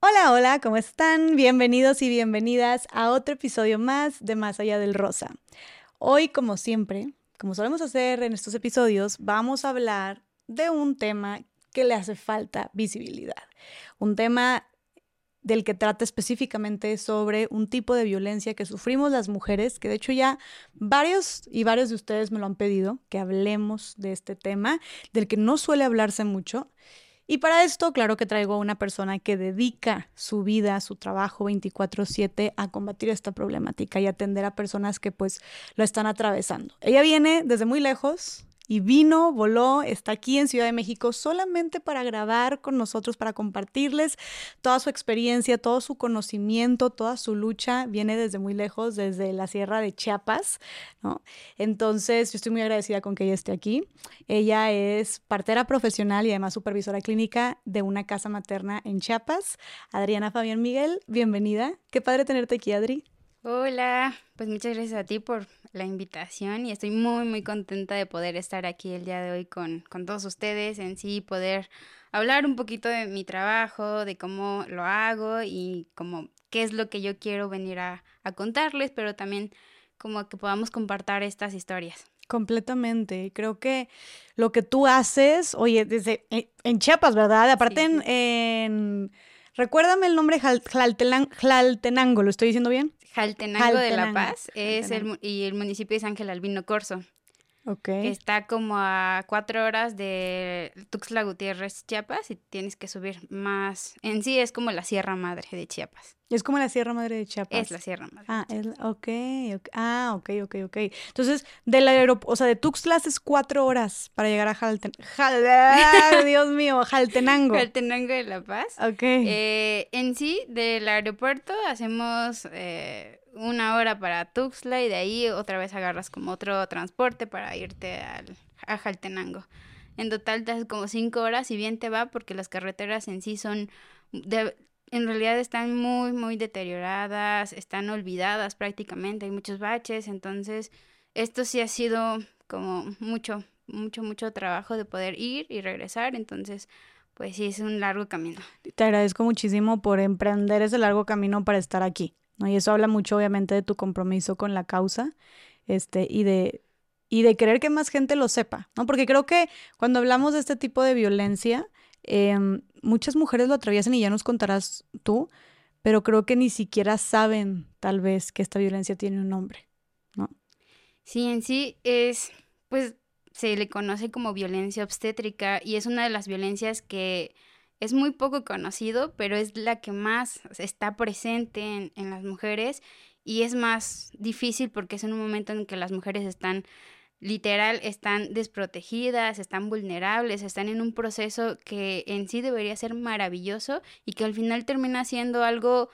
Hola, hola, ¿cómo están? Bienvenidos y bienvenidas a otro episodio más de Más allá del Rosa. Hoy, como siempre, como solemos hacer en estos episodios, vamos a hablar de un tema que le hace falta visibilidad. Un tema del que trata específicamente sobre un tipo de violencia que sufrimos las mujeres, que de hecho ya varios y varios de ustedes me lo han pedido, que hablemos de este tema, del que no suele hablarse mucho. Y para esto, claro que traigo a una persona que dedica su vida, su trabajo 24/7 a combatir esta problemática y atender a personas que pues lo están atravesando. Ella viene desde muy lejos, y vino, voló, está aquí en Ciudad de México solamente para grabar con nosotros, para compartirles toda su experiencia, todo su conocimiento, toda su lucha. Viene desde muy lejos, desde la Sierra de Chiapas, ¿no? Entonces, yo estoy muy agradecida con que ella esté aquí. Ella es partera profesional y además supervisora clínica de una casa materna en Chiapas. Adriana Fabián Miguel, bienvenida. Qué padre tenerte aquí, Adri. Hola, pues muchas gracias a ti por la invitación y estoy muy muy contenta de poder estar aquí el día de hoy con, con todos ustedes en sí, poder hablar un poquito de mi trabajo, de cómo lo hago y como qué es lo que yo quiero venir a, a contarles, pero también como que podamos compartir estas historias. Completamente. Creo que lo que tú haces, oye, desde en, Chiapas, ¿verdad? Aparte en, Recuérdame el nombre Jaltenango, ¿lo estoy diciendo bien? Jaltenango, de La Paz es el, y el municipio es Ángel Albino Corso. Ok. está como a cuatro horas de Tuxtla Gutiérrez, Chiapas, y tienes que subir más. En sí es como la Sierra Madre de Chiapas. Es como la Sierra Madre de Chiapas. Es la Sierra Madre. Ah, es, okay, ok. Ah, ok, ok, ok. Entonces, del aeropuerto, o sea, de Tuxtla es cuatro horas para llegar a Jalten... Dios mío, Jaltenango. Jaltenango de La Paz. Ok. Eh, en sí, del aeropuerto hacemos eh, una hora para Tuxtla y de ahí otra vez agarras como otro transporte para irte al, a Jaltenango. En total te como cinco horas y bien te va porque las carreteras en sí son... De, en realidad están muy, muy deterioradas, están olvidadas prácticamente, hay muchos baches, entonces esto sí ha sido como mucho, mucho, mucho trabajo de poder ir y regresar, entonces pues sí, es un largo camino. Te agradezco muchísimo por emprender ese largo camino para estar aquí, ¿no? Y eso habla mucho obviamente de tu compromiso con la causa, este, y de, y de querer que más gente lo sepa, ¿no? Porque creo que cuando hablamos de este tipo de violencia, Em, muchas mujeres lo atraviesan y ya nos contarás tú, pero creo que ni siquiera saben tal vez que esta violencia tiene un nombre, ¿no? Sí, en sí es, pues se le conoce como violencia obstétrica y es una de las violencias que es muy poco conocido, pero es la que más está presente en, en las mujeres y es más difícil porque es en un momento en que las mujeres están literal están desprotegidas, están vulnerables, están en un proceso que en sí debería ser maravilloso y que al final termina siendo algo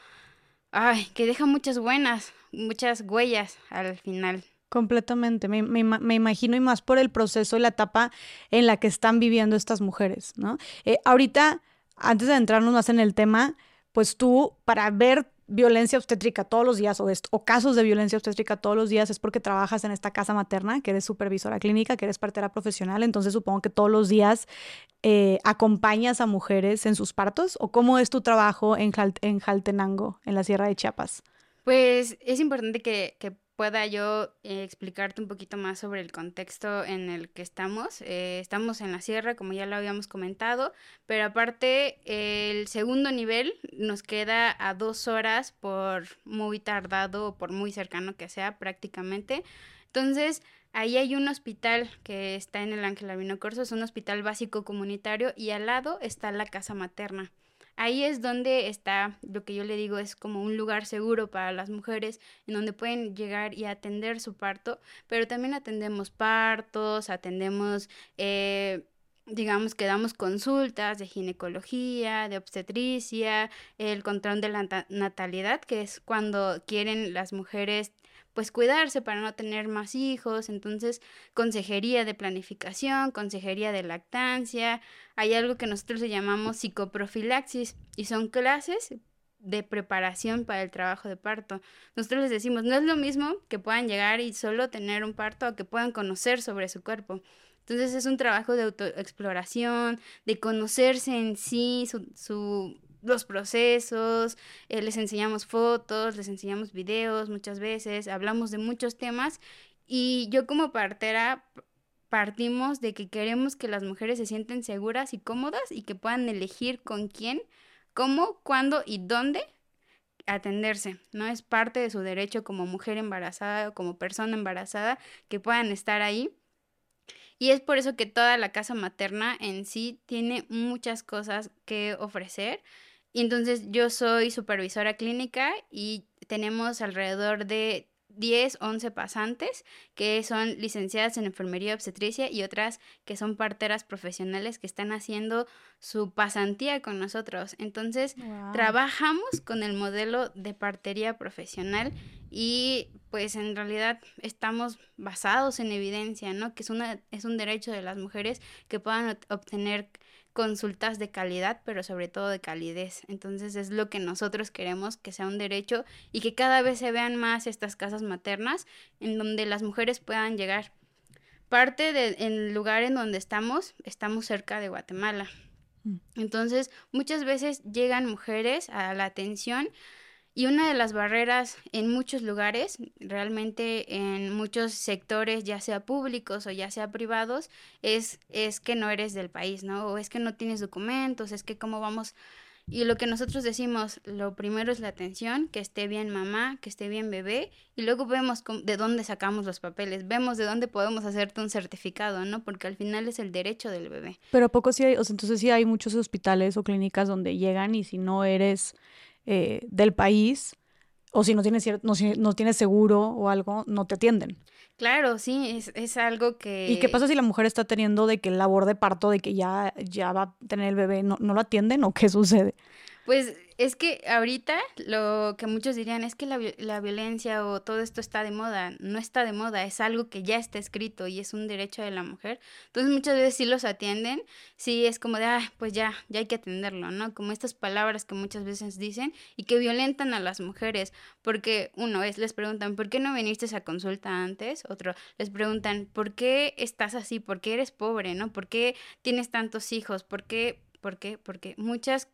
ay, que deja muchas buenas, muchas huellas al final. Completamente, me, me, imagino y más por el proceso y la etapa en la que están viviendo estas mujeres, ¿no? Eh, ahorita, antes de entrarnos más en el tema, pues tú, para ver violencia obstétrica todos los días o, o, casos de violencia obstétrica todos los días es porque trabajas en esta casa materna, que eres supervisora clínica, que eres partera profesional, entonces supongo que todos los días eh, acompañas a mujeres en sus partos o cómo es tu trabajo en, en Jaltenango, en la Sierra de Chiapas. Pues es importante que pueda yo eh, explicarte un poquito más sobre el contexto en el que estamos. Eh, estamos en la sierra, como ya lo habíamos comentado, pero aparte el segundo nivel nos queda a dos horas por muy tardado o por muy cercano que sea prácticamente. Entonces, ahí hay un hospital que está en el Ángel Albino Corso, es un hospital básico comunitario y al lado está la casa materna. Ahí es donde está lo que yo le digo es como un lugar seguro para las mujeres en donde pueden llegar y atender su parto, pero también atendemos partos, atendemos... Eh, digamos que damos consultas de ginecología, de obstetricia, el control de la natalidad, que es cuando quieren las mujeres pues cuidarse para no tener más hijos, entonces consejería de planificación, consejería de lactancia, hay algo que nosotros le llamamos psicoprofilaxis y son clases de preparación para el trabajo de parto. Nosotros les decimos, no es lo mismo que puedan llegar y solo tener un parto o que puedan conocer sobre su cuerpo. Entonces es un trabajo de autoexploración, de conocerse en sí, su, su los procesos, eh, les enseñamos fotos, les enseñamos videos muchas veces, hablamos de muchos temas y yo como partera partimos de que queremos que las mujeres se sienten seguras y cómodas y que puedan elegir con quién, cómo, cuándo y dónde atenderse, ¿no? Es parte de su derecho como mujer embarazada o como persona embarazada que puedan estar ahí. Y es por eso que toda la casa materna en sí tiene muchas cosas que ofrecer. Y entonces yo soy supervisora clínica y tenemos alrededor de 10, 11 pasantes que son licenciadas en enfermería obstetricia y otras que son parteras profesionales que están haciendo su pasantía con nosotros. Entonces, trabajamos con el modelo de partería profesional y pues en realidad estamos basados en evidencia, ¿no? Que es, una, es un derecho de las mujeres que puedan obtener consultas de calidad, pero sobre todo de calidez. Entonces es lo que nosotros queremos que sea un derecho y que cada vez se vean más estas casas maternas en donde las mujeres puedan llegar. Parte del lugar en donde estamos, estamos cerca de Guatemala. Mm. Entonces, muchas veces llegan mujeres a la atención y una de las barreras en muchos lugares, realmente en muchos sectores, ya sea públicos o ya sea privados, es, es que no eres del país, ¿no? O es que no tienes documentos, es que cómo vamos... Y lo que nosotros decimos, lo primero es la atención, que esté bien mamá, que esté bien bebé, y luego vemos de dónde sacamos los papeles, vemos de dónde podemos hacerte un certificado, ¿no? Porque al final es el derecho del bebé. Pero a poco sí hay, o sea, entonces sí hay muchos hospitales o clínicas donde llegan y si no eres eh, del país o si no tienes, no, no tienes seguro o algo, no te atienden. Claro, sí, es, es, algo que... ¿Y qué pasa si la mujer está teniendo de que el labor de parto, de que ya, ya va a tener el bebé, no, no lo atienden o qué sucede? Pues es que ahorita lo que muchos dirían es que la, la, violencia o todo esto está de moda. No está de moda, es algo que ya está escrito y es un derecho de la mujer. Entonces muchas veces sí los atienden, sí es como de, ah, pues ya, ya hay que atenderlo, ¿no? Como estas palabras que muchas veces dicen y que violentan a las mujeres. Porque uno es, les preguntan, ¿por qué no viniste a consulta antes? Otro, les preguntan, ¿por qué estás así? ¿Por qué eres pobre? ¿No? ¿Por qué tienes tantos hijos? ¿Por qué? ¿Por qué? Porque muchas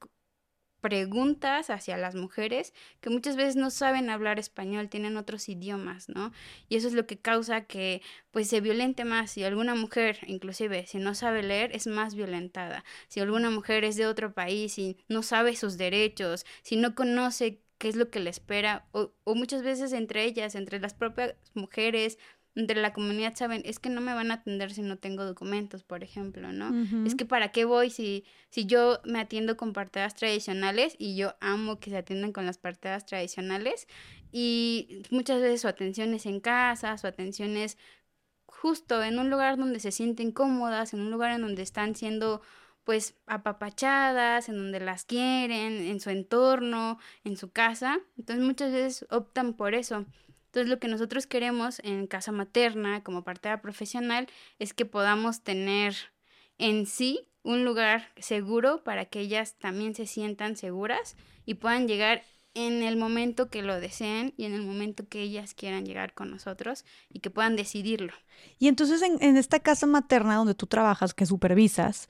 preguntas hacia las mujeres que muchas veces no saben hablar español, tienen otros idiomas, ¿no? Y eso es lo que causa que pues se violente más. Si alguna mujer, inclusive, si no sabe leer, es más violentada. Si alguna mujer es de otro país y no sabe sus derechos, si no conoce qué es lo que le espera, o, o muchas veces entre ellas, entre las propias mujeres, entre la comunidad saben, es que no me van a atender si no tengo documentos, por ejemplo, ¿no? Es que para qué voy si, si yo me atiendo con parteras tradicionales y yo amo que se atiendan con las parteras tradicionales y muchas veces su atención es en casa, su atención es justo en un lugar donde se sienten cómodas, en un lugar en donde están siendo pues apapachadas, en donde las quieren, en su entorno, en su casa. Entonces muchas veces optan por eso. Entonces lo que nosotros queremos en casa materna como partera profesional es que podamos tener en sí un lugar seguro para que ellas también se sientan seguras y puedan llegar en el momento que lo deseen y en el momento que ellas quieran llegar con nosotros y que puedan decidirlo. Y entonces en, en esta casa materna donde tú trabajas, que supervisas,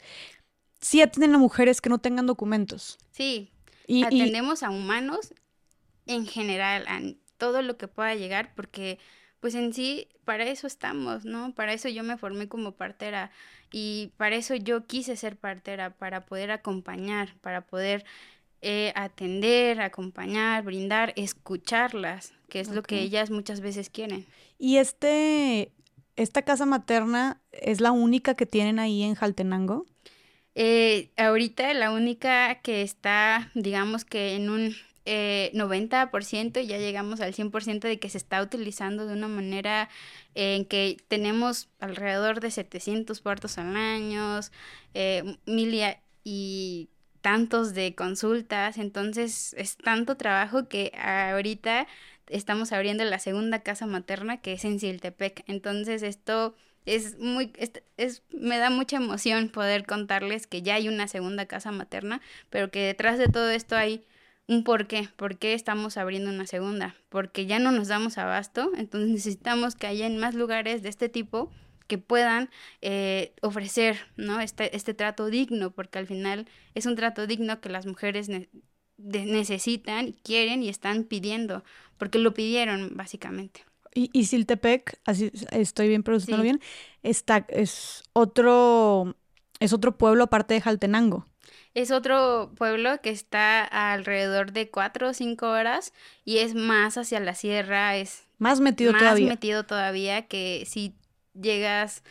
sí atienden a mujeres que no tengan documentos. Sí, y, atendemos a humanos en general, a todo lo que pueda llegar, porque pues en sí, para eso estamos, ¿no? Para eso yo me formé como partera y para eso yo quise ser partera, para poder acompañar, para poder eh, atender, acompañar, brindar, escucharlas, que es lo que ellas muchas veces quieren. ¿Y este, esta casa materna es la única que tienen ahí en Jaltenango? Eh, ahorita la única que está, digamos que en un eh, 90% y ya llegamos al 100% de que se está utilizando de una manera en que tenemos alrededor de 700 partos al año, eh, mil y tantos de consultas, entonces es tanto trabajo que ahorita estamos abriendo la segunda casa materna que es en Siltepec, entonces esto es muy, es, me da mucha emoción poder contarles que ya hay una segunda casa materna, pero que detrás de todo esto hay un por qué, por qué estamos abriendo una segunda, porque ya no nos damos abasto, entonces necesitamos que haya en más lugares de este tipo que puedan eh, ofrecer ¿no? este, este trato digno, porque al final es un trato digno que las mujeres necesitan, quieren y están pidiendo, porque lo pidieron básicamente. Y, y Siltepec, así estoy bien produciendo bien, está, es otro, es otro pueblo aparte de Jaltenango. Es otro pueblo que está alrededor de cuatro o cinco horas y es más hacia la sierra, es más metido todavía. Más metido todavía que si llegas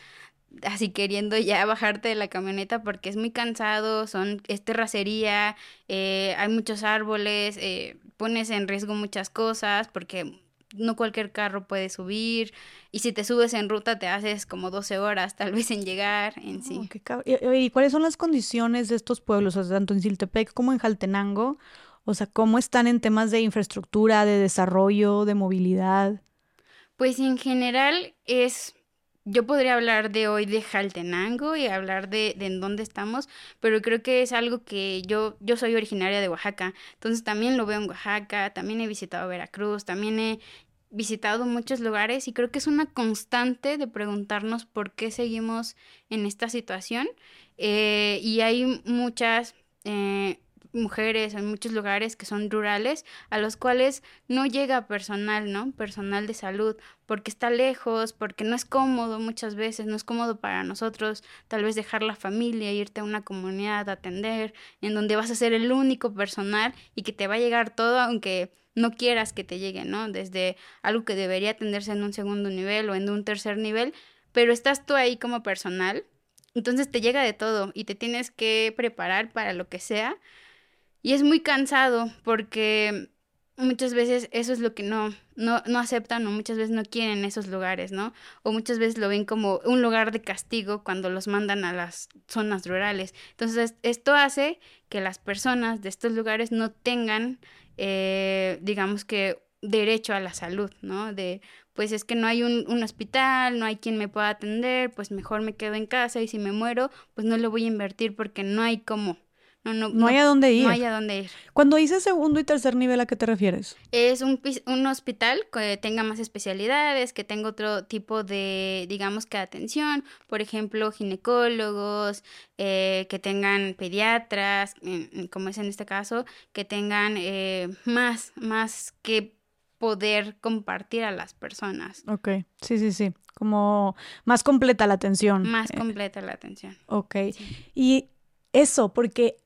así queriendo ya bajarte de la camioneta porque es muy cansado, son, es terracería, eh, hay muchos árboles, eh, pones en riesgo muchas cosas porque no cualquier carro puede subir y si te subes en ruta te haces como 12 horas tal vez en llegar en sí. ¿Y, cuáles son las condiciones de estos pueblos, o sea, tanto en Siltepec como en Jaltenango? O sea, ¿cómo están en temas de infraestructura, de desarrollo, de movilidad? Pues en general es yo podría hablar de hoy de Jaltenango y hablar de, de, en dónde estamos, pero creo que es algo que yo, yo soy originaria de Oaxaca, entonces también lo veo en Oaxaca, también he visitado Veracruz, también he visitado muchos lugares y creo que es una constante de preguntarnos por qué seguimos en esta situación eh, y hay muchas... Eh, mujeres en muchos lugares que son rurales a los cuales no llega personal, ¿no? Personal de salud, porque está lejos, porque no es cómodo muchas veces, no es cómodo para nosotros tal vez dejar la familia, irte a una comunidad a atender, en donde vas a ser el único personal y que te va a llegar todo aunque no quieras que te llegue, ¿no? Desde algo que debería atenderse en un segundo nivel o en un tercer nivel, pero estás tú ahí como personal, entonces te llega de todo y te tienes que preparar para lo que sea y es muy cansado porque muchas veces eso es lo que no, no, no aceptan o muchas veces no quieren esos lugares, ¿no? O muchas veces lo ven como un lugar de castigo cuando los mandan a las zonas rurales. Entonces, esto hace que las personas de estos lugares no tengan, eh, digamos que, derecho a la salud, ¿no? De, pues es que no hay un, un, hospital, no hay quien me pueda atender, pues mejor me quedo en casa y si me muero, pues no lo voy a invertir porque no hay cómo. No, no, no, hay a dónde ir. No hay a dónde ir. Cuando dices segundo y tercer nivel, ¿a qué te refieres? Es un, un hospital que tenga más especialidades, que tenga otro tipo de, digamos que atención, por ejemplo, ginecólogos, eh, que tengan pediatras, como es en este caso, que tengan eh, más, más que poder compartir a las personas. Ok, sí, sí, sí, como más completa la atención. Más eh, completa la atención. Ok, y eso, porque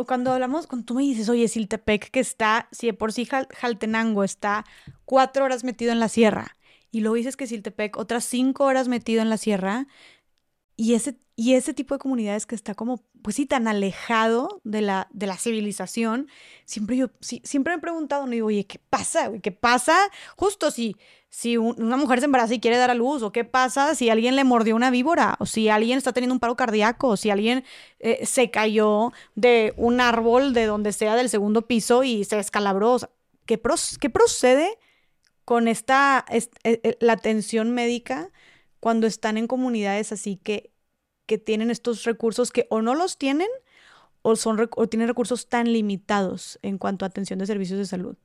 o cuando hablamos, cuando tú me dices, oye, Siltepec, que está, si de por sí Jaltenango está cuatro horas metido en la sierra, y luego dices que Siltepec otras cinco horas metido en la sierra, y ese, y ese tipo de comunidades que está como, pues sí, tan alejado de la, de la civilización, siempre yo, siempre me he preguntado, no digo, oye, ¿qué pasa? ¿Qué pasa? Justo si, si una mujer se embaraza y quiere dar a luz, o qué pasa si alguien le mordió una víbora, o si alguien está teniendo un paro cardíaco, o si alguien eh, se cayó de un árbol de donde sea del segundo piso y se escalabró. ¿qué, ¿qué, procede con esta, eh, eh, la atención médica cuando están en comunidades así que que tienen estos recursos que o no los tienen o, son, o tienen recursos tan limitados en cuanto a atención de servicios de salud?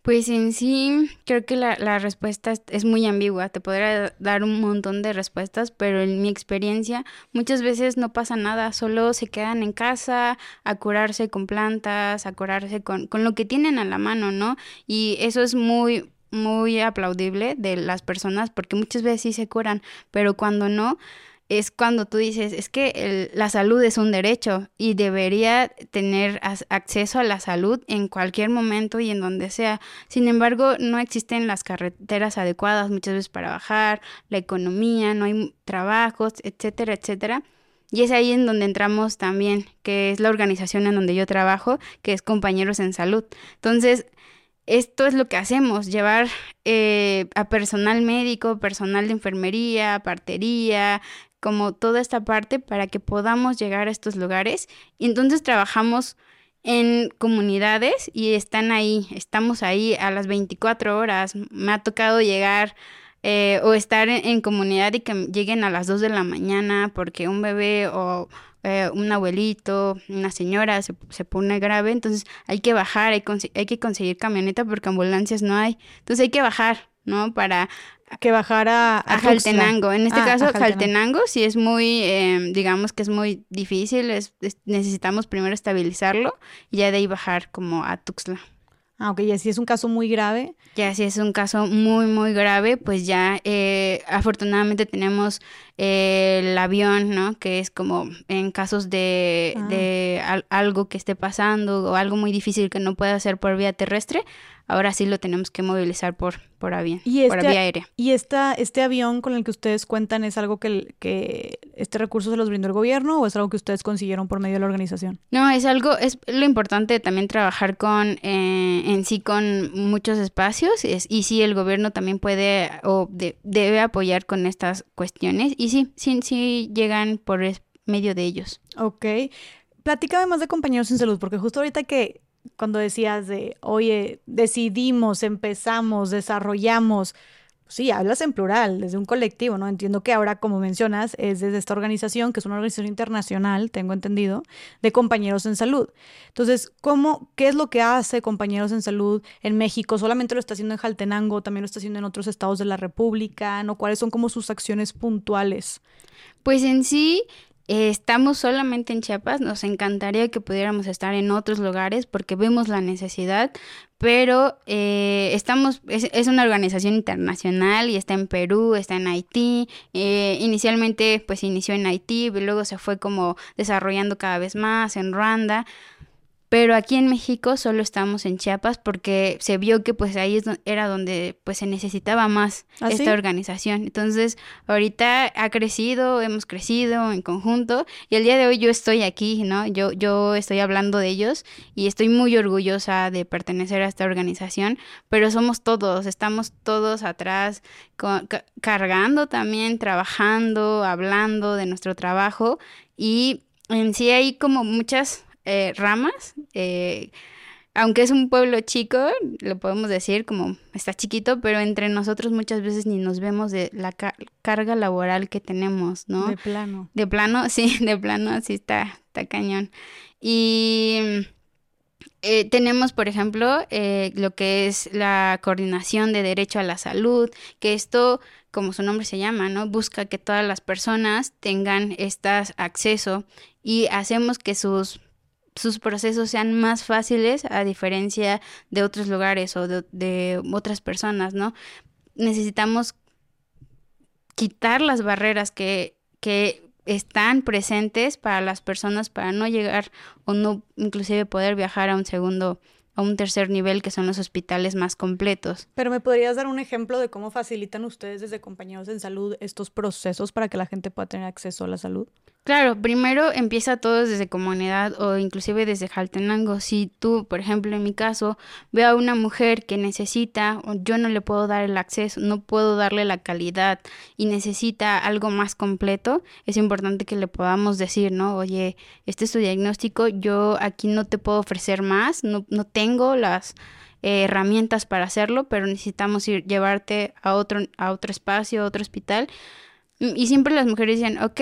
Pues en sí, creo que la, la, respuesta es, muy ambigua. Te podría dar un montón de respuestas, pero en mi experiencia muchas veces no pasa nada, solo se quedan en casa a curarse con plantas, a curarse con, con lo que tienen a la mano, ¿no? Y eso es muy, muy aplaudible de las personas porque muchas veces sí se curan, pero cuando no, es cuando tú dices, es que la salud es un derecho y debería tener acceso a la salud en cualquier momento y en donde sea. Sin embargo, no existen las carreteras adecuadas muchas veces para bajar, la economía, no hay trabajos, etcétera, etcétera. Y es ahí en donde entramos también, que es la organización en donde yo trabajo, que es Compañeros en Salud. Entonces, esto es lo que hacemos, llevar eh, a personal médico, personal de enfermería, partería, como toda esta parte para que podamos llegar a estos lugares. Y entonces trabajamos en comunidades y están ahí, estamos ahí a las 24 horas. Me ha tocado llegar eh, o estar en, comunidad y que lleguen a las 2 de la mañana porque un bebé o eh, un abuelito, una señora se, se, pone grave, entonces hay que bajar, hay, hay que conseguir camioneta porque ambulancias no hay. Entonces hay que bajar, ¿no? Para que bajar a, a, Jaltenango. En este ah, caso, Jaltenango. sí es muy, em, digamos que es muy difícil, necesitamos primero estabilizarlo y ya de ahí bajar como a Tuxtla. Ah, ok, y si es un caso muy grave. Ya si es un caso muy, muy grave, pues ya eh, afortunadamente tenemos eh, el avión, ¿no? Que es como en casos de, ah. de algo que esté pasando o algo muy difícil que no pueda hacer por vía terrestre, ahora sí lo tenemos que movilizar por, por avión, ¿Y por este, vía aérea. ¿Y esta, este avión con el que ustedes cuentan es algo que, que este recurso se los brindó el gobierno o es algo que ustedes consiguieron por medio de la organización? No, es algo, es lo importante también trabajar con, eh, en sí con muchos espacios es, y sí el gobierno también puede o debe apoyar con estas cuestiones y sí, sí, sí llegan por medio de ellos. Ok. Platícame más de compañeros en salud, porque justo ahorita que cuando decías de, oye, decidimos, empezamos, desarrollamos, sí, hablas en plural, desde un colectivo, ¿no? Entiendo que ahora, como mencionas, es desde esta organización, que es una organización internacional, tengo entendido, de compañeros en salud. Entonces, ¿cómo, qué es lo que hace compañeros en salud en México? ¿Solamente lo está haciendo en Jaltenango? ¿También lo está haciendo en otros estados de la República? ¿no? ¿Cuáles son como sus acciones puntuales? Pues en sí, estamos solamente en Chiapas, nos encantaría que pudiéramos estar en otros lugares porque vemos la necesidad, pero eh, estamos, es, una organización internacional y está en Perú, está en Haití, eh, inicialmente pues inició en Haití, luego se fue como desarrollando cada vez más en Ruanda, pero aquí en México solo estamos en Chiapas porque se vio que pues ahí era donde pues se necesitaba más ¿Ah, esta organización. Entonces, ahorita ha crecido, hemos crecido en conjunto y el día de hoy yo estoy aquí, ¿no? Yo yo estoy hablando de ellos y estoy muy orgullosa de pertenecer a esta organización, pero somos todos, estamos todos atrás cargando también, trabajando, hablando de nuestro trabajo y en sí hay como muchas eh, ramas. Eh, aunque es un pueblo chico, lo podemos decir como está chiquito, pero entre nosotros muchas veces ni nos vemos de la carga laboral que tenemos, ¿no? De plano. De plano, sí, de plano, así está, está cañón. Y eh, tenemos, por ejemplo, lo que es la coordinación de derecho a la salud, que esto, como su nombre se llama, ¿no? Busca que todas las personas tengan este acceso y hacemos que sus sus procesos sean más fáciles a diferencia de otros lugares o de, otras personas, ¿no? Necesitamos quitar las barreras que, que están presentes para las personas para no llegar o no inclusive poder viajar a un segundo a un tercer nivel que son los hospitales más completos. Pero me podrías dar un ejemplo de cómo facilitan ustedes desde compañeros en salud estos procesos para que la gente pueda tener acceso a la salud? Claro, primero empieza todo desde comunidad o inclusive desde Jaltenango. Si tú, por ejemplo, en mi caso, veo a una mujer que necesita, yo no le puedo dar el acceso, no puedo darle la calidad y necesita algo más completo, es importante que le podamos decir, ¿no? Oye, este es tu diagnóstico, yo aquí no te puedo ofrecer más, no, no tengo las eh, herramientas para hacerlo, pero necesitamos ir, llevarte a otro, a otro espacio, a otro hospital. Y siempre las mujeres dicen, ok,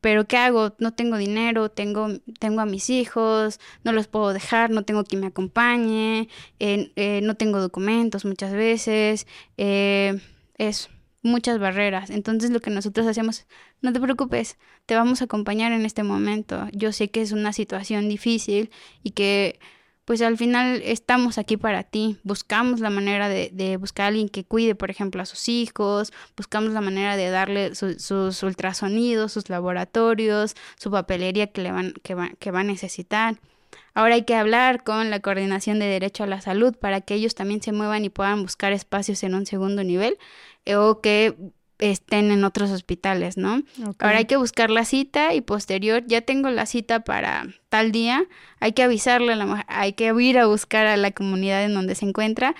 pero ¿qué hago? No tengo dinero, tengo, tengo a mis hijos, no los puedo dejar, no tengo quien me acompañe, eh, no tengo documentos muchas veces, eh, es muchas barreras. Entonces lo que nosotros hacemos, no te preocupes, te vamos a acompañar en este momento. Yo sé que es una situación difícil y que pues al final estamos aquí para ti. Buscamos la manera de, buscar a alguien que cuide, por ejemplo, a sus hijos, buscamos la manera de darle sus ultrasonidos, sus laboratorios, su papelería que, le van, que, va, que va a necesitar. Ahora hay que hablar con la coordinación de derecho a la salud para que ellos también se muevan y puedan buscar espacios en un segundo nivel eh, o que estén en otros hospitales, ¿no? Ahora hay que buscar la cita y posterior, ya tengo la cita para tal día, hay que avisarle a la mujer, hay que ir a buscar a la comunidad en donde se encuentra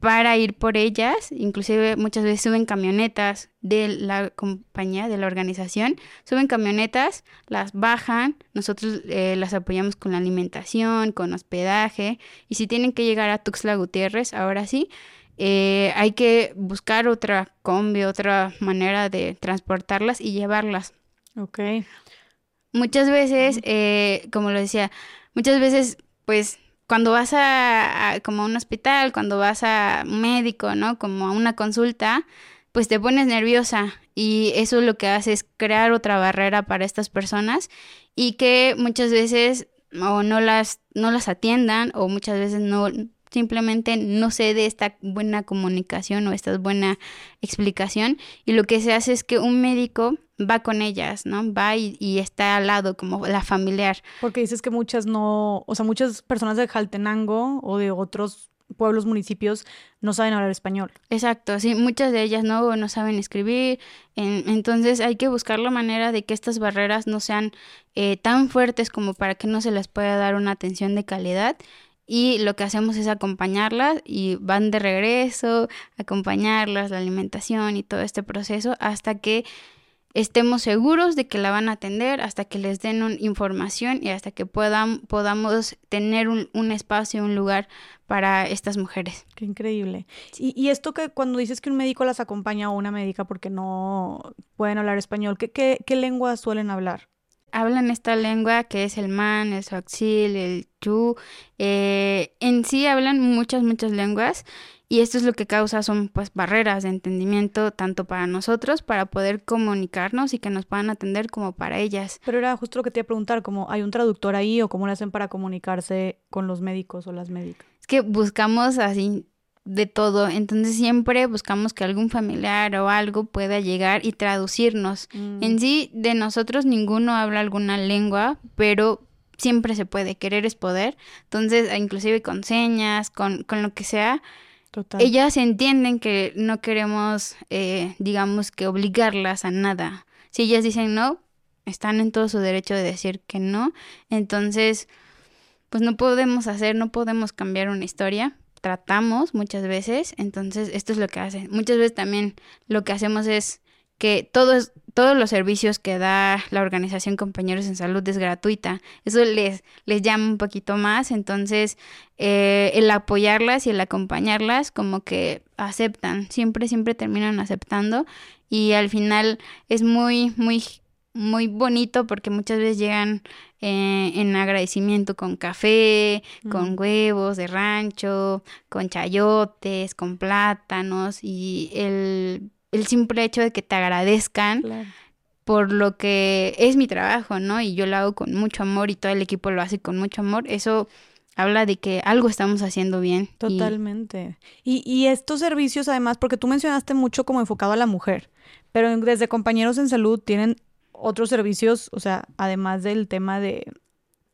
para ir por ellas, inclusive muchas veces suben camionetas de la compañía, de la organización, suben camionetas, las bajan, nosotros eh, las apoyamos con la alimentación, con hospedaje, y si tienen que llegar a Tuxtla Gutiérrez, ahora sí, eh, hay que buscar otra combi, otra manera de transportarlas y llevarlas. Ok. Muchas veces, eh, como lo decía, muchas veces, pues cuando vas a, como a un hospital, cuando vas a un médico, ¿no? Como a una consulta, pues te pones nerviosa y eso lo que hace es crear otra barrera para estas personas y que muchas veces o no las no las atiendan o muchas veces no simplemente no se dé esta buena comunicación o esta buena explicación y lo que se hace es que un médico va con ellas, ¿no? Va y, está al lado como la familiar. Porque dices que muchas no, o sea, muchas personas de Jaltenango o de otros pueblos, municipios, no saben hablar español. Exacto, sí, muchas de ellas no, no saben escribir, entonces hay que buscar la manera de que estas barreras no sean eh, tan fuertes como para que no se les pueda dar una atención de calidad y lo que hacemos es acompañarlas y van de regreso, acompañarlas, la alimentación y todo este proceso hasta que estemos seguros de que la van a atender, hasta que les den información y hasta que puedan, podamos tener un, un, espacio, un lugar para estas mujeres. Qué increíble. Y, y, esto que cuando dices que un médico las acompaña o una médica porque no pueden hablar español, ¿qué, qué, qué lengua suelen hablar? Hablan esta lengua que es el man, el soaxil, el chu. Eh, en sí hablan muchas, muchas lenguas y esto es lo que causa son pues barreras de entendimiento tanto para nosotros para poder comunicarnos y que nos puedan atender como para ellas. Pero era justo lo que te iba a preguntar, como hay un traductor ahí o cómo lo hacen para comunicarse con los médicos o las médicas. Es que buscamos así de todo. Entonces siempre buscamos que algún familiar o algo pueda llegar y traducirnos. Mm. En sí, de nosotros ninguno habla alguna lengua, pero siempre se puede. Querer es poder. Entonces, inclusive con señas, con, con lo que sea. Ellas entienden que no queremos, eh, digamos, que obligarlas a nada. Si ellas dicen no, están en todo su derecho de decir que no. Entonces, pues no podemos hacer, no podemos cambiar una historia, tratamos muchas veces, entonces esto es lo que hace. Muchas veces también lo que hacemos es que todos, todos los servicios que da la organización Compañeros en Salud es gratuita. Eso les, les llama un poquito más, entonces eh, el apoyarlas y el acompañarlas como que aceptan, siempre, siempre terminan aceptando y al final es muy, muy muy bonito porque muchas veces llegan eh, en agradecimiento con café, con mm. huevos de rancho, con chayotes, con plátanos y el, simple hecho de que te agradezcan por lo que es mi trabajo, ¿no? Y yo lo hago con mucho amor y todo el equipo lo hace con mucho amor, eso habla de que algo estamos haciendo bien. Totalmente. Y, y estos servicios además, porque tú mencionaste mucho como enfocado a la mujer, pero desde compañeros en salud tienen otros servicios, o sea, además del tema de,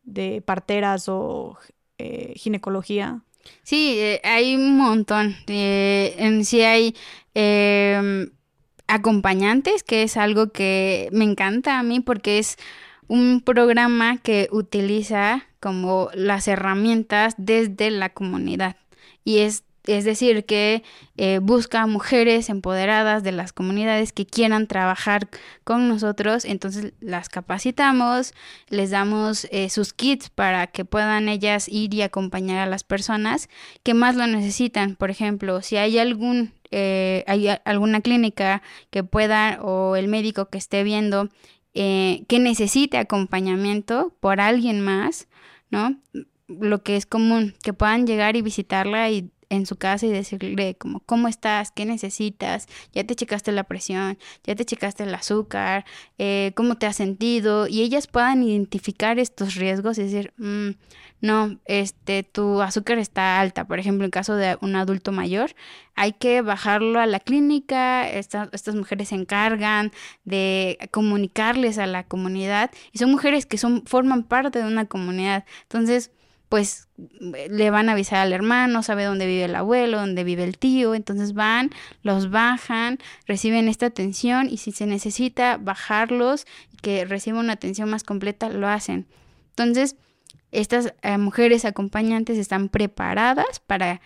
de parteras o eh, ginecología. Sí, eh, hay un montón. Eh, en sí hay em, acompañantes, que es algo que me encanta a mí porque es un programa que utiliza como las herramientas desde la comunidad y es es decir, que eh, busca mujeres empoderadas de las comunidades que quieran trabajar con nosotros, entonces las capacitamos, les damos eh, sus kits para que puedan ellas ir y acompañar a las personas que más lo necesitan. Por ejemplo, si hay algún eh, hay alguna clínica que pueda o el médico que esté viendo que necesite acompañamiento por alguien más, ¿no? Lo que es común, que puedan llegar y visitarla y en su casa y decirle como, ¿cómo estás? ¿Qué necesitas? ¿Ya te checaste la presión? ¿Ya te checaste el azúcar? Eh, ¿Cómo te has sentido? Y ellas puedan identificar estos riesgos y decir, mm, no, este, tu azúcar está alta. Por ejemplo, en caso de un adulto mayor, hay que bajarlo a la clínica. estas mujeres se encargan de comunicarles a la comunidad y son mujeres que son, forman parte de una comunidad. Entonces, pues le van a avisar al hermano, sabe dónde vive el abuelo, dónde vive el tío, entonces van, los bajan, reciben esta atención y si se necesita bajarlos y que reciban una atención más completa, lo hacen. Entonces, estas eh, mujeres acompañantes están preparadas para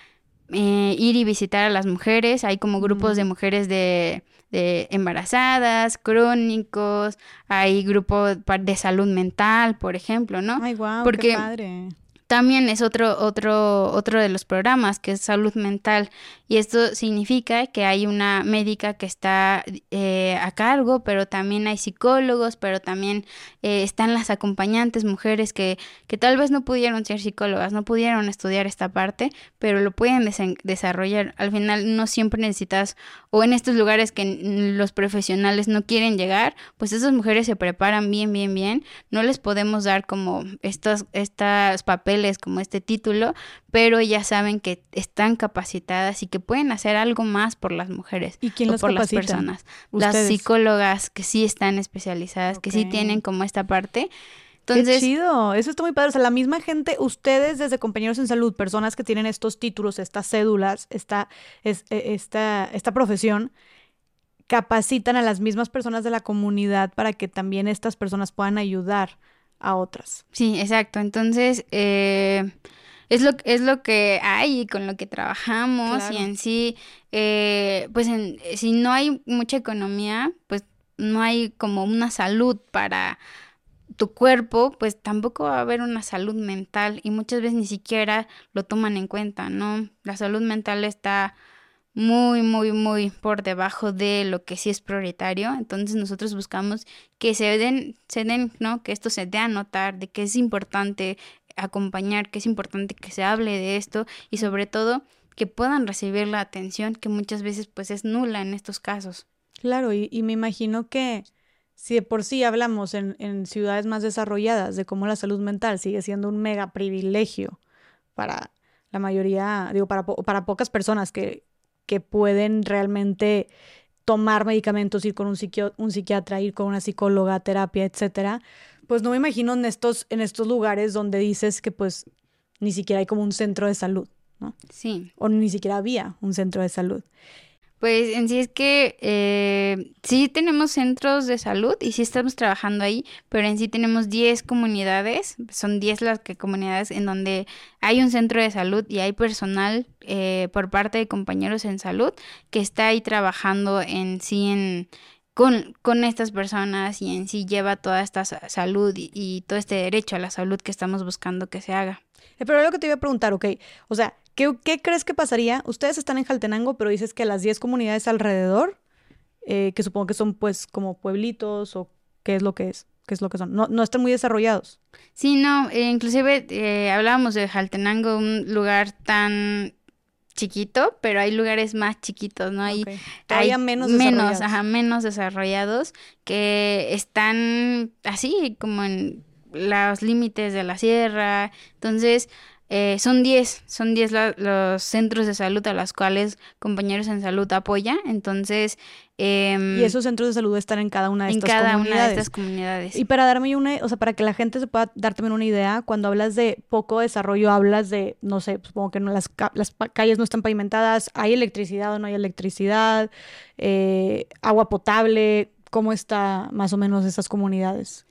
eh, ir y visitar a las mujeres, hay como grupos de mujeres de, de embarazadas, crónicos, hay grupos de salud mental, por ejemplo, ¿no? Ay, wow, Porque qué padre también es otro, otro, otro de los programas que es salud mental y esto significa que hay una médica que está eh, a cargo, pero también hay psicólogos, pero también eh, están las acompañantes mujeres que, que tal vez no pudieron ser psicólogas, no pudieron estudiar esta parte, pero lo pueden desarrollar. Al final no siempre necesitas, o en estos lugares que los profesionales no quieren llegar, pues esas mujeres se preparan bien, bien, bien. No les podemos dar como estos, estos papeles como este título, pero ya saben que están capacitadas y que pueden hacer algo más por las mujeres ¿Y quién por las personas. Las psicólogas que sí están especializadas, que sí tienen como esta parte. Entonces, Qué chido, eso está muy padre. O sea, la misma gente, ustedes desde compañeros en salud, personas que tienen estos títulos, estas cédulas, esta, e, esta, esta profesión, capacitan a las mismas personas de la comunidad para que también estas personas puedan ayudar a otras. Sí, exacto. Entonces, eh, es, lo, es lo que hay y con lo que trabajamos y en sí, eh, pues en, si no hay mucha economía, pues no hay como una salud para tu cuerpo, pues tampoco va a haber una salud mental y muchas veces ni siquiera lo toman en cuenta, ¿no? La salud mental está muy, muy, muy por debajo de lo que sí es prioritario. Entonces nosotros buscamos que se den, se den, ¿no? Que esto se dé a notar, de que es importante acompañar, que es importante que se hable de esto y sobre todo que puedan recibir la atención que muchas veces pues es nula en estos casos. Claro, y, me imagino que si de por sí hablamos en, en ciudades más desarrolladas de cómo la salud mental sigue siendo un mega privilegio para la mayoría, digo, para, para pocas personas que que pueden realmente tomar medicamentos, ir con un, un psiquiatra, ir con una psicóloga, terapia, etcétera, pues no me imagino en estos, en estos lugares donde dices que pues ni siquiera hay como un centro de salud, ¿no? Sí. O ni siquiera había un centro de salud. Pues en sí es que eh, sí tenemos centros de salud y sí estamos trabajando ahí, pero en sí tenemos 10 comunidades, son 10 las que comunidades en donde hay un centro de salud y hay personal eh, por parte de compañeros en salud que está ahí trabajando en sí en, con, con, estas personas y en sí lleva toda esta salud y, todo este derecho a la salud que estamos buscando que se haga. Eh, pero lo que te iba a preguntar, ok, o sea, ¿Qué, crees que pasaría? Ustedes están en Jaltenango, pero dices que las 10 comunidades alrededor, eh, que supongo que son pues como pueblitos o qué es lo que es, qué es lo que son, no, no están muy desarrollados. Sí, no, eh, inclusive eh, hablábamos de Jaltenango, un lugar tan chiquito, pero hay lugares más chiquitos, ¿no? Hay, Todavía menos desarrollados. Menos, ajá, menos desarrollados que están así como en los límites de la sierra. Entonces, eh, son 10, son 10 los centros de salud a los cuales compañeros en salud apoya. Entonces... Em, y esos centros de salud están en cada una de estas comunidades. En cada una de estas comunidades. Y para darme una, o sea, para que la gente se pueda dar también una idea, cuando hablas de poco desarrollo, hablas de, no sé, supongo que no, las, las calles no están pavimentadas, hay electricidad o no hay electricidad, eh, agua potable, ¿cómo está más o menos esas comunidades?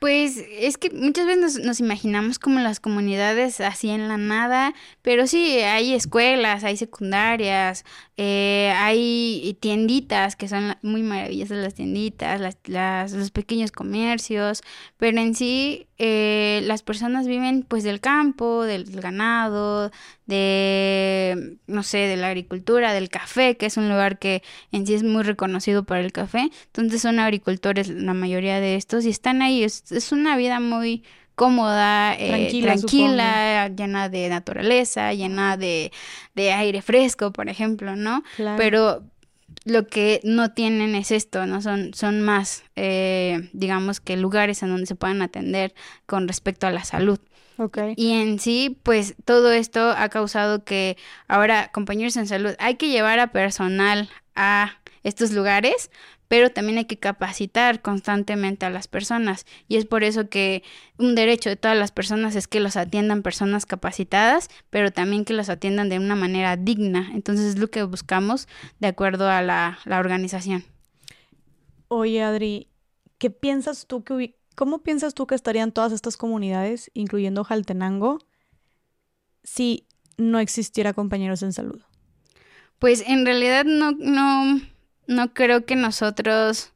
Pues es que muchas veces nos, nos, imaginamos como las comunidades así en la nada, pero sí, hay escuelas, hay secundarias, eh, hay tienditas que son muy maravillosas las tienditas, las, las, los pequeños comercios, pero en sí eh, las personas viven pues del campo, del ganado, de, no sé, de la agricultura, del café, que es un lugar que en sí es muy reconocido por el café. Entonces son agricultores la mayoría de estos y están ahí. Es, es una vida muy cómoda, eh, tranquila, llena de naturaleza, llena de, de, aire fresco, por ejemplo, ¿no? Pero lo que no tienen es esto, ¿no? Son, son más, eh, digamos que lugares en donde se puedan atender con respecto a la salud. Okay. Y en sí, pues todo esto ha causado que ahora, compañeros en salud, hay que llevar a personal a estos lugares pero también hay que capacitar constantemente a las personas y es por eso que un derecho de todas las personas es que los atiendan personas capacitadas, pero también que los atiendan de una manera digna. Entonces es lo que buscamos de acuerdo a la, organización. Oye, Adri, ¿qué piensas tú que cómo piensas tú que estarían todas estas comunidades, incluyendo Jaltenango, si no existiera compañeros en salud? Pues en realidad no, no, no creo que nosotros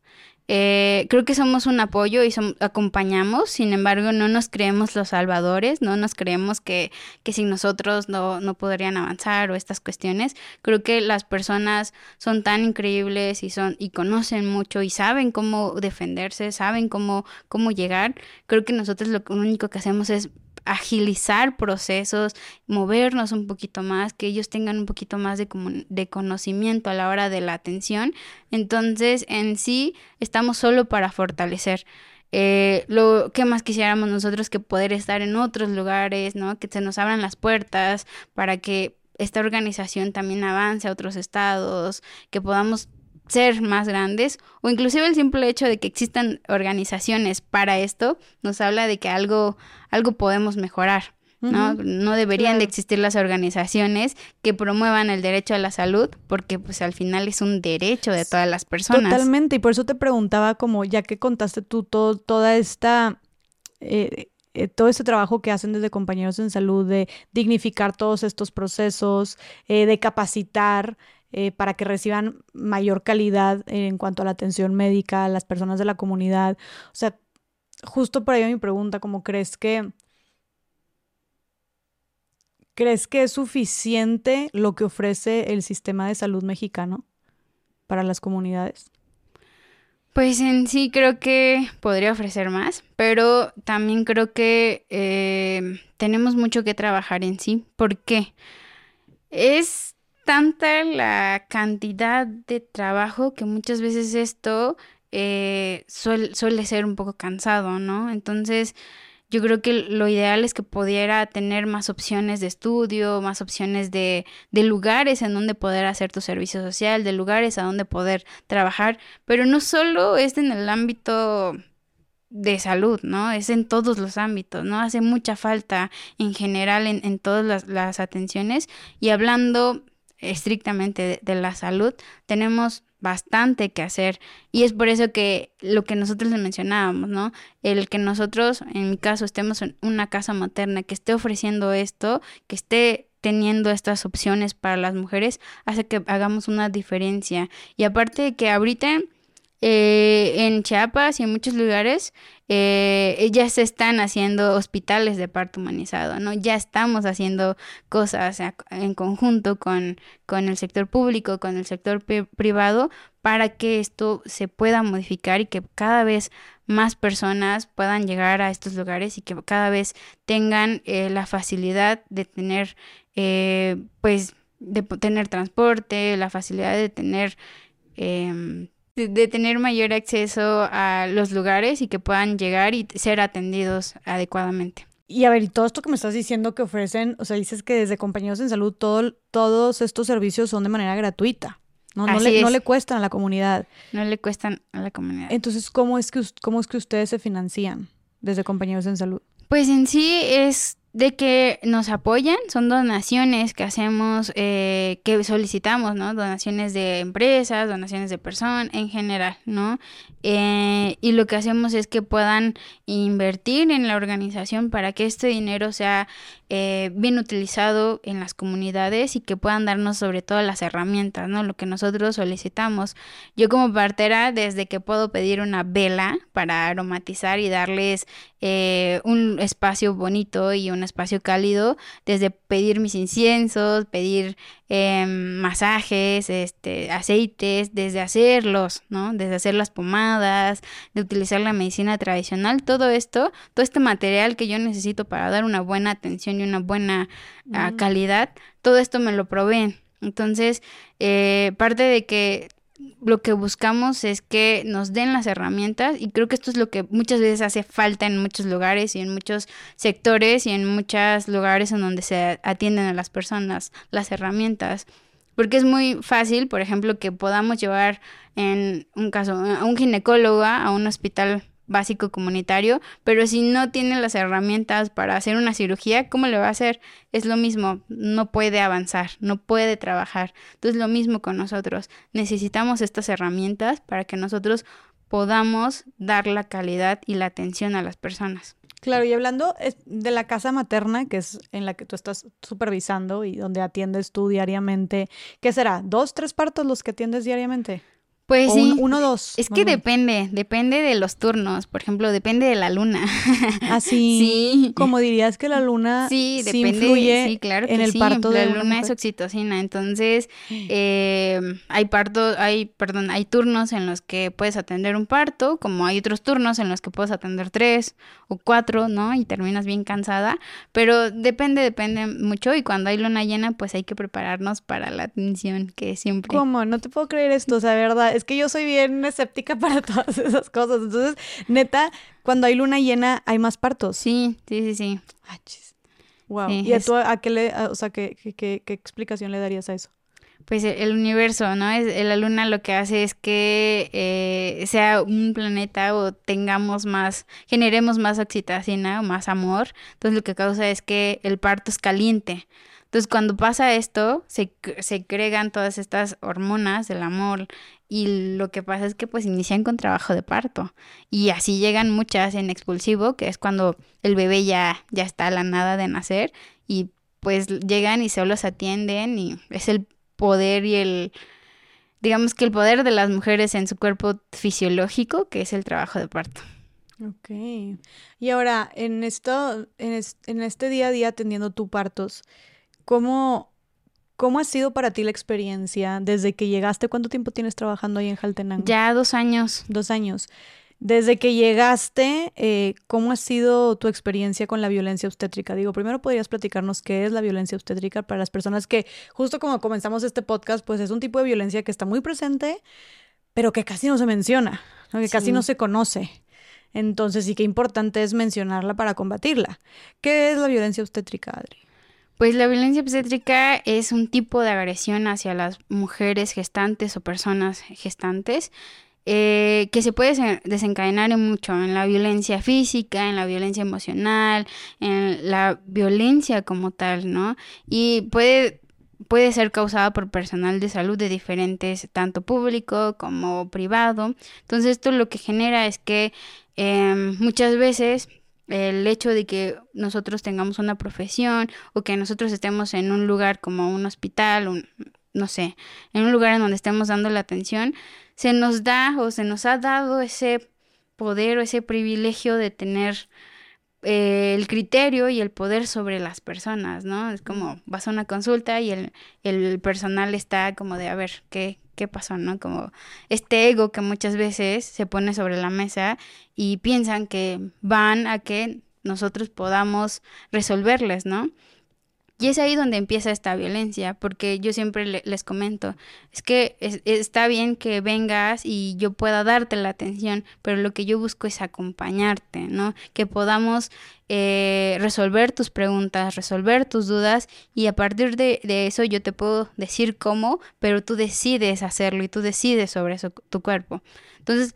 Eh, creo que somos un apoyo y acompañamos, sin embargo no nos creemos los salvadores, no nos creemos que, que sin nosotros no, no podrían avanzar o estas cuestiones. Creo que las personas son tan increíbles y, son, y conocen mucho y saben cómo defenderse, saben cómo, cómo llegar. Creo que nosotros lo único que hacemos es agilizar procesos, movernos un poquito más, que ellos tengan un poquito más de, conocimiento a la hora de la atención. Entonces, en sí, estamos solo para fortalecer. Eh, lo que más quisiéramos nosotros que poder estar en otros lugares, ¿no? Que se nos abran las puertas para que esta organización también avance a otros estados, que podamos ser más grandes o inclusive el simple hecho de que existan organizaciones para esto nos habla de que algo algo podemos mejorar. ¿no? no deberían de existir las organizaciones que promuevan el derecho a la salud porque pues al final es un derecho de todas las personas. Totalmente, y por eso te preguntaba como ya que contaste tú todo, toda esta... Eh, eh, todo este trabajo que hacen desde compañeros en salud de dignificar todos estos procesos, eh, de capacitar eh, para que reciban mayor calidad en cuanto a la atención médica las personas de la comunidad. O sea, justo por ahí mi pregunta, ¿cómo crees que... ¿Crees que es suficiente lo que ofrece el sistema de salud mexicano para las comunidades? Pues en sí creo que podría ofrecer más, pero también creo que eh, tenemos mucho que trabajar en sí. ¿Por qué? Es tanta la cantidad de trabajo que muchas veces esto eh, suele, ser un poco cansado, ¿no? Entonces, yo creo que lo ideal es que pudiera tener más opciones de estudio, más opciones de, lugares en donde poder hacer tu servicio social, de lugares a donde poder trabajar, pero no solo es en el ámbito de salud, ¿no? Es en todos los ámbitos, ¿no? Hace mucha falta en general en, en todas las atenciones y hablando estrictamente de, la salud, tenemos bastante que hacer y es por eso que lo que nosotros les mencionábamos, ¿no? El que nosotros, en mi caso, estemos en una casa materna que esté ofreciendo esto, que esté teniendo estas opciones para las mujeres, hace que hagamos una diferencia. Y aparte de que ahorita eh, en Chiapas y en muchos lugares eh, ya se están haciendo hospitales de parto humanizado, ¿no? Ya estamos haciendo cosas en conjunto con, con el sector público, con el sector privado, para que esto se pueda modificar y que cada vez más personas puedan llegar a estos lugares y que cada vez tengan eh, la facilidad de tener, eh, pues, de tener transporte, la facilidad de tener em, de, tener mayor acceso a los lugares y que puedan llegar y ser atendidos adecuadamente. Y a ver, y todo esto que me estás diciendo que ofrecen, o sea, dices que desde compañeros en salud todo, todos estos servicios son de manera gratuita. No, no, le, no le cuestan a la comunidad. No le cuestan a la comunidad. Entonces, ¿cómo es que, cómo es que ustedes se financian desde compañeros en salud? Pues en sí es de que nos apoyan, son donaciones que hacemos, eh, que solicitamos, ¿no? Donaciones de empresas, donaciones de personas en general, ¿no? Eh, y lo que hacemos es que puedan invertir en la organización para que este dinero sea eh, bien utilizado en las comunidades y que puedan darnos sobre todo las herramientas, ¿no? Lo que nosotros solicitamos. Yo como partera, desde que puedo pedir una vela para aromatizar y darles eh, un espacio bonito y un espacio cálido, desde pedir mis inciensos, pedir em, masajes, este, aceites, desde hacerlos, ¿no? Desde hacer las pomadas, de utilizar la medicina tradicional, todo esto, todo este material que yo necesito para dar una buena atención y una buena ah, calidad, todo esto me lo proveen. Entonces, eh, parte de que lo que buscamos es que nos den las herramientas y creo que esto es lo que muchas veces hace falta en muchos lugares y en muchos sectores y en muchos lugares en donde se atienden a las personas las herramientas. Porque es muy fácil, por ejemplo, que podamos llevar en un caso a un ginecólogo a un hospital básico comunitario, pero si no tiene las herramientas para hacer una cirugía, ¿cómo le va a hacer? Es lo mismo, no puede avanzar, no puede trabajar. Entonces lo mismo con nosotros, necesitamos estas herramientas para que nosotros podamos dar la calidad y la atención a las personas. Claro, y hablando de la casa materna, que es en la que tú estás supervisando y donde atiendes tú diariamente, ¿qué será? ¿Dos, tres partos los que atiendes diariamente? Pues o sí. un- uno, dos. Es que depende, depende de los turnos, por ejemplo, depende de la luna. Así. Sí. Como dirías que la luna Sí, sí depende, influye sí, claro que en el sí. parto la de una luna es oxitocina, entonces eh, hay parto, hay, perdón, hay turnos en los que puedes atender un parto, como hay otros turnos en los que puedes atender tres o cuatro, ¿no? Y terminas bien cansada, pero depende, depende mucho y cuando hay luna llena, pues hay que prepararnos para la atención que siempre. ¿Cómo? No te puedo creer esto, o sea, verdad, es que yo soy bien escéptica para todas esas cosas. Entonces, neta, cuando hay luna llena hay más partos. Sí, sí, sí, sí. Ah, chis. Wow. Sí, ¿Y a tú a qué le, a- o sea, qué, qué, qué- explicación le darías a eso? Pues e- el universo, ¿no? Es, la luna lo que hace es que eh, sea un planeta o tengamos más, generemos más oxitocina o más amor. Entonces lo que causa es que el parto es caliente. Entonces cuando pasa esto, se, se crean todas estas hormonas del amor y lo que pasa es que pues inician con trabajo de parto. Y así llegan muchas en expulsivo, que es cuando el bebé ya, ya está a la nada de nacer y pues llegan y solo se atienden y es el poder y el, digamos que el poder de las mujeres en su cuerpo fisiológico, que es el trabajo de parto. Ok. Y ahora, en esto, en, en este día a día atendiendo tu partos, ¿cómo, cómo ha sido para ti la experiencia desde que llegaste? ¿Cuánto tiempo tienes trabajando ahí en Jaltenango? Ya dos años. Dos años. Desde que llegaste, eh, ¿cómo ha sido tu experiencia con la violencia obstétrica? Digo, primero podrías platicarnos qué es la violencia obstétrica para las personas que, justo como comenzamos este podcast, pues es un tipo de violencia que está muy presente, pero que casi no se menciona, ¿no? que casi no se conoce. Entonces, sí que importante es mencionarla para combatirla. ¿Qué es la violencia obstétrica, Adri? Pues la violencia obstétrica es un tipo de agresión hacia las mujeres gestantes o personas gestantes eh, que se puede desen- desencadenar en mucho, en la violencia física, en la violencia emocional, en la violencia como tal, ¿no? Y puede, puede ser causada por personal de salud de diferentes, tanto público como privado. Entonces esto lo que genera es que em, muchas veces el hecho de que nosotros tengamos una profesión o que nosotros estemos en un lugar como un hospital, un, no sé, en un lugar en donde estemos dando la atención, se nos da o se nos ha dado ese poder o ese privilegio de tener eh, el criterio y el poder sobre las personas, ¿no? Es como vas a una consulta y el, el personal está como de, a ver, ¿qué, qué pasó, no? Como este ego que muchas veces se pone sobre la mesa y piensan que van a que nosotros podamos resolverles, ¿no? Y es ahí donde empieza esta violencia, porque yo siempre le- les comento, es que es- está bien que vengas y yo pueda darte la atención, pero lo que yo busco es acompañarte, ¿no? Que podamos eh, resolver tus preguntas, resolver tus dudas y a partir de, eso yo te puedo decir cómo, pero tú decides hacerlo y tú decides sobre eso, tu cuerpo. Entonces,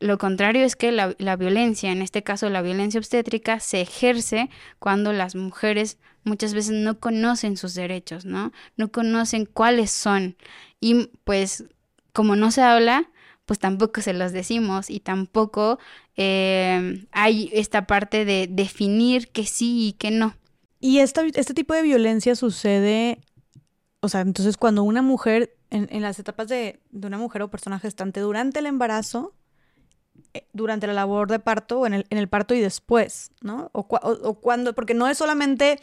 lo contrario es que la violencia, en este caso la violencia obstétrica, se ejerce cuando las mujeres muchas veces no conocen sus derechos, ¿no? No conocen cuáles son. Y pues como no se habla, pues tampoco se los decimos y tampoco eh, hay esta parte de definir que sí y que no. Y esta, este tipo de violencia sucede, o sea, entonces cuando una mujer, en, en las etapas de, de una mujer o persona gestante, durante el embarazo, eh, durante la labor de parto en el, en el parto y después, ¿no? O cuando, porque no es solamente,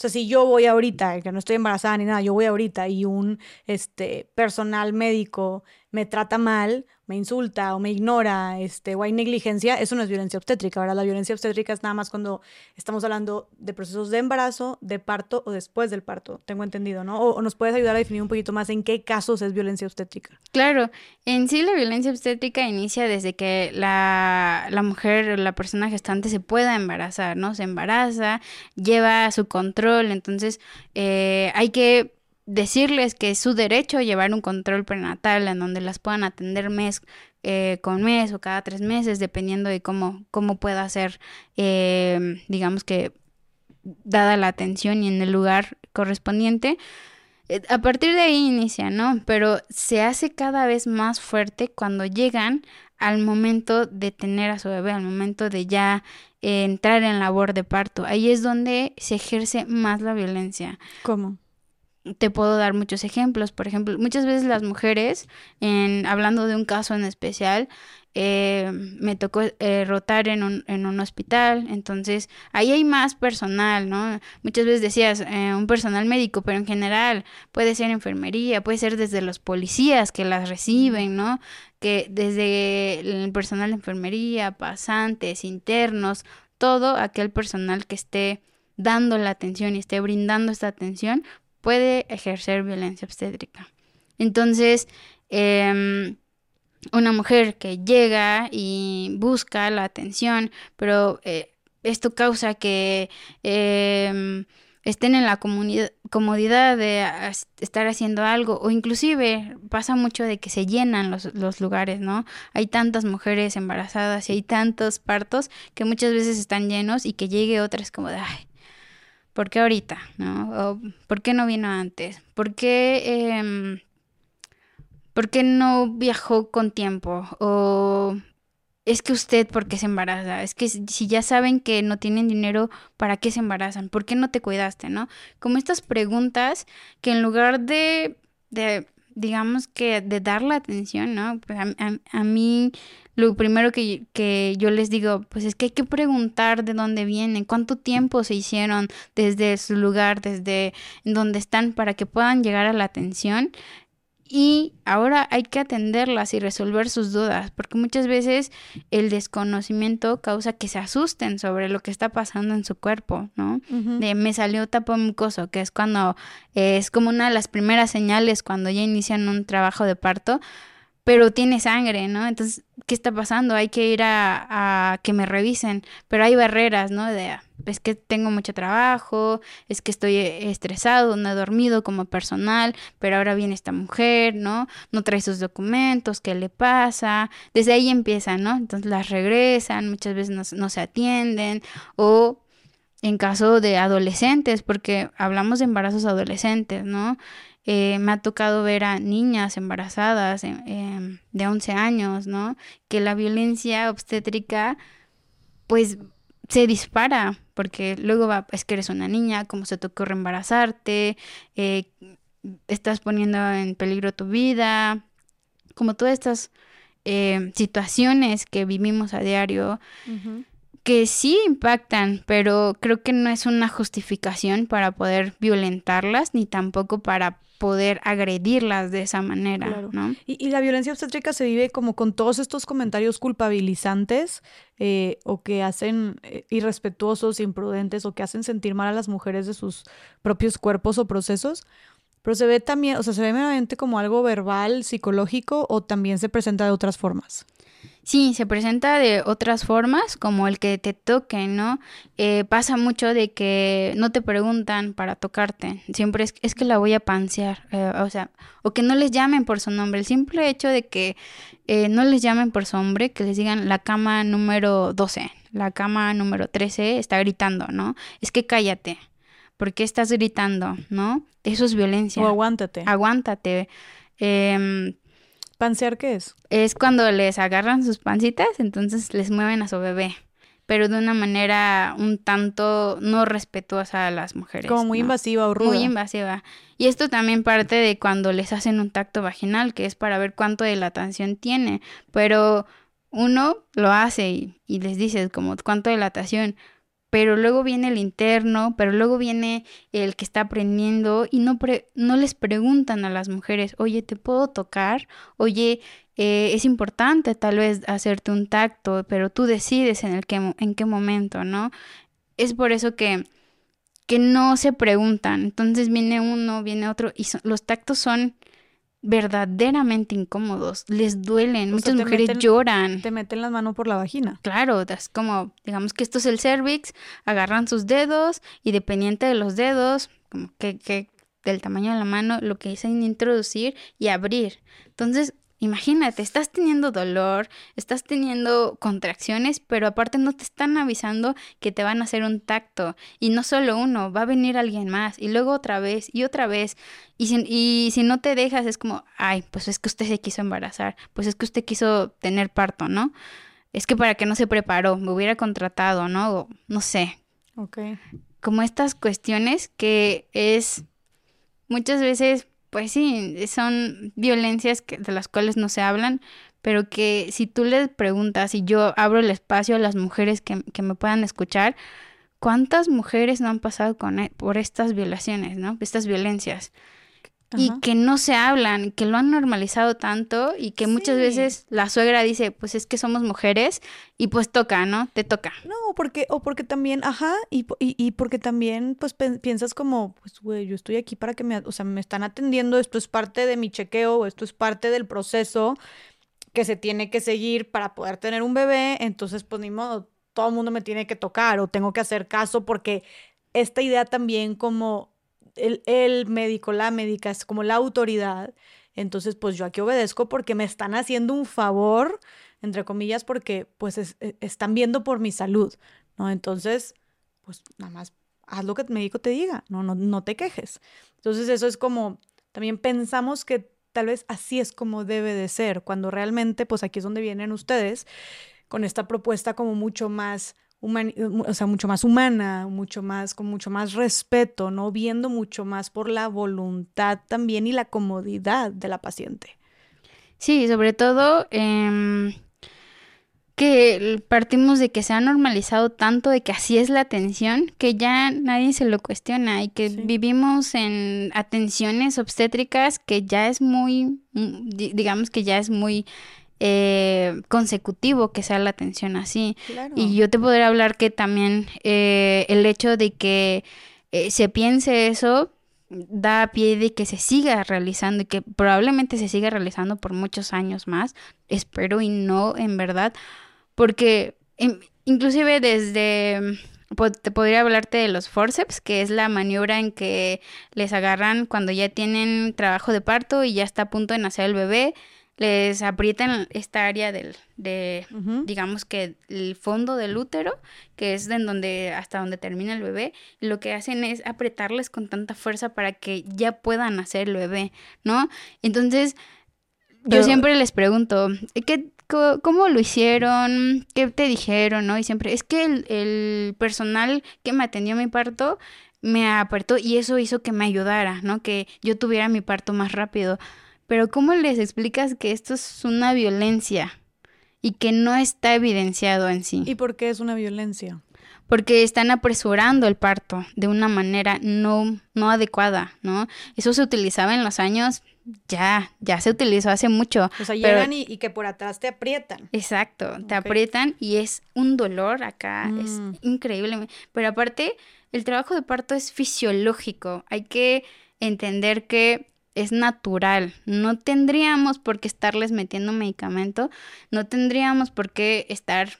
o sea, si yo voy ahorita, que no estoy embarazada ni nada, yo voy ahorita y un este, personal médico me trata mal, me insulta o me ignora, este, o hay negligencia, eso no es violencia obstétrica. Ahora, la violencia obstétrica es nada más cuando estamos hablando de procesos de embarazo, de parto o después del parto, tengo entendido, ¿no? O, nos puedes ayudar a definir un poquito más en qué casos es violencia obstétrica. Claro, en sí la violencia obstétrica inicia desde que la, la mujer o la persona gestante se pueda embarazar, ¿no? Se embaraza, lleva su control, entonces eh, hay que decirles que es su derecho llevar un control prenatal en donde las puedan atender mes eh, con mes o cada tres meses, dependiendo de cómo, cómo pueda ser, eh, digamos que, dada la atención y en el lugar correspondiente. Eh, A partir de ahí inicia, ¿no? Pero se hace cada vez más fuerte cuando llegan al momento de tener a su bebé, al momento de ya eh, entrar en labor de parto. Ahí es donde se ejerce más la violencia. ¿Cómo? Te puedo dar muchos ejemplos. Por ejemplo, muchas veces las mujeres, en, hablando de un caso en especial, eh, me tocó eh, rotar en un, en un hospital, entonces ahí hay más personal, ¿no? Muchas veces decías eh, un personal médico, pero en general puede ser enfermería, puede ser desde los policías que las reciben, ¿no? Que desde el personal de enfermería, pasantes, internos, todo aquel personal que esté dando la atención y esté brindando esta atención puede ejercer violencia obstétrica. Entonces, eh, una mujer que llega y busca la atención, pero eh, esto causa que eh, estén en la comodidad de estar haciendo algo o inclusive pasa mucho de que se llenan los, los, lugares, ¿no? Hay tantas mujeres embarazadas y hay tantos partos que muchas veces están llenos y que llegue otra es como de, ay, ¿por qué ahorita? ¿No? ¿Por qué no vino antes? ¿Por qué... Eh, ¿Por qué no viajó con tiempo? O es que usted, ¿por qué se embaraza? Es que si ya saben que no tienen dinero, ¿para qué se embarazan? ¿Por qué no te cuidaste, no? Como estas preguntas que en lugar de, de digamos que de dar la atención, ¿no? Pues a, mí lo primero que, que, yo les digo, pues es que hay que preguntar de dónde vienen, cuánto tiempo se hicieron desde su lugar, desde donde están, para que puedan llegar a la atención y ahora hay que atenderlas y resolver sus dudas, porque muchas veces el desconocimiento causa que se asusten sobre lo que está pasando en su cuerpo, ¿no? De me salió tapo mucoso, que es cuando es como una de las primeras señales cuando ya inician un trabajo de parto, pero tiene sangre, ¿no? Entonces, ¿qué está pasando? Hay que ir a, que me revisen, pero hay barreras, ¿no? De es que tengo mucho trabajo, es que estoy eh, estresado, no he dormido como personal, pero ahora viene esta mujer, ¿no? No trae sus documentos, ¿qué le pasa? Desde ahí empieza, ¿no? Entonces las regresan, muchas veces no, se atienden o en caso de adolescentes, porque hablamos de embarazos adolescentes, ¿no? Eh, me ha tocado ver a niñas embarazadas eh, de 11 años, ¿no? Que la violencia obstétrica, pues se dispara, porque luego va, es que eres una niña, como se te ocurre embarazarte, eh, estás poniendo en peligro tu vida, como todas estas eh, situaciones que vivimos a diario, que sí impactan, pero creo que no es una justificación para poder violentarlas, ni tampoco para poder agredirlas de esa manera, ¿no? Y, la violencia obstétrica se vive como con todos estos comentarios culpabilizantes eh, o que hacen eh, irrespetuosos, imprudentes o que hacen sentir mal a las mujeres de sus propios cuerpos o procesos. Pero se ve también, o sea, se ve meramente como algo verbal, psicológico o también se presenta de otras formas. Sí, se presenta de otras formas, como el que te toquen, ¿no? Eh, pasa mucho de que no te preguntan para tocarte, siempre es, es que la voy a pansear, eh, o sea, o que no les llamen por su nombre, el simple hecho de que eh, no les llamen por su nombre, que les digan la cama número 12, la cama número 13 está gritando, ¿no? Es que cállate, ¿por qué estás gritando, no? Eso es violencia. O aguántate. Aguántate. Eh, ¿Pansear qué es? Es cuando les agarran sus pancitas, entonces les mueven a su bebé, pero de una manera un tanto no respetuosa a las mujeres. Como muy invasiva o ruda. Muy invasiva. Y esto también parte de cuando les hacen un tacto vaginal, que es para ver cuánto dilatación tiene, pero uno lo hace y, y les dice como cuánto dilatación, pero luego viene el interno, pero luego viene el que está aprendiendo y no, no les preguntan a las mujeres, oye, ¿te puedo tocar? Oye, eh, es importante tal vez hacerte un tacto, pero tú decides en, el que, en qué momento, ¿no? Es por eso que, que no se preguntan. Entonces viene uno, viene otro y los tactos son verdaderamente incómodos, les duelen, muchas mujeres lloran. Te meten las manos por la vagina. Claro, es como, digamos que esto es el cervix, agarran sus dedos y dependiente de los dedos, como que, que del tamaño de la mano, lo que dicen introducir y abrir. Entonces, Imagínate, estás teniendo dolor, estás teniendo contracciones, pero aparte no te están avisando que te van a hacer un tacto. Y no solo uno, va a venir alguien más. Y luego otra vez y otra vez. Y si, y si no te dejas, es como, ay, pues es que usted se quiso embarazar, pues es que usted quiso tener parto, ¿no? Es que para que no se preparó, me hubiera contratado, ¿no? O, no sé. Ok. Como estas cuestiones que es muchas veces, pues sí, son violencias que, de las cuales no se hablan, pero que si tú les preguntas y yo abro el espacio a las mujeres que, que me puedan escuchar, ¿cuántas mujeres no han pasado con, e, por estas violaciones, ¿no? Estas violencias y que no se hablan, que lo han normalizado tanto y que muchas veces la suegra dice, pues es que somos mujeres y pues toca, ¿no? Te toca. No, porque, o porque también, ajá, y, y, y porque también pues piensas como, pues güey, yo estoy aquí para que me, o sea, me están atendiendo, esto es parte de mi chequeo, esto es parte del proceso que se tiene que seguir para poder tener un bebé, entonces pues ni modo, todo el mundo me tiene que tocar o tengo que hacer caso porque esta idea también como el, médico, la médica, es como la autoridad. Entonces, pues yo aquí obedezco porque me están haciendo un favor, entre comillas, porque pues e, están viendo por mi salud, ¿no? Entonces, pues nada más haz lo que el médico te diga, no, no, no te quejes. Entonces, eso es como, también pensamos que tal vez así es como debe de ser, cuando realmente, pues aquí es donde vienen ustedes con esta propuesta como mucho más o sea, mucho más humana, mucho más, con mucho más respeto, ¿no? Viendo mucho más por la voluntad también y la comodidad de la paciente. Sí, sobre todo em, que partimos de que se ha normalizado tanto de que así es la atención que ya nadie se lo cuestiona y que vivimos en atenciones obstétricas que ya es muy, mm, digamos que ya es muy eh, consecutivo que sea la atención así. Y yo te podría hablar que también eh, el hecho de que eh, se piense eso da pie de que se siga realizando y que probablemente se siga realizando por muchos años más, espero y no en verdad, porque inclusive desde te podría hablarte de los forceps, que es la maniobra en que les agarran cuando ya tienen trabajo de parto y ya está a punto de nacer el bebé, les aprietan esta área del, de, digamos que el fondo del útero, que es en donde, hasta donde termina el bebé, y lo que hacen es apretarles con tanta fuerza para que ya puedan nacer el bebé, ¿no? Entonces, yo siempre les pregunto, ¿qué, ¿cómo lo hicieron? ¿Qué te dijeron? ¿no? Y siempre, es que el, el personal que me atendió mi parto me apretó y eso hizo que me ayudara, ¿no? Que yo tuviera mi parto más rápido. Pero ¿cómo les explicas que esto es una violencia y que no está evidenciado en sí? ¿Y por qué es una violencia? Porque están apresurando el parto de una manera no, no adecuada, ¿no? Eso se utilizaba en los años, ya, ya se utilizó hace mucho. O sea, llegan y, que por atrás te aprietan. Exacto, te aprietan y es un dolor acá, es mm. increíble. Pero aparte, el trabajo de parto es fisiológico, hay que entender que es natural. No tendríamos por qué estarles metiendo medicamento, no tendríamos por qué estar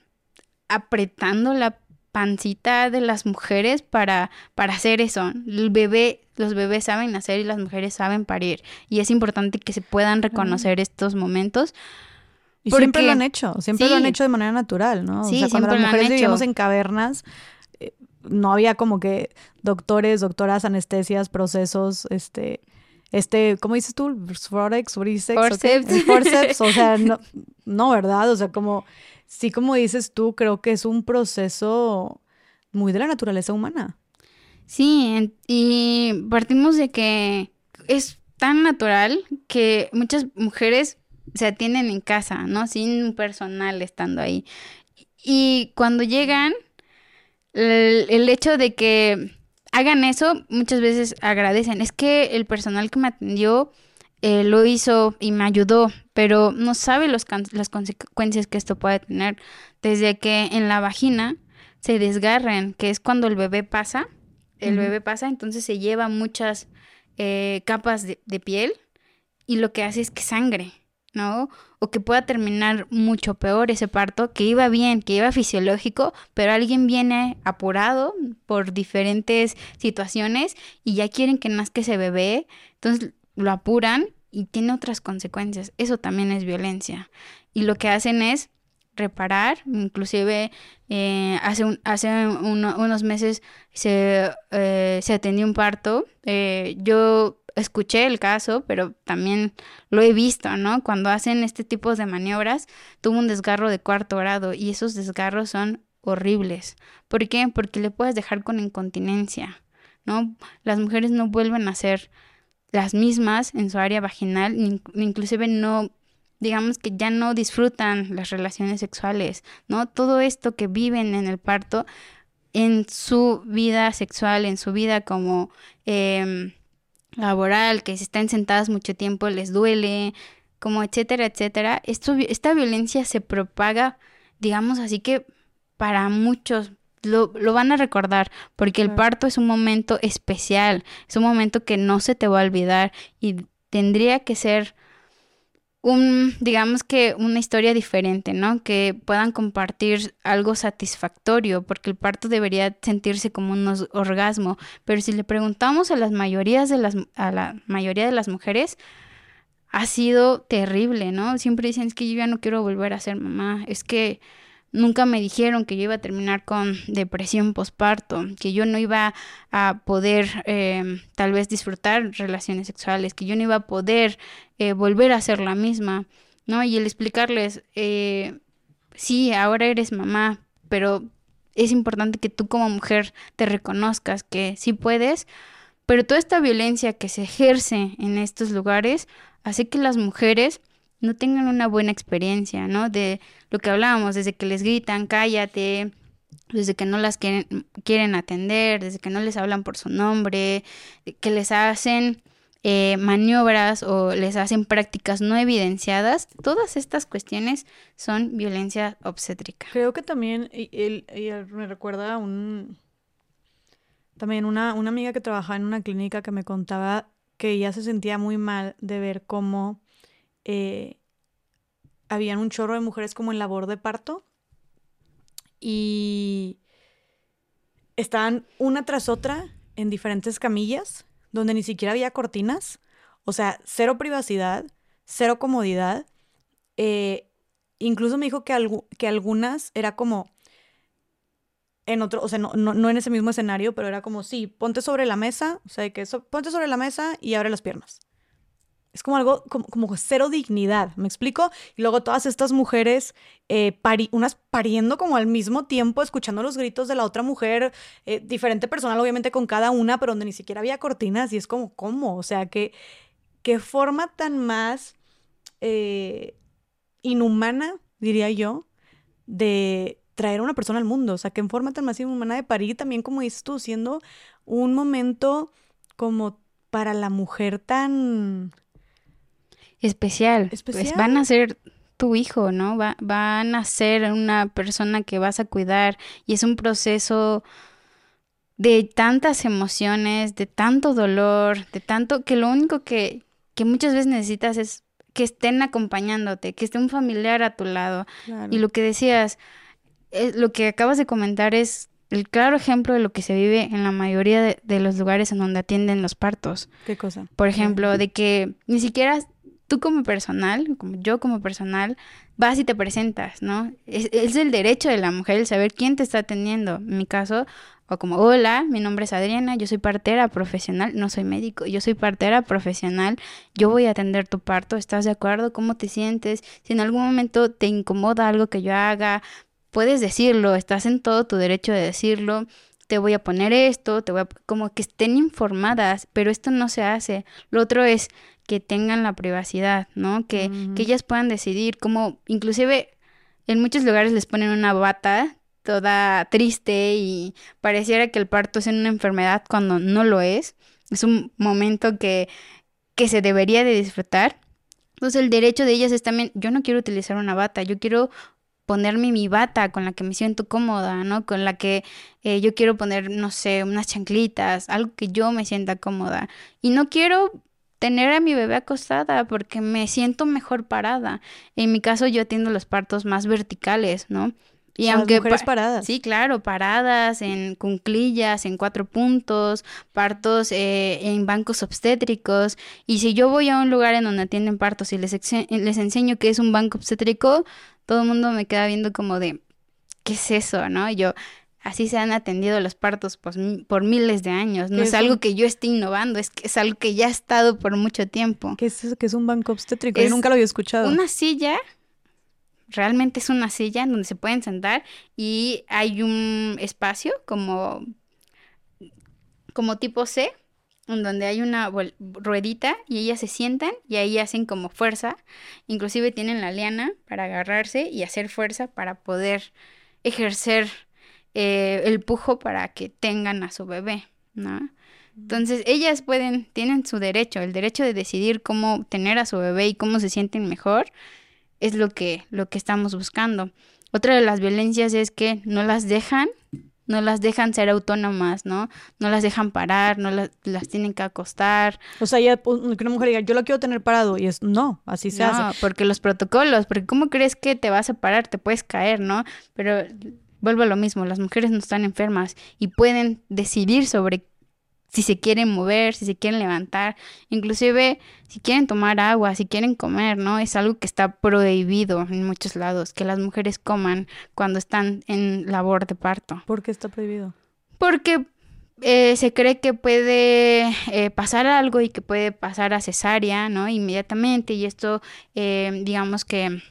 apretando la pancita de las mujeres para, para hacer eso. El bebé, los bebés saben nacer y las mujeres saben parir. Y es importante que se puedan reconocer estos momentos. Y siempre lo han hecho, siempre lo han hecho de manera natural, ¿no? Sí, o sea, cuando las mujeres vivíamos en cavernas, eh, no había como que doctores, doctoras, anestesias, procesos, este, este, ¿cómo dices tú? Forceps, forceps. forceps, o sea, no, no, ¿verdad? O sea, como, sí, como dices tú, creo que es un proceso muy de la naturaleza humana. Sí, y partimos de que es tan natural que muchas mujeres se atienden en casa, ¿no? Sin personal estando ahí. Y cuando llegan, el hecho de que hagan eso, muchas veces agradecen. Es que el personal que me atendió eh, lo hizo y me ayudó, pero no sabe los las consecuencias que esto puede tener. Desde que en la vagina se desgarren, que es cuando el bebé pasa, el bebé pasa, entonces se lleva muchas eh, capas de, de piel y lo que hace es que sangre. ¿No? O que pueda terminar mucho peor ese parto, que iba bien, que iba fisiológico, pero alguien viene apurado por diferentes situaciones y ya quieren que nazca ese bebé, entonces lo apuran y tiene otras consecuencias. Eso también es violencia. Y lo que hacen es reparar, inclusive eh, hace, hace unos meses se, eh, se atendió un parto, eh, yo escuché el caso, pero también lo he visto, ¿no? Cuando hacen este tipo de maniobras, tuvo un desgarro de cuarto grado y esos desgarros son horribles. ¿Por qué? Porque le puedes dejar con incontinencia, ¿no? Las mujeres no vuelven a ser las mismas en su área vaginal, inclusive no digamos que ya no disfrutan las relaciones sexuales, ¿no? Todo esto que viven en el parto, en su vida sexual, en su vida como em, laboral, que si están sentadas mucho tiempo les duele, como etcétera, etcétera. Esto, esta violencia se propaga, digamos así que para muchos lo, lo van a recordar, porque el parto es un momento especial, es un momento que no se te va a olvidar y tendría que ser un, digamos que una historia diferente, ¿no? Que puedan compartir algo satisfactorio, porque el parto debería sentirse como un orgasmo, pero si le preguntamos a las mayorías de las, a la mayoría de las mujeres, ha sido terrible, ¿no? Siempre dicen, es que yo ya no quiero volver a ser mamá, es que Nunca me dijeron que yo iba a terminar con depresión postparto, que yo no iba a poder em, tal vez disfrutar relaciones sexuales, que yo no iba a poder eh, volver a ser la misma, ¿no? Y el explicarles, eh, sí, ahora eres mamá, pero es importante que tú como mujer te reconozcas que sí puedes, pero toda esta violencia que se ejerce en estos lugares hace que las mujeres no tengan una buena experiencia, ¿no? De lo que hablábamos, desde que les gritan, cállate, desde que no las quieren, quieren atender, desde que no les hablan por su nombre, que les hacen eh, maniobras o les hacen prácticas no evidenciadas, todas estas cuestiones son violencia obstétrica. Creo que también, me recuerda a un, también una, una amiga que trabajaba en una clínica que me contaba que ella se sentía muy mal de ver cómo eh, habían un chorro de mujeres como en labor de parto y estaban una tras otra en diferentes camillas donde ni siquiera había cortinas, o sea, cero privacidad, cero comodidad. Eh, incluso me dijo que, que algunas era como en otro, o sea, no, no, en ese mismo escenario, pero era como, sí, ponte sobre la mesa, o sea, que ponte sobre la mesa y abre las piernas. Es como algo, como, cero dignidad, ¿me explico? Y luego todas estas mujeres, eh, unas pariendo como al mismo tiempo, escuchando los gritos de la otra mujer, eh, diferente personal obviamente con cada una, pero donde ni siquiera había cortinas y es como, ¿cómo? O sea, que qué forma tan más eh, inhumana, diría yo, de traer a una persona al mundo. O sea, qué forma tan más inhumana de parir también, como dices tú, siendo un momento como para la mujer tan especial. Pues van a ser tu hijo, ¿no? Va, van a ser una persona que vas a cuidar y es un proceso de tantas emociones, de tanto dolor, de tanto que lo único que, que muchas veces necesitas es que estén acompañándote, que esté un familiar a tu lado. Y lo que decías, es, lo que acabas de comentar es el claro ejemplo de lo que se vive en la mayoría de, de los lugares en donde atienden los partos. ¿Qué cosa? Por ejemplo, de que ni siquiera tú como personal, como yo como personal, vas y te presentas, ¿no? Es, el derecho de la mujer el saber quién te está atendiendo. En mi caso, o como, hola, mi nombre es Adriana, yo soy partera profesional, no soy médico, yo soy partera profesional, yo voy a atender tu parto, ¿estás de acuerdo? ¿Cómo te sientes? Si en algún momento te incomoda algo que yo haga, puedes decirlo, estás en todo tu derecho de decirlo te voy a poner esto, te voy a... como que estén informadas, pero esto no se hace. Lo otro es que tengan la privacidad, ¿no? Que, que ellas puedan decidir como, inclusive en muchos lugares les ponen una bata toda triste y pareciera que el parto es una enfermedad cuando no lo es. Es un momento que, que se debería de disfrutar. Entonces el derecho de ellas es también, yo no quiero utilizar una bata, yo quiero ponerme mi bata con la que me siento cómoda, ¿no? Con la que eh, yo quiero poner, no sé, unas chanclitas, algo que yo me sienta cómoda. Y no quiero tener a mi bebé acostada porque me siento mejor parada. En mi caso yo atiendo los partos más verticales, ¿no? Y aunque mujeres paradas. Sí, claro, paradas en cunclillas, en cuatro puntos, partos eh, en bancos obstétricos. Y si yo voy a un lugar en donde atienden partos y les, les enseño que es un banco obstétrico, todo el mundo me queda viendo como de, ¿qué es eso? ¿No? Y yo, así se han atendido los partos por miles de años. No es, algo que yo esté innovando, es que es algo que ya ha estado por mucho tiempo. ¿Qué es eso? ¿Qué es un banco obstétrico? yo nunca lo había escuchado. Una silla, realmente es una silla en donde se pueden sentar y hay un espacio como, como tipo C en donde hay una ruedita y ellas se sientan y ahí hacen como fuerza. Inclusive tienen la liana para agarrarse y hacer fuerza para poder ejercer eh, el pujo para que tengan a su bebé, ¿no? Entonces, ellas pueden, tienen su derecho, el derecho de decidir cómo tener a su bebé y cómo se sienten mejor, es lo que, lo que estamos buscando. Otra de las violencias es que no las dejan, no las dejan ser autónomas, ¿no? No las dejan parar, no las, tienen que acostar. O sea, ya que una mujer diga, yo lo quiero tener parado, y es, no, así se no, porque los protocolos, porque ¿cómo crees que te vas a parar? Te puedes caer, ¿no? Pero vuelvo a lo mismo, las mujeres no están enfermas y pueden decidir sobre si se quieren mover, si se quieren levantar, inclusive si quieren tomar agua, si quieren comer, ¿no? Es algo que está prohibido en muchos lados, que las mujeres coman cuando están en labor de parto. ¿Por qué está prohibido? Porque eh, se cree que puede eh, pasar algo y que puede pasar a cesárea, ¿no? Inmediatamente y esto, eh, digamos que,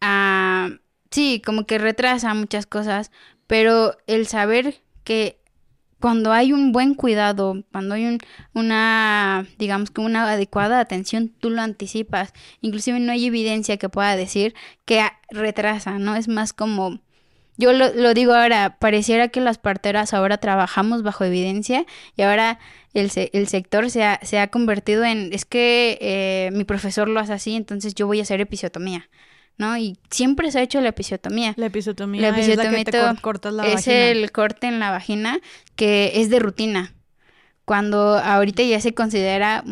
ah, sí, como que retrasa muchas cosas, pero el saber que cuando hay un buen cuidado, cuando hay un, una, digamos que una adecuada atención, tú lo anticipas. Inclusive no hay evidencia que pueda decir que retrasa, ¿no? Es más como, yo lo, digo ahora, pareciera que las parteras ahora trabajamos bajo evidencia y ahora el, el sector se ha, se ha, convertido en, es que eh, mi profesor lo hace así, entonces yo voy a hacer episiotomía. ¿No? Y siempre se ha hecho la episiotomía. La episiotomía, es, el corte en la vagina que es de rutina. Cuando ahorita ya se considera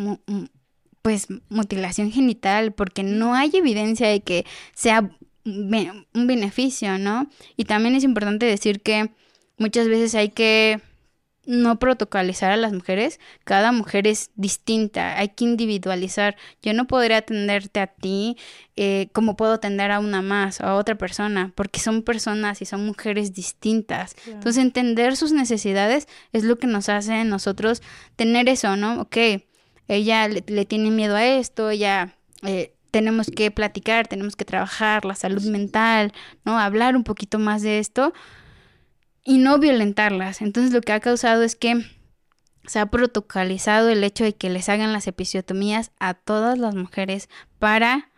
pues mutilación genital porque no hay evidencia de que sea un beneficio, ¿no? Y también es importante decir que muchas veces hay que no protocolizar a las mujeres, cada mujer es distinta, hay que individualizar. Yo no podría atenderte a ti eh, como puedo atender a una más, a otra persona, porque son personas y son mujeres distintas. Entonces, entender sus necesidades es lo que nos hace a nosotros tener eso, ¿no? Ok, ella le, tiene miedo a esto, ella... Eh, tenemos que platicar, tenemos que trabajar la salud mental, ¿no? Hablar un poquito más de esto y no violentarlas. Entonces lo que ha causado es que se ha protocolizado el hecho de que les hagan las episiotomías a todas las mujeres para...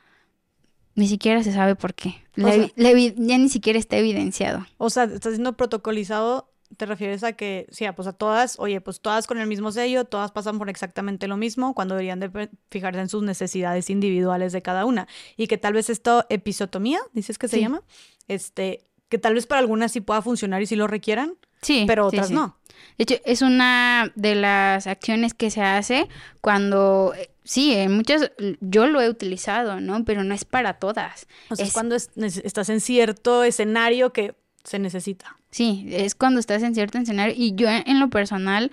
Ni siquiera se sabe por qué. ya ni siquiera está evidenciado. O sea, está siendo protocolizado, te refieres a que, sí, pues a todas, oye, pues todas con el mismo sello, todas pasan por exactamente lo mismo, cuando deberían de fijarse en sus necesidades individuales de cada una. Y que tal vez esto, episiotomía, dices que se llama, este, que tal vez para algunas sí pueda funcionar y sí lo requieran, sí, pero otras no. De hecho, es una de las acciones que se hace cuando, eh, sí, en muchas, yo lo he utilizado, ¿no? Pero no es para todas. O sea, es, cuando estás en cierto escenario que se necesita. Sí, es cuando estás en cierto escenario y yo en lo personal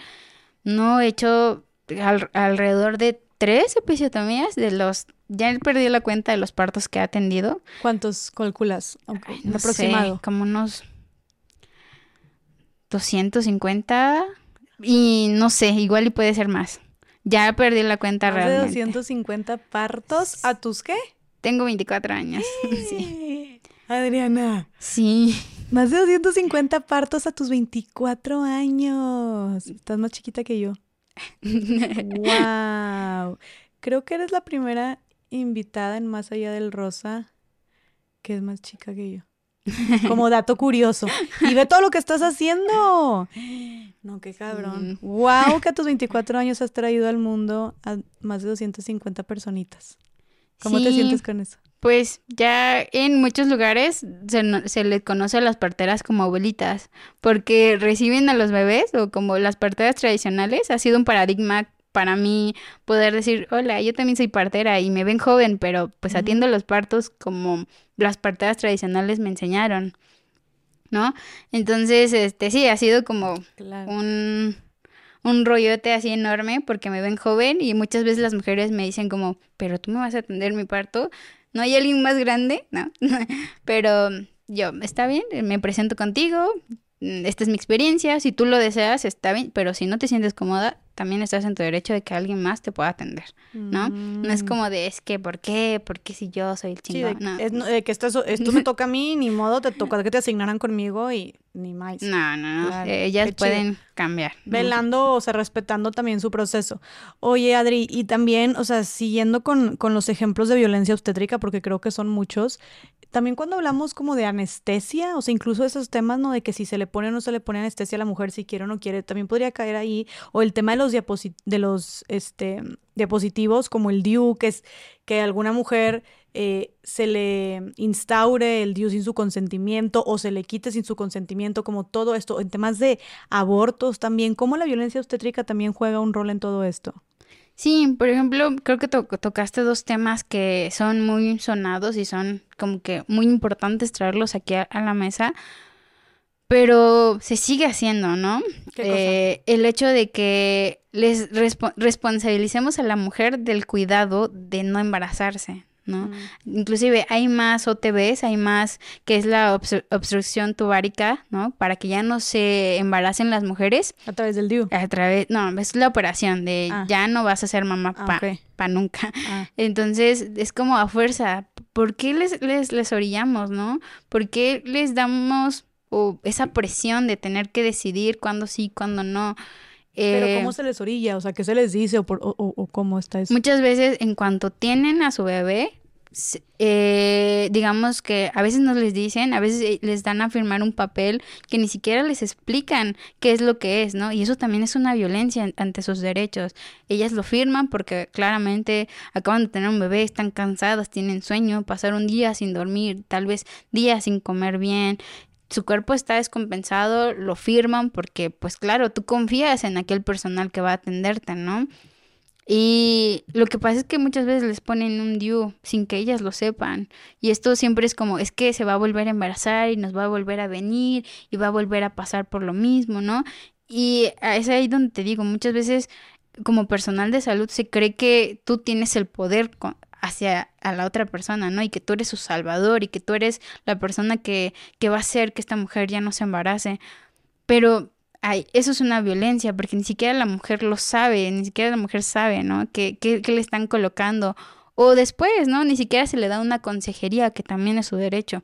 no he hecho alrededor de tres episiotomías de los ya he perdido la cuenta de los partos que ha atendido. ¿Cuántos calculas? aproximado. como unos 250 y no sé, igual y puede ser más. Ya perdí la cuenta ¿Más realmente. de 250 partos a tus qué? Tengo 24 años. sí. Adriana. Sí. Más de 250 partos a tus 24 años. Estás más chiquita que yo. Wow. Creo que eres la primera invitada en Más Allá del Rosa que es más chica que yo. Como dato curioso. Y ve todo lo que estás haciendo. No, qué cabrón. Wow, mm. que a tus 24 años has traído al mundo a más de 250 personitas. ¿Cómo te sientes con eso? Pues ya en muchos lugares se, se les conoce a las parteras como abuelitas, porque reciben a los bebés o como las parteras tradicionales. Ha sido un paradigma para mí poder decir, hola, yo también soy partera y me ven joven, pero pues atiendo los partos como las parteras tradicionales me enseñaron, ¿no? Entonces, este, sí, ha sido como un, un rollote así enorme porque me ven joven y muchas veces las mujeres me dicen como, pero tú me vas a atender mi parto, ¿no hay alguien más grande? ¿No? pero yo, está bien, me presento contigo, Mm, esta es mi experiencia, si tú lo deseas, está bien, pero si no te sientes cómoda, también estás en tu derecho de que alguien más te pueda atender, ¿no? No es mm. como de, es que, ¿por qué? ¿Por qué si yo soy el chingón? Sí, de, que esto, me toca a mí, ni modo, te toca que te asignaran conmigo y ni más. No, no, no. Ellas pueden cambiar. Velando, o sea, respetando también su proceso. Oye, Adri, y también, o sea, siguiendo con, con los ejemplos de violencia obstétrica, porque creo que son muchos, también cuando hablamos como de anestesia, o sea, incluso esos temas, ¿no? De que si se le pone o no se le pone anestesia a la mujer, si quiere o no quiere, también podría caer ahí. O el tema de los, de los este, diapositivos, como el DIU, que es que alguna mujer eh, se le instaure el DIU sin su consentimiento o se le quite sin su consentimiento, como todo esto. En temas de abortos también, ¿cómo la violencia obstétrica también juega un rol en todo esto? Sí, por ejemplo, creo que tocaste dos temas que son muy sonados y son como que muy importantes traerlos aquí a, la mesa, pero se sigue haciendo, ¿no? Eh, el hecho de que les responsabilicemos a la mujer del cuidado de no embarazarse, ¿no? Mm. Inclusive hay más OTBs, hay más que es la obstrucción tubárica, ¿no? Para que ya no se embaracen las mujeres. A través del DIU. A través, no, es la operación de ah. ya no vas a ser mamá ah, pa, nunca. Ah. Entonces es como a fuerza. ¿Por qué les, les, les orillamos, no? ¿Por qué les damos esa presión de tener que decidir cuándo sí, cuándo no? Pero eh, ¿cómo se les orilla? O sea, ¿qué se les dice o, o, cómo está eso? Muchas veces en cuanto tienen a su bebé, eh, digamos que a veces nos les dicen, a veces eh, les dan a firmar un papel que ni siquiera les explican qué es lo que es, ¿no? Y eso también es una violencia ante sus derechos. Ellas lo firman porque claramente acaban de tener un bebé, están cansadas, tienen sueño, pasar un día sin dormir, tal vez días sin comer bien, su cuerpo está descompensado, lo firman porque, pues claro, tú confías en aquel personal que va a atenderte, ¿no? Y lo que pasa es que muchas veces les ponen un DIU sin que ellas lo sepan. Y esto siempre es como, es que se va a volver a embarazar y nos va a volver a venir y va a volver a pasar por lo mismo, ¿no? Y es ahí donde te digo, muchas veces como personal de salud se cree que tú tienes el poder hacia a la otra persona, ¿no? Y que tú eres su salvador y que tú eres la persona que, que va a hacer que esta mujer ya no se embarace. Pero ay, eso es una violencia, porque ni siquiera la mujer lo sabe, ni siquiera la mujer sabe, ¿no? ¿Qué, qué, qué le están colocando? O después, ¿no? Ni siquiera se le da una consejería, que también es su derecho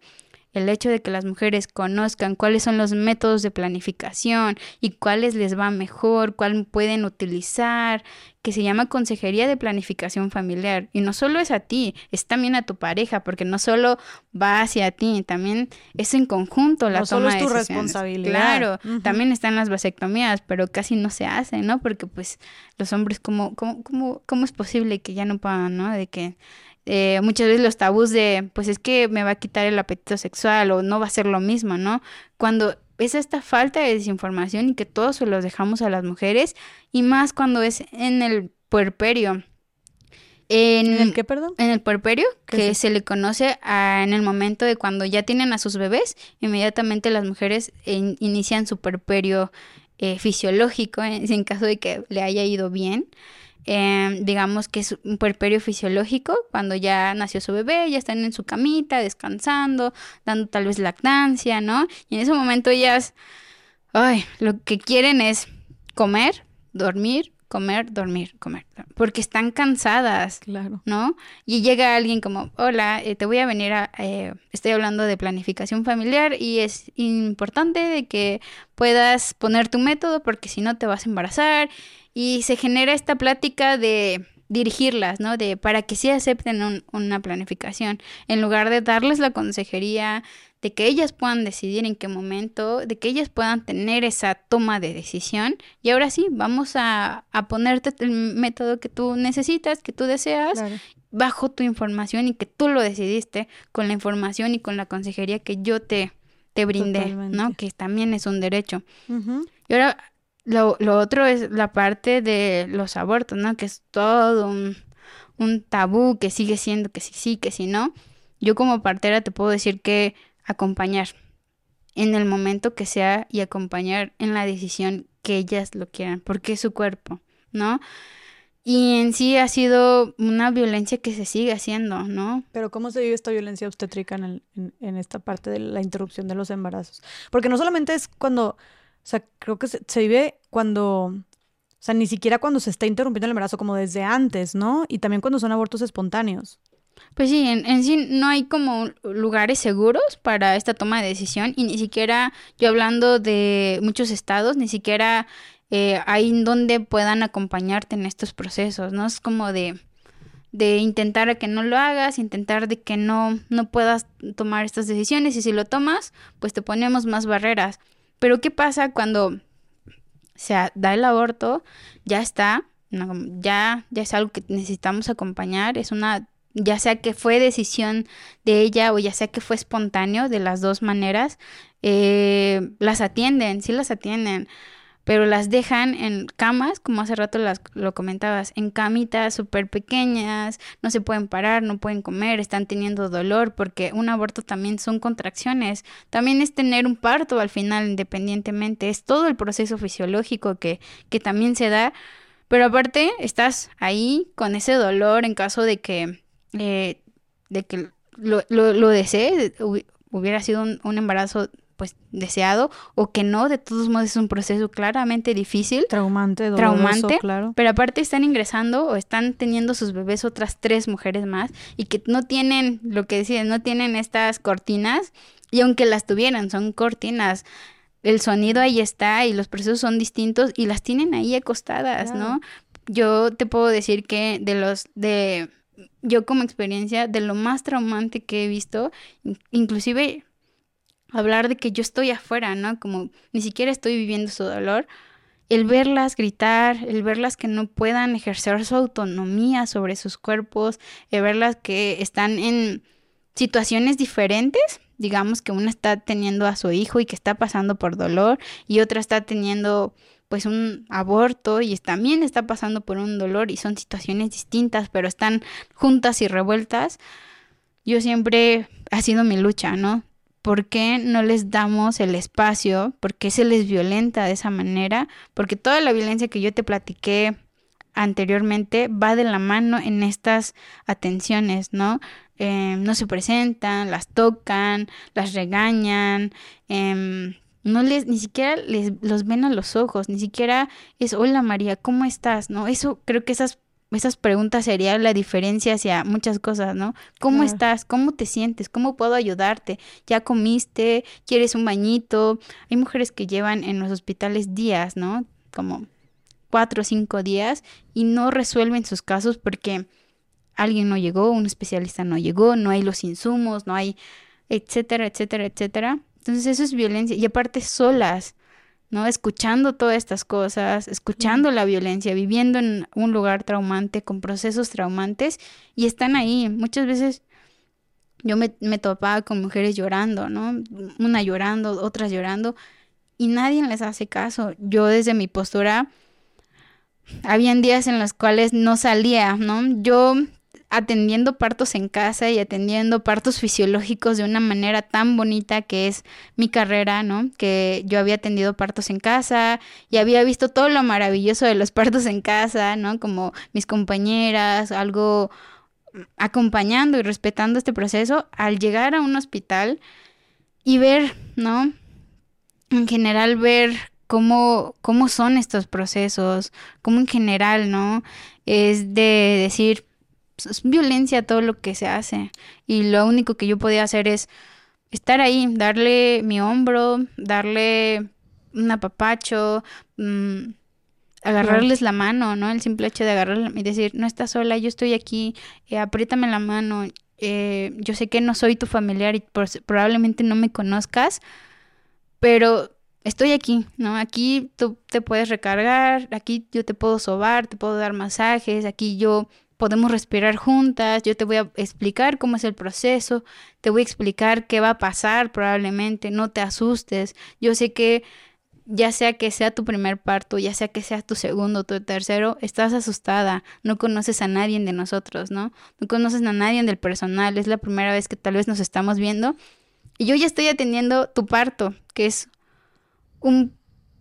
el hecho de que las mujeres conozcan cuáles son los métodos de planificación y cuáles les va mejor, cuál pueden utilizar, que se llama Consejería de Planificación Familiar. Y no solo es a ti, es también a tu pareja, porque no solo va hacia ti, también es en conjunto la no toma solo es tu responsabilidad. Claro, también están las vasectomías, pero casi no se hacen, ¿no? Porque pues los hombres, ¿cómo, cómo, cómo, cómo es posible que ya no puedan, ¿no? De que eh, muchas veces los tabús de, pues es que me va a quitar el apetito sexual o no va a ser lo mismo, ¿no? Cuando es esta falta de desinformación y que todos se los dejamos a las mujeres y más cuando es en el puerperio. En, el qué, perdón? En el puerperio, que se le conoce en el momento de cuando ya tienen a sus bebés, inmediatamente las mujeres inician su puerperio eh, fisiológico, en caso de que le haya ido bien. Em, digamos que es un puerperio fisiológico, cuando ya nació su bebé, ya están en su camita, descansando, dando tal vez lactancia, ¿no? Y en ese momento ellas, ay, lo que quieren es comer, dormir, comer, dormir, comer, porque están cansadas, claro. ¿no? Y llega alguien como, hola, eh, te voy a venir a, eh, estoy hablando de planificación familiar y es importante de que puedas poner tu método porque si no te vas a embarazar y se genera esta plática de dirigirlas, ¿no? De para que sí acepten una planificación, en lugar de darles la consejería, de que ellas puedan decidir en qué momento, de que ellas puedan tener esa toma de decisión. Y ahora sí, vamos a, a ponerte el método que tú necesitas, que tú deseas, bajo tu información y que tú lo decidiste con la información y con la consejería que yo te, te brindé, ¿no? Que también es un derecho. Y ahora lo, lo, otro es la parte de los abortos, ¿no? Que es todo un, un tabú que sigue siendo que sí, sí, que sí, no. Yo como partera te puedo decir que acompañar en el momento que sea y acompañar en la decisión que ellas lo quieran, porque es su cuerpo, ¿no? Y en sí ha sido una violencia que se sigue haciendo, ¿no? Pero ¿cómo se vive esta violencia obstétrica en, en esta parte de la interrupción de los embarazos? Porque no solamente es cuando o sea, creo que se, vive cuando, o sea, ni siquiera cuando se está interrumpiendo el embarazo, como desde antes, ¿no? Y también cuando son abortos espontáneos. Pues sí, en, en, sí no hay como lugares seguros para esta toma de decisión y ni siquiera, yo hablando de muchos estados, ni siquiera eh, hay donde puedan acompañarte en estos procesos, ¿no? Es como de, de intentar que no lo hagas, intentar de que no, no puedas tomar estas decisiones y si lo tomas, pues te ponemos más barreras. Pero ¿qué pasa cuando se da el aborto? Ya está, ya, ya es algo que necesitamos acompañar, es una ya sea que fue decisión de ella o ya sea que fue espontáneo, de las dos maneras, eh, las atienden, sí las atienden, pero las dejan en camas, como hace rato las, lo comentabas, en camitas súper pequeñas, no se pueden parar, no pueden comer, están teniendo dolor, porque un aborto también son contracciones, también es tener un parto al final independientemente, es todo el proceso fisiológico que, que también se da, pero aparte estás ahí con ese dolor en caso de que eh, de que lo, lo, lo desee, hubiera sido un, embarazo pues deseado o que no, de todos modos es un proceso claramente difícil. Traumante, doloroso, traumante, claro. Pero aparte están ingresando o están teniendo sus bebés otras tres mujeres más y que no tienen, lo que decían, no tienen estas cortinas y aunque las tuvieran, son cortinas. El sonido ahí está y los procesos son distintos y las tienen ahí acostadas, ¿no? Yo te puedo decir que de los de yo como experiencia de lo más traumante que he visto, inclusive hablar de que yo estoy afuera, ¿no? Como ni siquiera estoy viviendo su dolor, el verlas gritar, el verlas que no puedan ejercer su autonomía sobre sus cuerpos, el verlas que están en situaciones diferentes, digamos que una está teniendo a su hijo y que está pasando por dolor y otra está teniendo pues un aborto y también está pasando por un dolor y son situaciones distintas, pero están juntas y revueltas, yo siempre ha sido mi lucha, ¿no? ¿Por qué no les damos el espacio? ¿Por qué se les violenta de esa manera? Porque toda la violencia que yo te platiqué anteriormente va de la mano en estas atenciones, ¿no? Eh, no se presentan, las tocan, las regañan, eh, no les, ni siquiera les los ven a los ojos, ni siquiera es hola María, ¿cómo estás? ¿No? Eso creo que esas, esas preguntas serían la diferencia hacia muchas cosas, ¿no? ¿Cómo estás? ¿Cómo te sientes? ¿Cómo puedo ayudarte? ¿Ya comiste? ¿Quieres un bañito? Hay mujeres que llevan en los hospitales días, ¿no? Como cuatro o cinco días y no resuelven sus casos porque alguien no llegó, un especialista no llegó, no hay los insumos, no hay, etcétera, etcétera, etcétera. Entonces eso es violencia. Y aparte solas, ¿no? Escuchando todas estas cosas, escuchando la violencia, viviendo en un lugar traumante, con procesos traumantes, y están ahí. Muchas veces yo me, me topaba con mujeres llorando, ¿no? Una llorando, otras llorando, y nadie les hace caso. Yo desde mi postura, habían días en los cuales no salía, ¿no? Yo atendiendo partos en casa y atendiendo partos fisiológicos de una manera tan bonita que es mi carrera, ¿no? Que yo había atendido partos en casa y había visto todo lo maravilloso de los partos en casa, ¿no? Como mis compañeras, algo acompañando y respetando este proceso, al llegar a un hospital y ver, ¿no? En general ver cómo, cómo son estos procesos, cómo en general, ¿no? Es de decir, es violencia todo lo que se hace. Y lo único que yo podía hacer es estar ahí, darle mi hombro, darle un apapacho, mm, agarrarles la mano, ¿no? El simple hecho de agarrarla y decir, no estás sola, yo estoy aquí, eh, apriétame la mano. Eh, yo sé que no soy tu familiar y probablemente no me conozcas, pero estoy aquí, ¿no? Aquí tú te puedes recargar, aquí yo te puedo sobar, te puedo dar masajes, aquí yo podemos respirar juntas, yo te voy a explicar cómo es el proceso, te voy a explicar qué va a pasar probablemente, no te asustes. Yo sé que ya sea que sea tu primer parto, ya sea que sea tu segundo tu tercero, estás asustada, no conoces a nadie de nosotros, ¿no? No conoces a nadie del personal, es la primera vez que tal vez nos estamos viendo. Y yo ya estoy atendiendo tu parto, que es un,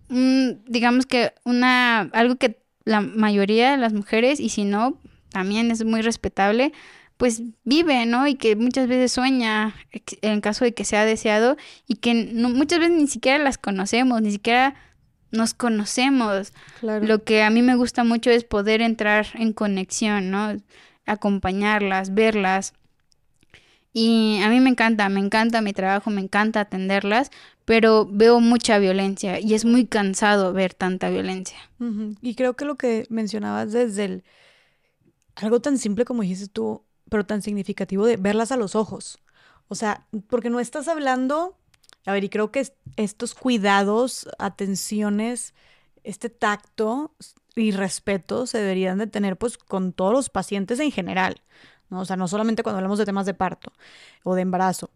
un digamos que una, algo que la mayoría de las mujeres, y si no, también es muy respetable, pues vive, ¿no? Y que muchas veces sueña en caso de que sea deseado y que no, muchas veces ni siquiera las conocemos, ni siquiera nos conocemos. Lo que a mí me gusta mucho es poder entrar en conexión, ¿no? Acompañarlas, verlas, Y a mí me encanta, me encanta mi trabajo, me encanta atenderlas, pero veo mucha violencia y es muy cansado ver tanta violencia. Y creo que lo que mencionabas desde el... Algo tan simple como dijiste tú, pero tan significativo de verlas a los ojos. O sea, porque no estás hablando, a ver, y creo que estos cuidados, atenciones, este tacto y respeto se deberían de tener pues con todos los pacientes en general, ¿no? O sea, no solamente cuando hablamos de temas de parto o de embarazo,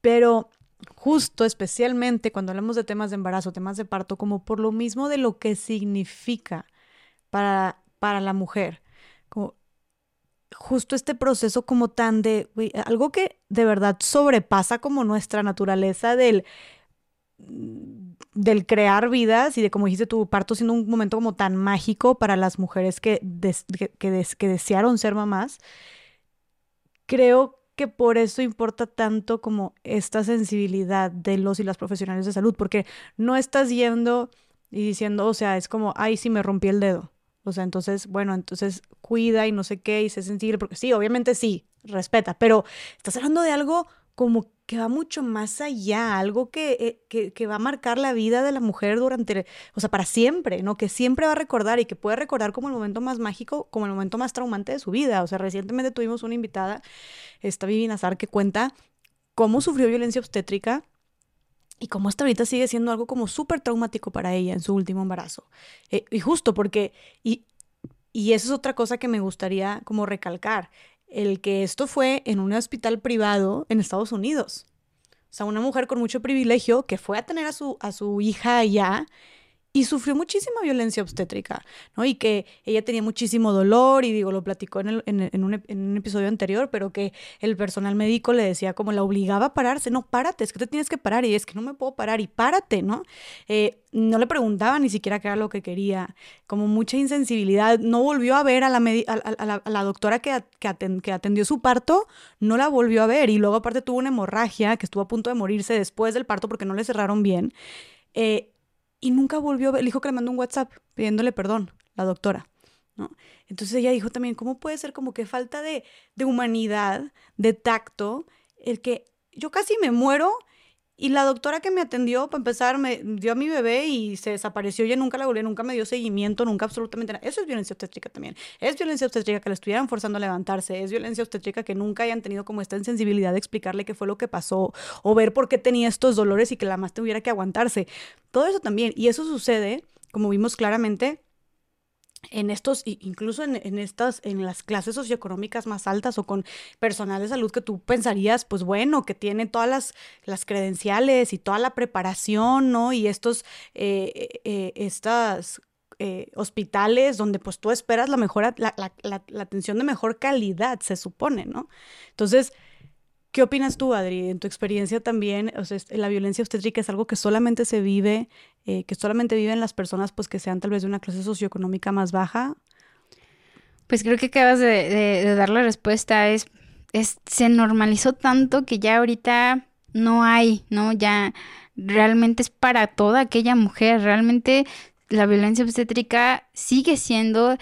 pero justo especialmente cuando hablamos de temas de embarazo, temas de parto, como por lo mismo de lo que significa para, para la mujer, justo este proceso como tan de, algo que de verdad sobrepasa como nuestra naturaleza del del crear vidas y de como dijiste tu parto siendo un momento como tan mágico para las mujeres que, que, que, desearon ser mamás, creo que por eso importa tanto como esta sensibilidad de los y las profesionales de salud, porque no estás yendo y diciendo, o sea, es como, ay, sí, me rompí el dedo. O sea, entonces, bueno, entonces cuida y no sé qué y sé sensible, porque sí, obviamente sí, respeta, pero estás hablando de algo como que va mucho más allá, algo eh, que, que, va a marcar la vida de la mujer durante, o sea, para siempre, ¿no? Que siempre va a recordar y que puede recordar como el momento más mágico, como el momento más traumante de su vida. O sea, recientemente tuvimos una invitada, esta Vivi Nazar, que cuenta cómo sufrió violencia obstétrica y cómo hasta ahorita sigue siendo algo como súper traumático para ella en su último embarazo. Eh, y justo porque, y, y eso es otra cosa que me gustaría como recalcar, el que esto fue en un hospital privado en Estados Unidos. O sea, una mujer con mucho privilegio que fue a tener a su, a su hija allá y sufrió muchísima violencia obstétrica, ¿no? Y que ella tenía muchísimo dolor, y digo, lo platicó en, un, episodio anterior, pero que el personal médico le decía como la obligaba a pararse, no, párate, es que te tienes que parar, y es que no me puedo parar, y párate, ¿no? Eh, no le preguntaba ni siquiera qué era lo que quería, como mucha insensibilidad, no volvió a ver a la, doctora que, que, atendió su parto, no la volvió a ver, y luego aparte tuvo una hemorragia, que estuvo a punto de morirse después del parto porque no le cerraron bien. Eh, y nunca volvió ver, dijo que le mandó un WhatsApp pidiéndole perdón, la doctora. ¿no? Entonces ella dijo también, ¿cómo puede ser como que falta de, de humanidad, de tacto, el que yo casi me muero y la doctora que me atendió, para empezar, me dio a mi bebé y se desapareció. Ella nunca la volvió, nunca me dio seguimiento, nunca absolutamente nada. Eso es violencia obstétrica también. Es violencia obstétrica que la estuvieran forzando a levantarse. Es violencia obstétrica que nunca hayan tenido como esta insensibilidad de explicarle qué fue lo que pasó o ver por qué tenía estos dolores y que la más tuviera que aguantarse. Todo eso también. Y eso sucede, como vimos claramente, en estos, incluso en, estas, en las clases socioeconómicas más altas o con personal de salud que tú pensarías, pues bueno, que tiene todas las, las credenciales y toda la preparación, ¿no? Y estos, eh, eh, estas eh, hospitales donde pues tú esperas la mejor, la, la, la atención de mejor calidad, se supone, ¿no? Entonces, ¿Qué opinas tú, Adri? En tu experiencia también, o sea, la violencia obstétrica es algo que solamente se vive, eh, que solamente viven las personas pues que sean tal vez de una clase socioeconómica más baja. Pues creo que acabas de, dar la respuesta. Es, es, se normalizó tanto que ya ahorita no hay, ¿no? Ya realmente es para toda aquella mujer. Realmente la violencia obstétrica sigue siendo,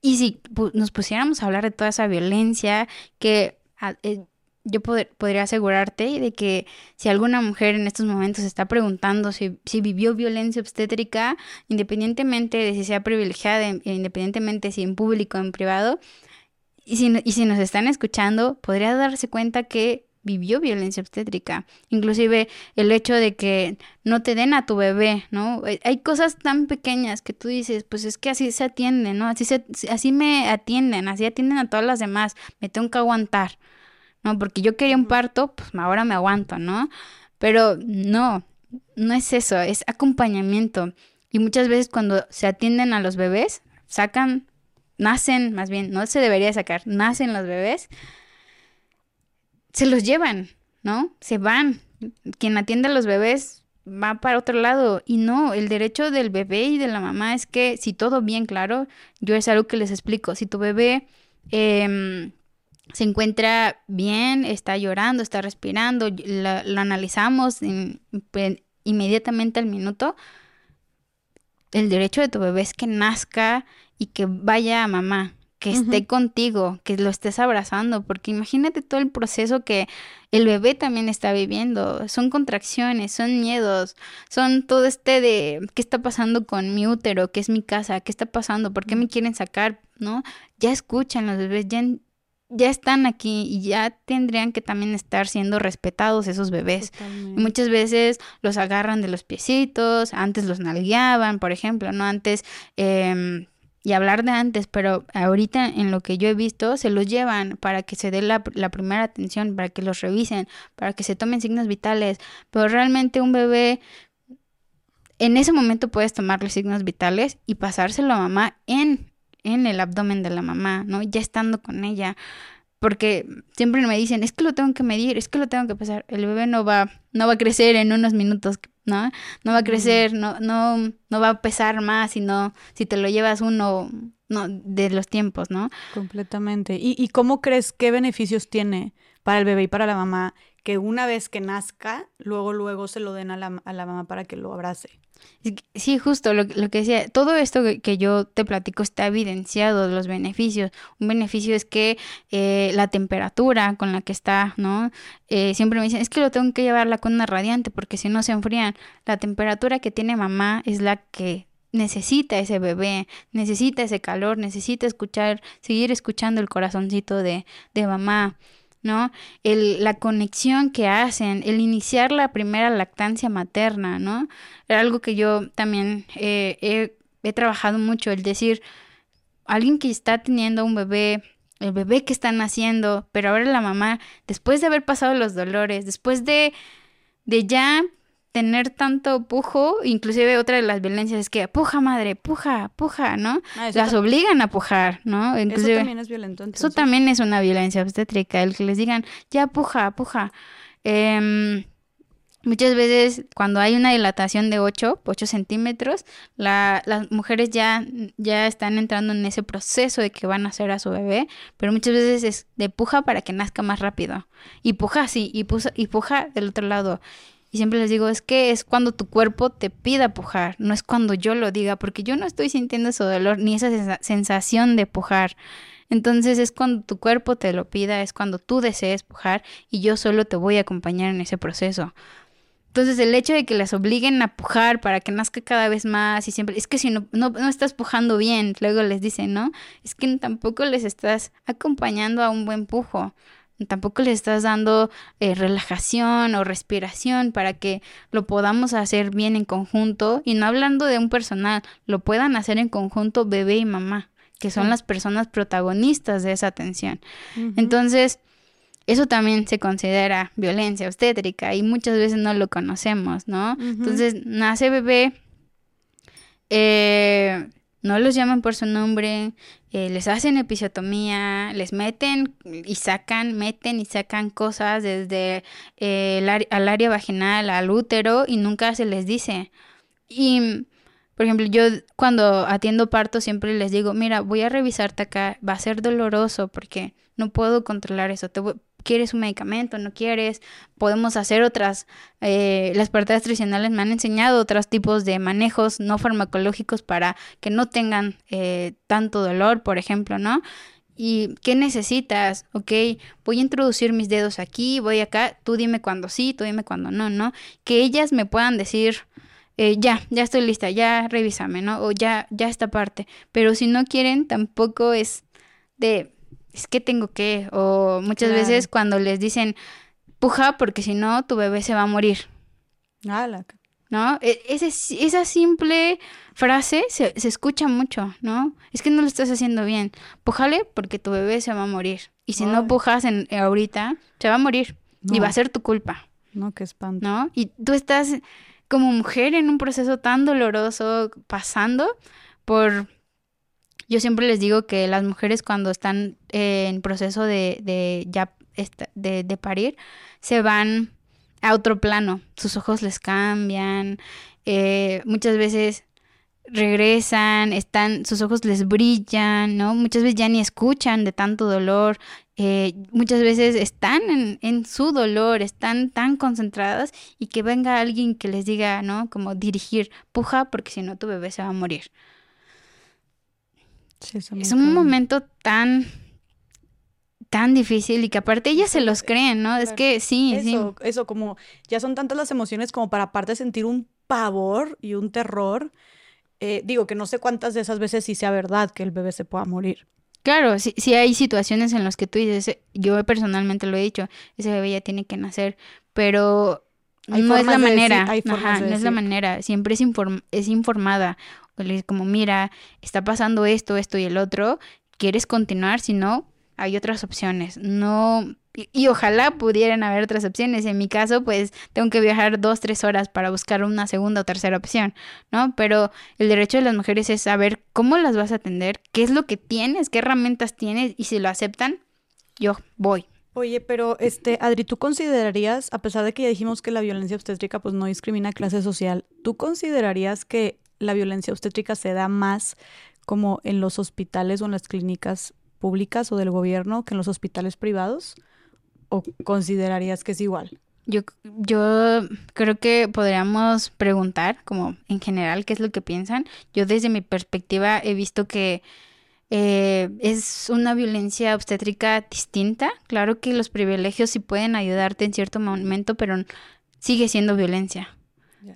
y si nos pusiéramos a hablar de toda esa violencia que eh, yo podría asegurarte de que si alguna mujer en estos momentos está preguntando si, si, vivió violencia obstétrica, independientemente de si sea privilegiada, independientemente si en público o en privado, y si, y si nos están escuchando, podría darse cuenta que vivió violencia obstétrica. Inclusive el hecho de que no te den a tu bebé, ¿no? Hay cosas tan pequeñas que tú dices, pues es que así se atienden, ¿no? Así, se, así me atienden, así atienden a todas las demás, me tengo que aguantar. ¿No? Porque yo quería un parto, pues ahora me aguanto, ¿no? Pero no, no es eso, es acompañamiento. Y muchas veces cuando se atienden a los bebés, sacan, nacen, más bien, no se debería sacar, nacen los bebés, se los llevan, ¿no? Se van. Quien atiende a los bebés va para otro lado. Y no, el derecho del bebé y de la mamá es que si todo bien claro, yo es algo que les explico, si tu bebé... Eh, se encuentra bien, está llorando, está respirando, lo, analizamos inmediatamente al minuto. El derecho de tu bebé es que nazca y que vaya a mamá, que esté contigo, que lo estés abrazando, porque imagínate todo el proceso que el bebé también está viviendo. Son contracciones, son miedos, son todo este de qué está pasando con mi útero, qué es mi casa, qué está pasando, por qué me quieren sacar, ¿no? Ya escuchan los bebés, ya, ya están aquí y ya tendrían que también estar siendo respetados esos bebés. muchas veces los agarran de los piecitos, antes los nalgueaban, por ejemplo, ¿no? Antes... Eh, y hablar de antes, pero ahorita en lo que yo he visto, se los llevan para que se dé la, primera atención, para que los revisen, para que se tomen signos vitales, pero realmente un bebé, en ese momento puedes tomarle signos vitales y pasárselo a mamá en, en el abdomen de la mamá, ¿no? Ya estando con ella porque siempre me dicen, es que lo tengo que medir, es que lo tengo que pesar. El bebé no va, no va a crecer en unos minutos, ¿no? No va a crecer, no, no, no va a pesar más, sino si te lo llevas uno no, de los tiempos, ¿no? Completamente. ¿Y, ¿Y cómo crees qué beneficios tiene para el bebé y para la mamá que una vez que nazca, luego, luego se lo den a la, a la mamá para que lo abrace? Sí, justo lo, que decía, todo esto que, yo te platico está evidenciado, los beneficios. Un beneficio es que eh, la temperatura con la que está, ¿no? Eh, siempre me dicen, es que lo tengo que llevarla con una radiante porque si no se enfrían. La temperatura que tiene mamá es la que necesita ese bebé, necesita ese calor, necesita escuchar, seguir escuchando el corazoncito de, de mamá. ¿No? El, la conexión que hacen, el iniciar la primera lactancia materna, ¿no? Era algo que yo también eh, he, trabajado mucho, el decir, alguien que está teniendo un bebé, el bebé que está naciendo, pero ahora la mamá, después de haber pasado los dolores, después de, de ya tener tanto pujo, inclusive otra de las violencias es que puja madre, puja, puja, ¿no? Ah, las obligan a pujar, ¿no? eso también es violento. Eso también es una violencia obstétrica, el que les digan, ya puja, puja. Em, muchas veces cuando hay una dilatación de 8, 8 centímetros, la, las mujeres ya, ya están entrando en ese proceso de que van a hacer a su bebé, pero muchas veces es de puja para que nazca más rápido. Y puja, sí, y, y puja del otro lado. Y siempre les digo, es que es cuando tu cuerpo te pida pujar, no es cuando yo lo diga, porque yo no estoy sintiendo ese dolor ni esa sensación de pujar. Entonces es cuando tu cuerpo te lo pida, es cuando tú desees pujar y yo solo te voy a acompañar en ese proceso. Entonces el hecho de que las obliguen a pujar para que nazca cada vez más y siempre, es que si no, no, no estás pujando bien, luego les dicen, ¿no? Es que tampoco les estás acompañando a un buen pujo. Tampoco le estás dando eh, relajación o respiración para que lo podamos hacer bien en conjunto. Y no hablando de un personal, lo puedan hacer en conjunto bebé y mamá, que son las personas protagonistas de esa atención. Entonces, eso también se considera violencia obstétrica y muchas veces no lo conocemos, ¿no? Entonces, nace bebé, eh, no los llaman por su nombre, eh, les hacen episiotomía, les meten y sacan, meten y sacan cosas desde eh, el al área vaginal, al útero y nunca se les dice. Y, por ejemplo, yo cuando atiendo parto siempre les digo, mira, voy a revisarte acá, va a ser doloroso porque no puedo controlar eso, te quieres un medicamento, no quieres, podemos hacer otras, eh, las partes tradicionales me han enseñado otros tipos de manejos no farmacológicos para que no tengan eh, tanto dolor, por ejemplo, ¿no? ¿Y qué necesitas? Ok, voy a introducir mis dedos aquí, voy acá, tú dime cuando sí, tú dime cuando no, ¿no? Que ellas me puedan decir, eh, ya, ya estoy lista, ya revísame, ¿no? O ya, ya esta parte. Pero si no quieren, tampoco es de, es que tengo que, o muchas veces cuando les dicen, puja porque si no tu bebé se va a morir. ¿No? E, esa simple frase se, escucha mucho, ¿no? Es que no lo estás haciendo bien. Pújale porque tu bebé se va a morir. Y si no pujas en, ahorita, se va a morir. Y va a ser tu culpa. No, qué espanto. ¿No? Y tú estás como mujer en un proceso tan doloroso pasando por yo siempre les digo que las mujeres cuando están en proceso de, de ya de, parir, se van a otro plano, sus ojos les cambian, eh, muchas veces regresan, están, sus ojos les brillan, ¿no? Muchas veces ya ni escuchan de tanto dolor, eh, muchas veces están en, en, su dolor, están tan concentradas y que venga alguien que les diga, ¿no? Como dirigir, puja porque si no tu bebé se va a morir es un momento tan tan difícil y que aparte ellas se los creen, ¿no? Es que sí, eso, Eso, como ya son tantas las emociones como para aparte sentir un pavor y un terror. Eh, digo que no sé cuántas de esas veces sí sea verdad que el bebé se pueda morir. Claro, sí, sí hay situaciones en las que tú dices, yo personalmente lo he dicho, ese bebé ya tiene que nacer, pero no es la manera, no es la manera, siempre es, es informada, como mira, está pasando esto, esto y el otro, ¿quieres continuar? Si no, hay otras opciones. No, y, ojalá pudieran haber otras opciones. En mi caso, pues tengo que viajar dos, tres horas para buscar una segunda o tercera opción, ¿no? Pero el derecho de las mujeres es saber cómo las vas a atender, qué es lo que tienes, qué herramientas tienes y si lo aceptan, yo voy. Oye, pero este, Adri, ¿tú considerarías, a pesar de que ya dijimos que la violencia obstétrica pues no discrimina clase social, ¿tú considerarías que la violencia obstétrica se da más como en los hospitales o en las clínicas públicas o del gobierno que en los hospitales privados? ¿O considerarías que es igual? Yo, yo creo que podríamos preguntar, como en general, qué es lo que piensan. Yo desde mi perspectiva he visto que eh, es una violencia obstétrica distinta. Claro que los privilegios sí pueden ayudarte en cierto momento, pero sigue siendo violencia,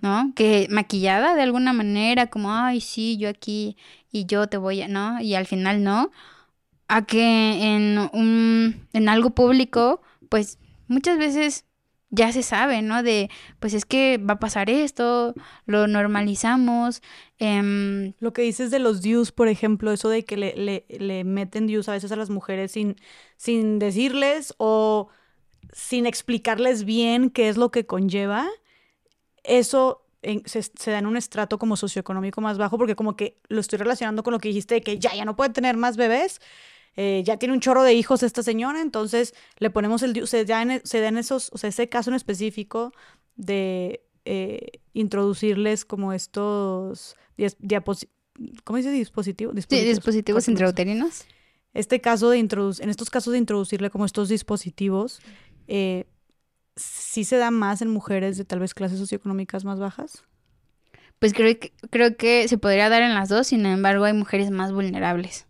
¿no? Que maquillada de alguna manera, como, ay, sí, yo aquí y yo te voy a, ¿no? Y al final no a que en, un, en algo público, pues muchas veces ya se sabe, ¿no? De, pues es que va a pasar esto, lo normalizamos. Em, lo que dices de los dius, por ejemplo, eso de que le, le, le meten dius a veces a las mujeres sin, sin decirles o sin explicarles bien qué es lo que conlleva, eso se, se, da en un estrato como socioeconómico más bajo, porque como que lo estoy relacionando con lo que dijiste de que ya, ya no puede tener más bebés, eh, ya tiene un chorro de hijos esta señora, entonces le ponemos el... Se, ya en, se da en esos, o sea, ese caso en específico de eh, introducirles como estos diapositivos, ¿cómo dice dispositivo? dispositivos? Sí, dispositivos intrauterinos. Este caso de introducir, en estos casos de introducirle como estos dispositivos, eh, ¿sí se da más en mujeres de tal vez clases socioeconómicas más bajas? Pues creo que, creo que se podría dar en las dos, sin embargo hay mujeres más vulnerables.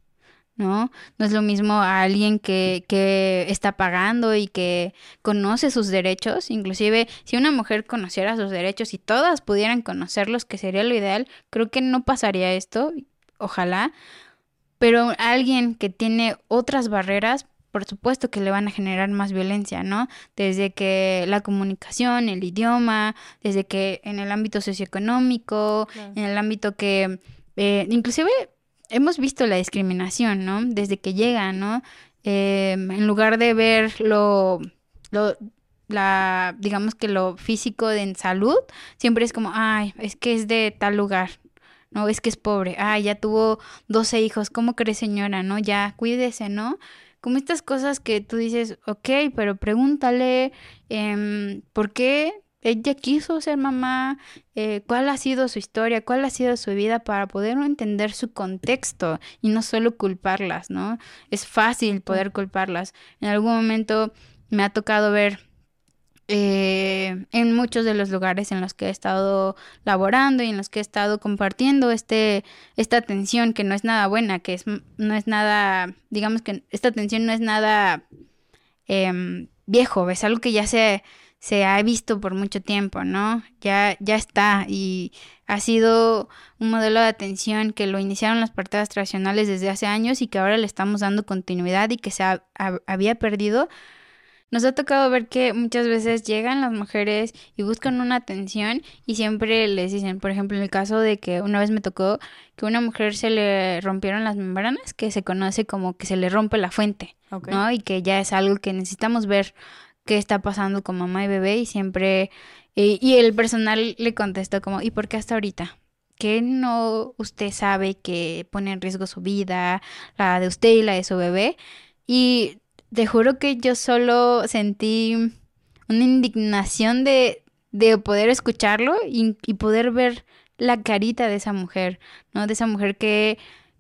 ¿no? No es lo mismo a alguien que, que está pagando y que conoce sus derechos. Inclusive, si una mujer conociera sus derechos y todas pudieran conocerlos, que sería lo ideal, creo que no pasaría esto, ojalá. Pero alguien que tiene otras barreras, por supuesto que le van a generar más violencia, ¿no? Desde que la comunicación, el idioma, desde que en el ámbito socioeconómico, en el ámbito que... Eh, inclusive hemos visto la discriminación, ¿no? Desde que llega, ¿no? Em, en lugar de ver lo, lo, la, digamos que lo físico de en salud, siempre es como, ay, es que es de tal lugar, no, es que es pobre, ay, ya tuvo 12 hijos, ¿cómo cree señora, no? Ya, cuídese, ¿no? Como estas cosas que tú dices, ok, pero pregúntale, eh, ¿por qué ella quiso ser mamá, eh, cuál ha sido su historia, cuál ha sido su vida para poder entender su contexto y no solo culparlas, ¿no? Es fácil poder culparlas. En algún momento me ha tocado ver eh, en muchos de los lugares en los que he estado laborando y en los que he estado compartiendo este, esta atención que no es nada buena, que es, no es nada, digamos que esta atención no es nada em, viejo, es algo que ya se se ha visto por mucho tiempo, ¿no? Ya, ya está y ha sido un modelo de atención que lo iniciaron las partidas tradicionales desde hace años y que ahora le estamos dando continuidad y que se había perdido. Nos ha tocado ver que muchas veces llegan las mujeres y buscan una atención y siempre les dicen, por ejemplo, en el caso de que una vez me tocó que una mujer se le rompieron las membranas, que se conoce como que se le rompe la fuente, ¿no? Y que ya es algo que necesitamos ver qué está pasando con mamá y bebé y siempre, y el personal le contestó como, ¿y por qué hasta ahorita? ¿Qué no usted sabe que pone en riesgo su vida, la de usted y la de su bebé? Y te juro que yo solo sentí una indignación de, de poder escucharlo y, y, poder ver la carita de esa mujer, ¿no? De esa mujer que,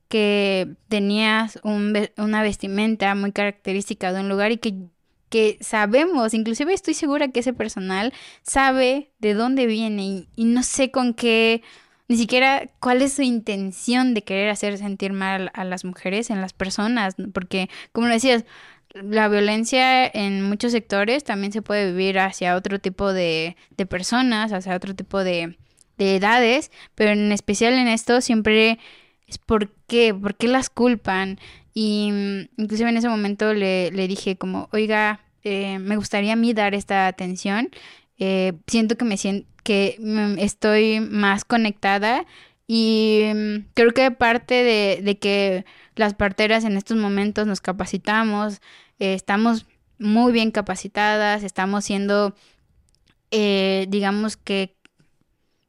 que tenía un, una vestimenta muy característica de un lugar y que que sabemos, inclusive estoy segura que ese personal sabe de dónde viene y, no sé con qué, ni siquiera cuál es su intención de querer hacer sentir mal a las mujeres, en las personas, porque como decías, la violencia en muchos sectores también se puede vivir hacia otro tipo de, de personas, hacia otro tipo de, de edades, pero en especial en esto siempre es por qué, por qué las culpan. Y mm, inclusive en ese momento le, le dije como, oiga, eh, me gustaría a mí dar esta atención. Eh, siento que me siento que mm, estoy más conectada y mm, creo que parte de, de, que las parteras en estos momentos nos capacitamos, eh, estamos muy bien capacitadas, estamos siendo, digamos que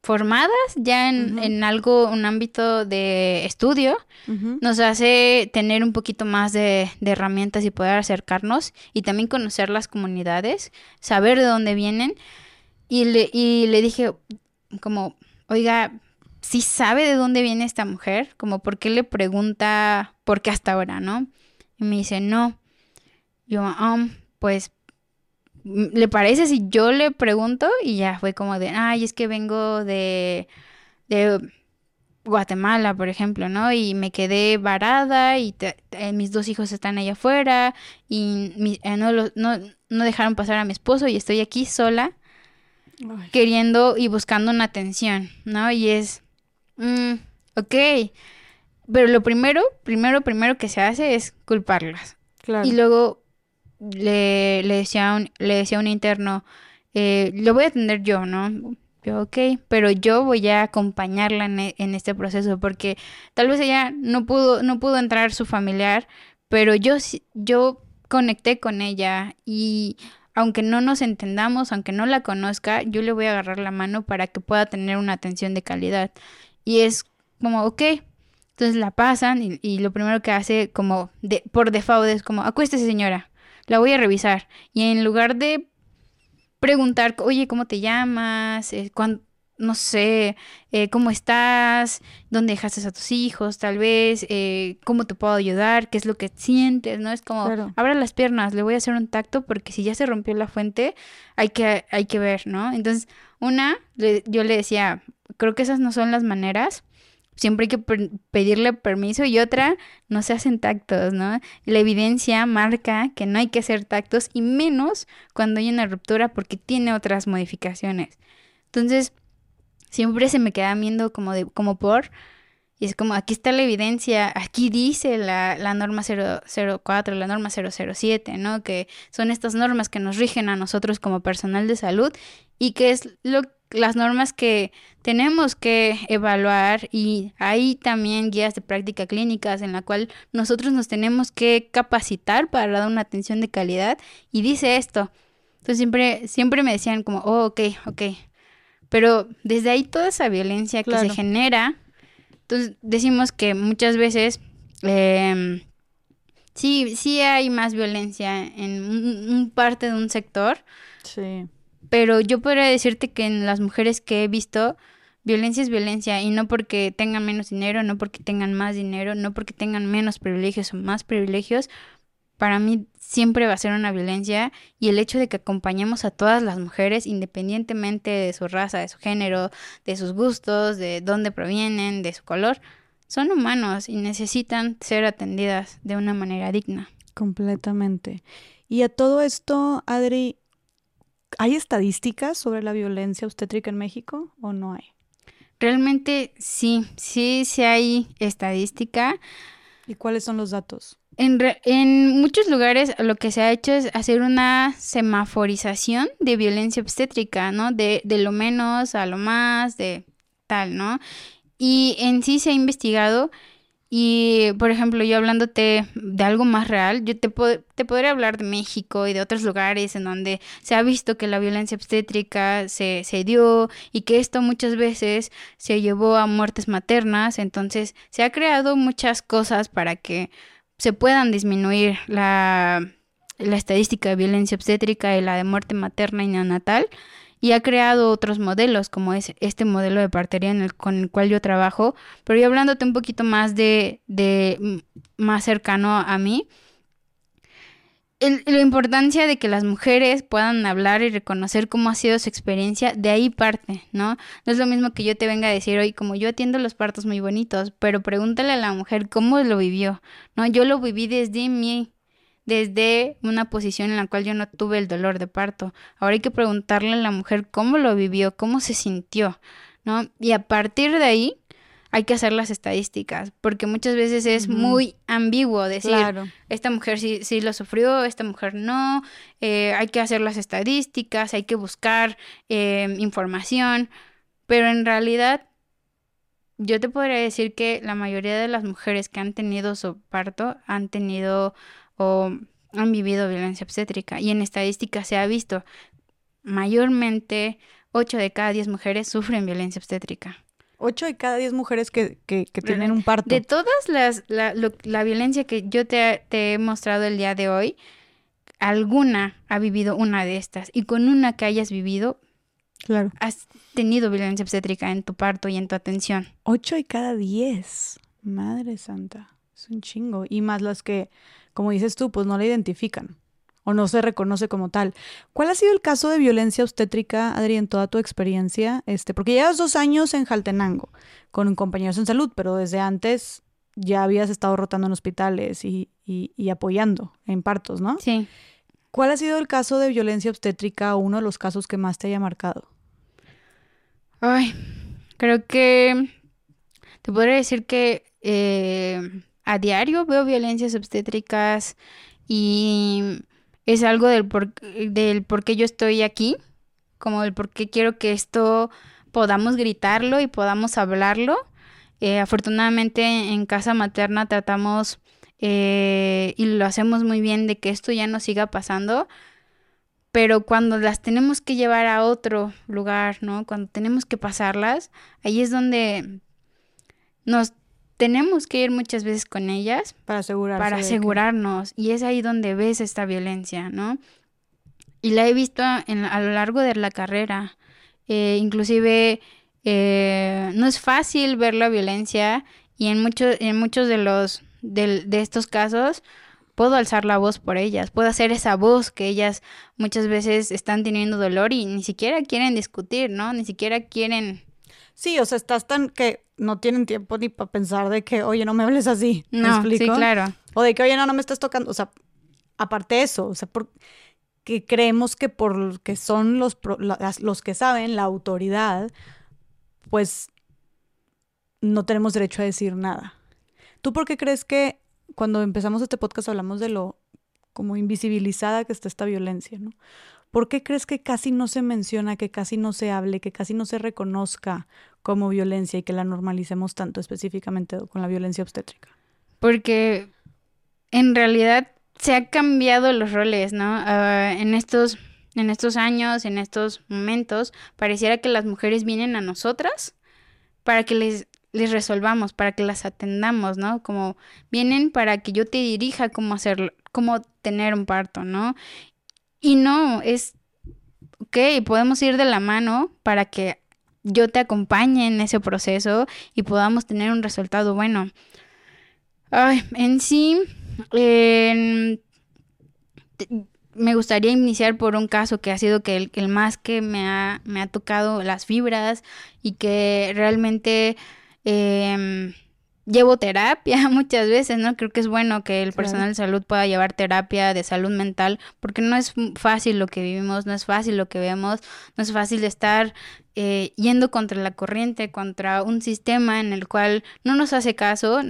formadas ya en, en, algo, un ámbito de estudio, nos hace tener un poquito más de, de, herramientas y poder acercarnos y también conocer las comunidades, saber de dónde vienen. Y le, y le dije como, oiga, si sabe de dónde viene esta mujer, como por qué le pregunta por qué hasta ahora, ¿no? Y me dice, no. Yo, um, pues ¿le parece si yo le pregunto? Y ya fue como de, ay, es que vengo de, de Guatemala, por ejemplo, ¿no? Y me quedé varada y eh, mis dos hijos están allá afuera y eh, no, no, no, dejaron pasar a mi esposo y estoy aquí sola queriendo y buscando una atención, ¿no? Y es, mm, ok, pero lo primero, primero, primero que se hace es culparlas. Claro. Y luego le, le, decía, un, le decía un interno, eh, lo voy a atender yo, ¿no? Yo, ok, pero yo voy a acompañarla en, e, en, este proceso porque tal vez ella no pudo, no pudo entrar su familiar, pero yo, yo conecté con ella y aunque no nos entendamos, aunque no la conozca, yo le voy a agarrar la mano para que pueda tener una atención de calidad. Y es como, ok, entonces la pasan y, y lo primero que hace como de, por default es como, acuéstese señora la voy a revisar. Y en lugar de preguntar, oye, ¿cómo te llamas? Eh, no sé, eh, ¿cómo estás? ¿Dónde dejaste a tus hijos? Tal vez, eh, ¿cómo te puedo ayudar? ¿Qué es lo que sientes? ¿No? Es como, abra las piernas, le voy a hacer un tacto porque si ya se rompió la fuente, hay que, hay que ver, ¿no? Entonces, una, yo le decía, creo que esas no son las maneras siempre hay que pedirle permiso y otra, no se hacen tactos, ¿no? La evidencia marca que no hay que hacer tactos y menos cuando hay una ruptura porque tiene otras modificaciones. Entonces, siempre se me queda viendo como, de, como por, y es como, aquí está la evidencia, aquí dice la, la norma 004, la norma 007, ¿no? Que son estas normas que nos rigen a nosotros como personal de salud y que es lo las normas que tenemos que evaluar y hay también guías de práctica clínicas en la cual nosotros nos tenemos que capacitar para dar una atención de calidad y dice esto. Entonces siempre, siempre me decían como, oh, ok, ok. Pero desde ahí toda esa violencia que se genera, entonces decimos que muchas veces eh, sí, sí hay más violencia en un parte de un sector. Sí pero yo podría decirte que en las mujeres que he visto, violencia es violencia y no porque tengan menos dinero, no porque tengan más dinero, no porque tengan menos privilegios o más privilegios, para mí siempre va a ser una violencia y el hecho de que acompañemos a todas las mujeres independientemente de su raza, de su género, de sus gustos, de dónde provienen, de su color, son humanos y necesitan ser atendidas de una manera digna. Completamente. Y a todo esto, Adri, ¿Hay estadísticas sobre la violencia obstétrica en México o no hay? Realmente sí, sí, sí hay estadística. ¿Y cuáles son los datos? En, en, muchos lugares lo que se ha hecho es hacer una semaforización de violencia obstétrica, ¿no? De, de lo menos a lo más, de tal, ¿no? Y en sí se ha investigado y, por ejemplo, yo hablándote de algo más real, yo te, te podría hablar de México y de otros lugares en donde se ha visto que la violencia obstétrica se, se dio y que esto muchas veces se llevó a muertes maternas. Entonces, se ha creado muchas cosas para que se puedan disminuir la, la estadística de violencia obstétrica y la de muerte materna y neonatal y ha creado otros modelos, como es este modelo de partería en el, con el cual yo trabajo, pero yo hablándote un poquito más de, más cercano a mí, la importancia de que las mujeres puedan hablar y reconocer cómo ha sido su experiencia, de ahí parte, ¿no? No es lo mismo que yo te venga a decir hoy, como yo atiendo los partos muy bonitos, pero pregúntale a la mujer cómo lo vivió, ¿no? Yo lo viví desde mi, desde una posición en la cual yo no tuve el dolor de parto. Ahora hay que preguntarle a la mujer cómo lo vivió, cómo se sintió, ¿no? Y a partir de ahí, hay que hacer las estadísticas, porque muchas veces es muy ambiguo decir, esta mujer sí, sí, lo sufrió, esta mujer no, eh, hay que hacer las estadísticas, hay que buscar eh, información, pero en realidad yo te podría decir que la mayoría de las mujeres que han tenido su parto han tenido o han vivido violencia obstétrica y en estadísticas se ha visto mayormente 8 de cada 10 mujeres sufren violencia obstétrica. 8 de cada 10 mujeres que, que, tienen un parto. De todas las, la, la violencia que yo te, te, he mostrado el día de hoy, alguna ha vivido una de estas. Y con una que hayas vivido, claro. has tenido violencia obstétrica en tu parto y en tu atención. 8 de cada 10. Madre santa. Es un chingo. Y más las que, como dices tú, pues no la identifican o no se reconoce como tal. ¿Cuál ha sido el caso de violencia obstétrica, Adri, en toda tu experiencia? Este, porque llevas dos años en Jaltenango con compañeros en salud, pero desde antes ya habías estado rotando en hospitales y, y, apoyando en partos, ¿no? Sí. ¿Cuál ha sido el caso de violencia obstétrica o uno de los casos que más te haya marcado? Ay, creo que te podría decir que eh, a diario veo violencias obstétricas y es algo del por, del por qué yo estoy aquí, como del por qué quiero que esto podamos gritarlo y podamos hablarlo. Eh, afortunadamente en casa materna tratamos eh, y lo hacemos muy bien de que esto ya no siga pasando, pero cuando las tenemos que llevar a otro lugar, ¿no? Cuando tenemos que pasarlas, ahí es donde nos tenemos que ir muchas veces con ellas para para asegurarnos y es ahí donde ves esta violencia, ¿no? Y la he visto en, a lo largo de la carrera, eh, inclusive eh, no es fácil ver la violencia y en, muchos en muchos de los de, de estos casos puedo alzar la voz por ellas, puedo hacer esa voz que ellas muchas veces están teniendo dolor y ni siquiera quieren discutir, ¿no? Ni siquiera quieren Sí, o sea, estás tan que no tienen tiempo ni para pensar de que, oye, no me hables así. ¿Me no, sí, claro. O de que, oye, no, no me estás tocando. O sea, aparte de eso, o sea, porque creemos que porque son los, los que saben, la autoridad, pues no tenemos derecho a decir nada. ¿Tú por qué crees que cuando empezamos este podcast hablamos de lo como invisibilizada que está esta violencia, ¿no? ¿Por qué crees que casi no se menciona, que casi no se hable, que casi no se reconozca como violencia y que la normalicemos tanto específicamente con la violencia obstétrica? Porque en realidad se han cambiado los roles, ¿no? Ah, en estos en estos años, en estos momentos, pareciera que las mujeres vienen a nosotras para que les, les resolvamos, para que las atendamos, ¿no? Como vienen para que yo te dirija cómo hacer, cómo tener un parto, ¿no? Y no, es, ok, podemos ir de la mano para que yo te acompañe en ese proceso y podamos tener un resultado bueno. Ay, en sí, me gustaría iniciar por un caso que ha sido que el, el más que me ha, me ha, tocado las fibras y que realmente em, llevo terapia muchas veces, ¿no? Creo que es bueno que el personal de salud pueda llevar terapia de salud mental, porque no es fácil lo que vivimos, no es fácil lo que vemos, no es fácil estar eh, yendo contra la corriente, contra un sistema en el cual no nos hace caso.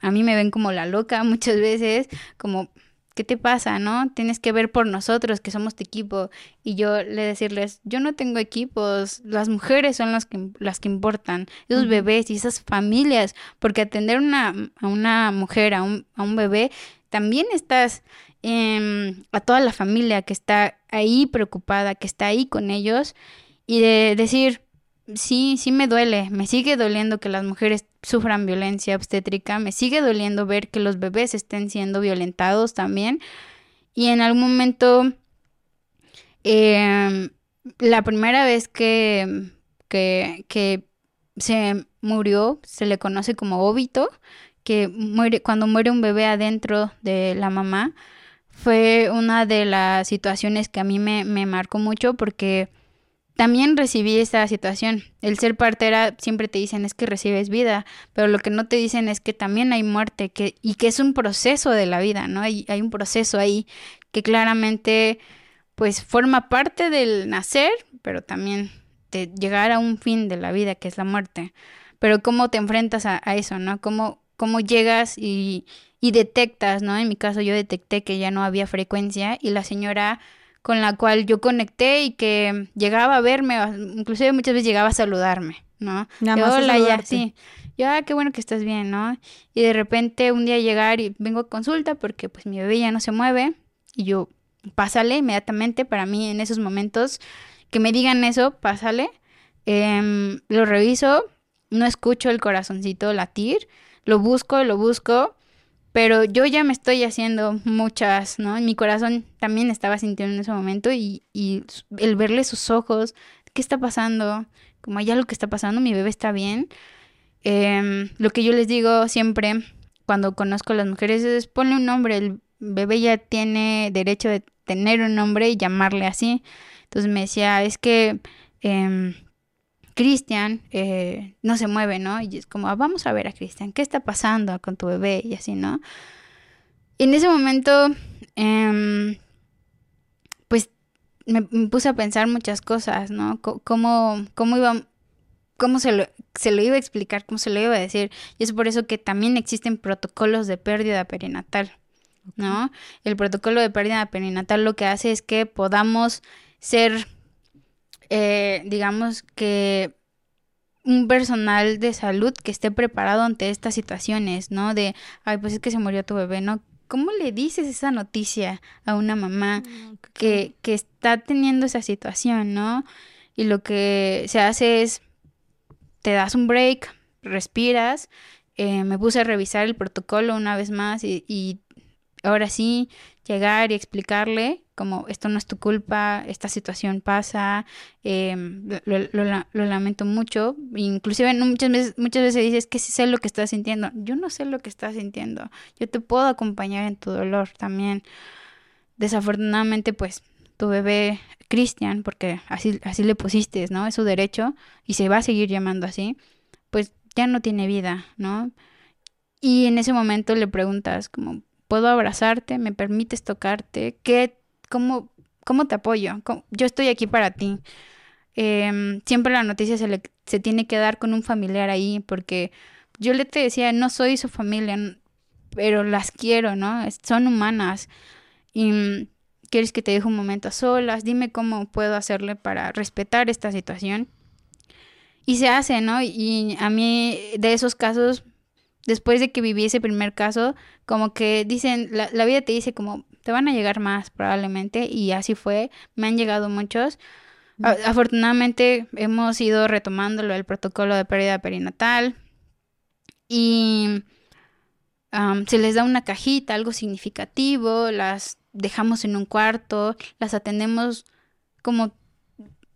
A mí me ven como la loca muchas veces, como ¿qué te pasa, no? Tienes que ver por nosotros, que somos tu equipo. Y yo le decirles, yo no tengo equipos, las mujeres son las que, las que importan, esos bebés y esas familias, porque atender una, a una mujer, a un, a un bebé, también estás a toda la familia que está ahí preocupada, que está ahí con ellos, y de decir, sí, sí me duele, me sigue doliendo que las mujeres sufran violencia obstétrica, me sigue doliendo ver que los bebés estén siendo violentados también. Y en algún momento, em, la primera vez que, que, que, se murió, se le conoce como óbito, que muere, cuando muere un bebé adentro de la mamá, fue una de las situaciones que a mí me, me marcó mucho porque también recibí esta situación. El ser partera siempre te dicen es que recibes vida, pero lo que no te dicen es que también hay muerte que, y que es un proceso de la vida, ¿no? Hay, hay un proceso ahí que claramente pues forma parte del nacer, pero también de llegar a un fin de la vida que es la muerte. Pero cómo te enfrentas a, eso, ¿no? Cómo, cómo llegas y, y detectas, ¿no? En mi caso yo detecté que ya no había frecuencia y la señora con la cual yo conecté y que llegaba a verme, inclusive muchas veces llegaba a saludarme, ¿no? Nada más Hola, ya, sí. Ya, qué bueno que estás bien, ¿no? Y de repente un día llegar y vengo a consulta porque pues mi bebé ya no se mueve y yo, pásale inmediatamente para mí en esos momentos que me digan eso, pásale. Em, lo reviso, no escucho el corazoncito latir, lo busco, lo busco pero yo ya me estoy haciendo muchas, ¿no? Mi corazón también estaba sintiendo en ese momento y, y el verle sus ojos, ¿qué está pasando? Como hay algo que está pasando, mi bebé está bien. Eh, lo que yo les digo siempre cuando conozco a las mujeres es ponle un nombre, el bebé ya tiene derecho de tener un nombre y llamarle así. Entonces me decía, es que... Eh, Cristian eh, no se mueve, ¿no? Y es como, ah, vamos a ver a Cristian, ¿qué está pasando con tu bebé? Y así, ¿no? Y en ese momento, eh, pues me, me, puse a pensar muchas cosas, ¿no? C cómo, cómo iba, cómo se lo, se lo iba a explicar, cómo se lo iba a decir. Y es por eso que también existen protocolos de pérdida perinatal, ¿no? El protocolo de pérdida perinatal lo que hace es que podamos ser eh, digamos que un personal de salud que esté preparado ante estas situaciones, ¿no? De, ay, pues es que se murió tu bebé, ¿no? ¿Cómo le dices esa noticia a una mamá que, que está teniendo esa situación, ¿no? Y lo que se hace es, te das un break, respiras, eh, me puse a revisar el protocolo una vez más y, y ahora sí llegar y explicarle como esto no es tu culpa, esta situación pasa, lo, lo, lo, lamento mucho, inclusive muchas veces, muchas veces dices que sí sé lo que estás sintiendo, yo no sé lo que estás sintiendo, yo te puedo acompañar en tu dolor también. Desafortunadamente, pues tu bebé Cristian, porque así, así le pusiste, ¿no? Es su derecho y se va a seguir llamando así, pues ya no tiene vida, ¿no? Y en ese momento le preguntas como, ¿puedo abrazarte? ¿Me permites tocarte? ¿Qué ¿Cómo, cómo te apoyo? Yo estoy aquí para ti. Eh, siempre la noticia se, le, se tiene que dar con un familiar ahí, porque yo le te decía, no soy su familia, pero las quiero, ¿no? Son humanas. Y quieres que te deje un momento a solas, dime cómo puedo hacerle para respetar esta situación. Y se hace, ¿no? Y a mí de esos casos, después de que viví ese primer caso, como que dicen, la, la vida te dice como, te van a llegar más probablemente y así fue, me han llegado muchos. A afortunadamente hemos ido retomándolo el protocolo de pérdida perinatal y um, se les da una cajita, algo significativo, las dejamos en un cuarto, las atendemos como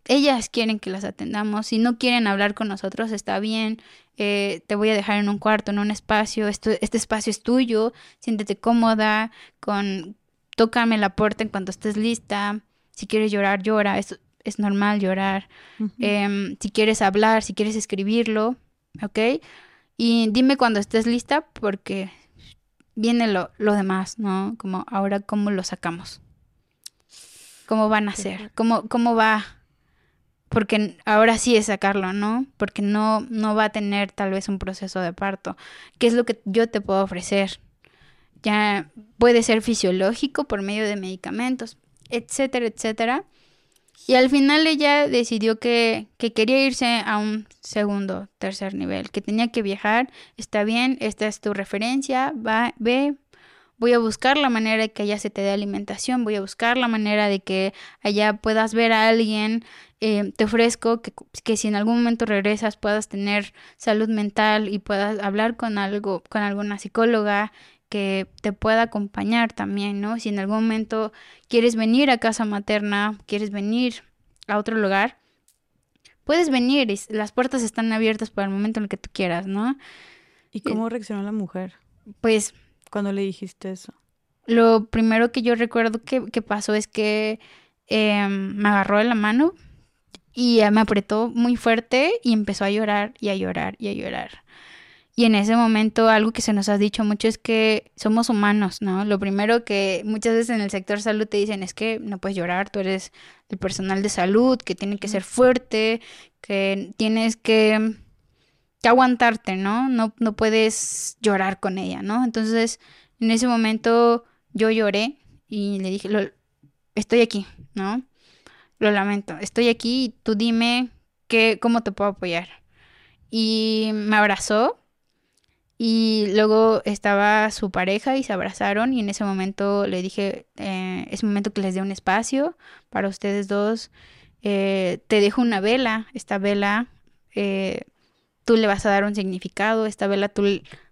ellas quieren que las atendamos. Si no quieren hablar con nosotros, está bien. Eh, te voy a dejar en un cuarto, en un espacio. Esto, este espacio es tuyo. Siéntete cómoda. Con, tócame la puerta en cuanto estés lista. Si quieres llorar, llora. Es, es normal llorar. Uh -huh. eh, si quieres hablar, si quieres escribirlo, ¿ok? Y dime cuando estés lista porque viene lo, lo demás, ¿no? Como ahora, ¿cómo lo sacamos? ¿Cómo van a ser? ¿Cómo, cómo va? Porque ahora sí es sacarlo, ¿no? Porque no, no va a tener tal vez un proceso de parto. ¿Qué es lo que yo te puedo ofrecer? Ya puede ser fisiológico por medio de medicamentos, etcétera, etcétera. Y al final ella decidió que, que, quería irse a un segundo, tercer nivel, que tenía que viajar, está bien, esta es tu referencia, va, ve, voy a buscar la manera de que allá se te dé alimentación, voy a buscar la manera de que allá puedas ver a alguien, eh, te ofrezco que, que, si en algún momento regresas puedas tener salud mental y puedas hablar con algo, con alguna psicóloga que te pueda acompañar también, ¿no? Si en algún momento quieres venir a casa materna, quieres venir a otro lugar, puedes venir y las puertas están abiertas para el momento en el que tú quieras, ¿no? ¿Y cómo reaccionó la mujer? Pues cuando le dijiste eso. lo primero que yo recuerdo que, que pasó es que em, me agarró de la mano y me apretó muy fuerte y empezó a llorar y a llorar y a llorar. Y en ese momento algo que se nos ha dicho mucho es que somos humanos, ¿no? Lo primero que muchas veces en el sector salud te dicen es que no puedes llorar, tú eres el personal de salud, que tiene que ser fuerte, que tienes que, que aguantarte, ¿no? ¿no? No puedes llorar con ella, ¿no? Entonces, en ese momento yo lloré y le dije, lo, estoy aquí, ¿no? Lo lamento, estoy aquí y tú dime qué, cómo te puedo apoyar. Y me abrazó y luego estaba su pareja y se abrazaron y en ese momento le dije, eh, es momento que les dé un espacio para ustedes dos. Eh, te dejo una vela, esta vela eh, tú le vas a dar un significado, esta vela tú,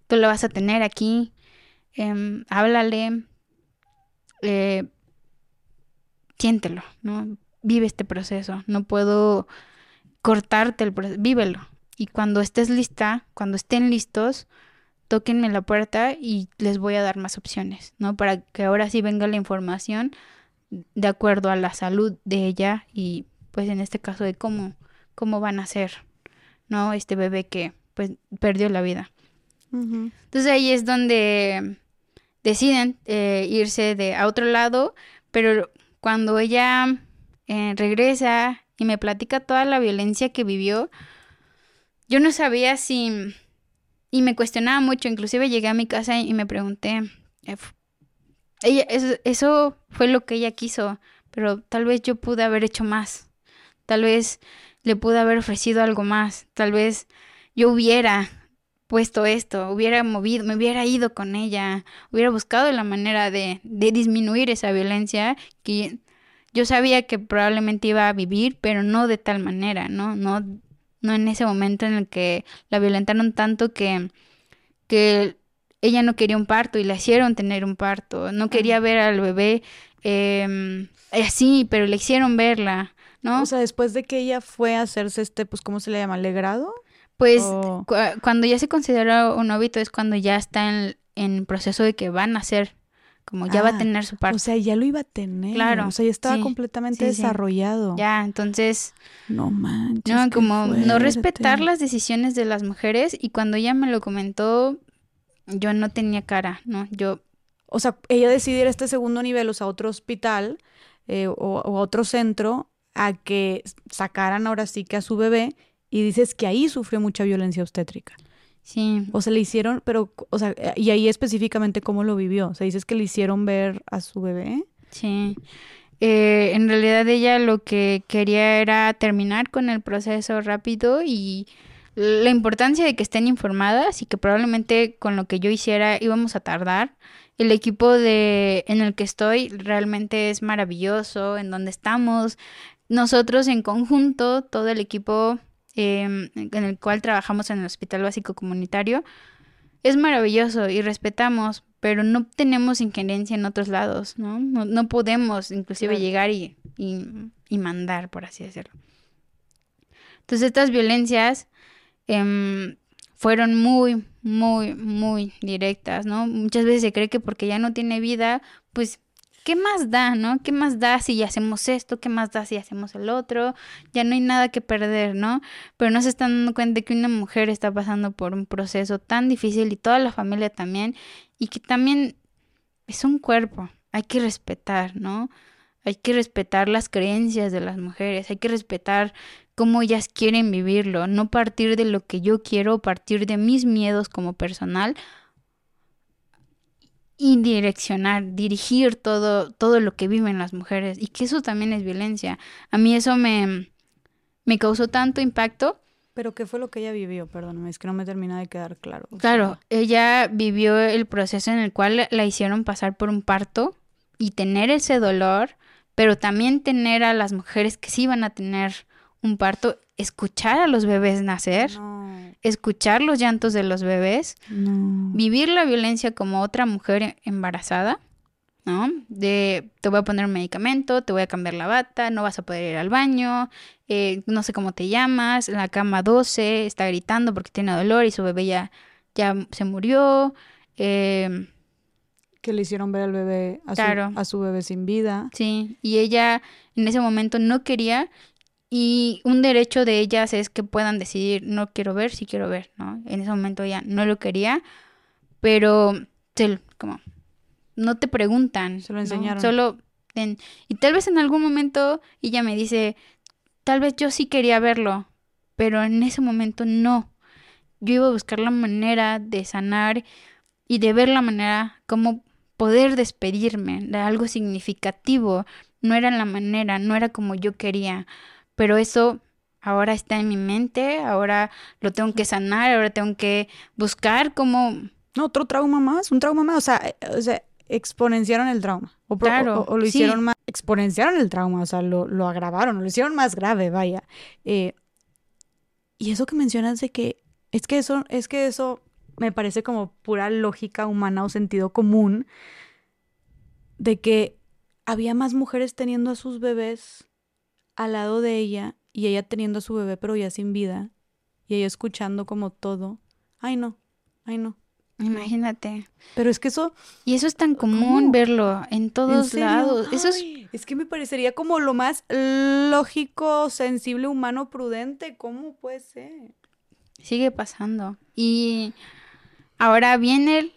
tú la vas a tener aquí, em, háblale, siéntelo, ¿no? Vive este proceso, no puedo cortarte el proceso, vívelo. Y cuando estés lista, cuando estén listos, tóquenme la puerta y les voy a dar más opciones, ¿no? Para que ahora sí venga la información de acuerdo a la salud de ella y pues en este caso de cómo, cómo van a ser, ¿no? Este bebé que pues perdió la vida. Entonces ahí es donde deciden eh, irse de a otro lado, pero cuando ella eh, regresa y me platica toda la violencia que vivió, yo no sabía si... Y me cuestionaba mucho, inclusive llegué a mi casa y me pregunté, eh, ella, eso, eso fue lo que ella quiso, pero tal vez yo pude haber hecho más, tal vez le pude haber ofrecido algo más, tal vez yo hubiera puesto esto, hubiera movido, me hubiera ido con ella, hubiera buscado la manera de, de disminuir esa violencia que yo sabía que probablemente iba a vivir, pero no de tal manera, ¿no? No, no en ese momento en el que la violentaron tanto que, que ella no quería un parto y la hicieron tener un parto, no quería ver al bebé eh, así, pero le hicieron verla, ¿no? O sea, después de que ella fue a hacerse este, pues, ¿cómo se le llama? ¿Legrado? Pues cuando ya se considera un óbito es cuando ya está en, en proceso de que van a ser, como ya va a Ah, tener su parto. O sea, ya lo iba a tener. Claro, O sea, ya estaba sí, completamente sí, sí. desarrollado. Ya, entonces, No manches. no, como no respetar las decisiones de las mujeres y cuando ella me lo comentó, yo no tenía cara, ¿no? Yo, O sea, ella decide ir a este segundo nivel, o sea, a otro hospital eh, o, o a otro centro, a que sacaran ahora sí que a su bebé. Y dices que ahí sufrió mucha violencia obstétrica. Sí, O sea, le hicieron, pero, o sea, eh, y ahí específicamente cómo lo vivió. O sea, dices que le hicieron ver a su bebé. sí. Eh, en realidad ella lo que quería era terminar con el proceso rápido y la importancia de que estén informadas y que probablemente con lo que yo hiciera íbamos a tardar. El equipo de en el que estoy realmente es maravilloso, en donde estamos. Nosotros en conjunto, todo el equipo em, en el cual trabajamos en el Hospital Básico Comunitario, es maravilloso y respetamos, pero no tenemos injerencia en otros lados, ¿no? No, no podemos inclusive Claro. llegar y, y, y mandar, por así decirlo. Entonces estas violencias em, fueron muy, muy, muy directas, ¿no? Muchas veces se cree que porque ya no tiene vida, pues, ¿qué más da, no? ¿Qué más da si hacemos esto? ¿Qué más da si hacemos el otro? Ya no hay nada que perder, ¿no? Pero no se están dando cuenta que una mujer está pasando por un proceso tan difícil y toda la familia también, y que también es un cuerpo, hay que respetar, ¿no? Hay que respetar las creencias de las mujeres, hay que respetar cómo ellas quieren vivirlo, no partir de lo que yo quiero, partir de mis miedos como personal y direccionar, dirigir todo, todo lo que viven las mujeres y que eso también es violencia. A mí eso me, me causó tanto impacto. Pero ¿qué fue lo que ella vivió? Perdóname, es que no me termina de quedar claro. O Claro, sea, ella vivió el proceso en el cual la hicieron pasar por un parto y tener ese dolor, pero también tener a las mujeres que sí iban a tener un parto, escuchar a los bebés nacer, no, escuchar los llantos de los bebés, no. vivir la violencia como otra mujer embarazada, ¿no? De te voy a poner un medicamento, te voy a cambiar la bata, no vas a poder ir al baño, eh, no sé cómo te llamas, la cama 12 está gritando porque tiene dolor y su bebé ya, ya se murió, eh, Que le hicieron ver al bebé, a, Claro. su, a su bebé sin vida. Sí, y ella en ese momento no quería y un derecho de ellas es que puedan decidir, no quiero ver, sí quiero ver, ¿no? En ese momento ella no lo quería, pero como no te preguntan, Se lo ¿no? enseñaron. Solo en- y tal vez en algún momento ella me dice, tal vez yo sí quería verlo, pero en ese momento no. Yo iba a buscar la manera de sanar y de ver la manera como poder despedirme de algo significativo. No era la manera, no era como yo quería, pero eso ahora está en mi mente, ahora lo tengo que sanar, ahora tengo que buscar cómo No, otro trauma más, un trauma más. O sea, eh, o sea exponenciaron el trauma. O, Claro, o- o lo sí. hicieron más. Exponenciaron el trauma, o sea, lo, lo agravaron, lo hicieron más grave, vaya. Eh, y eso que mencionas de que. Es que eso, es que eso me parece como pura lógica humana o sentido común. De que había más mujeres teniendo a sus bebés al lado de ella y ella teniendo a su bebé pero ya sin vida y ella escuchando como todo. Ay no, ay no. Imagínate. Pero es que eso, Y eso es tan común ¿Cómo? verlo en ¿en todos lados. Eso es Ay, es que me parecería como lo más lógico, sensible, humano, prudente. ¿Cómo puede ser? sigue pasando. Y ahora viene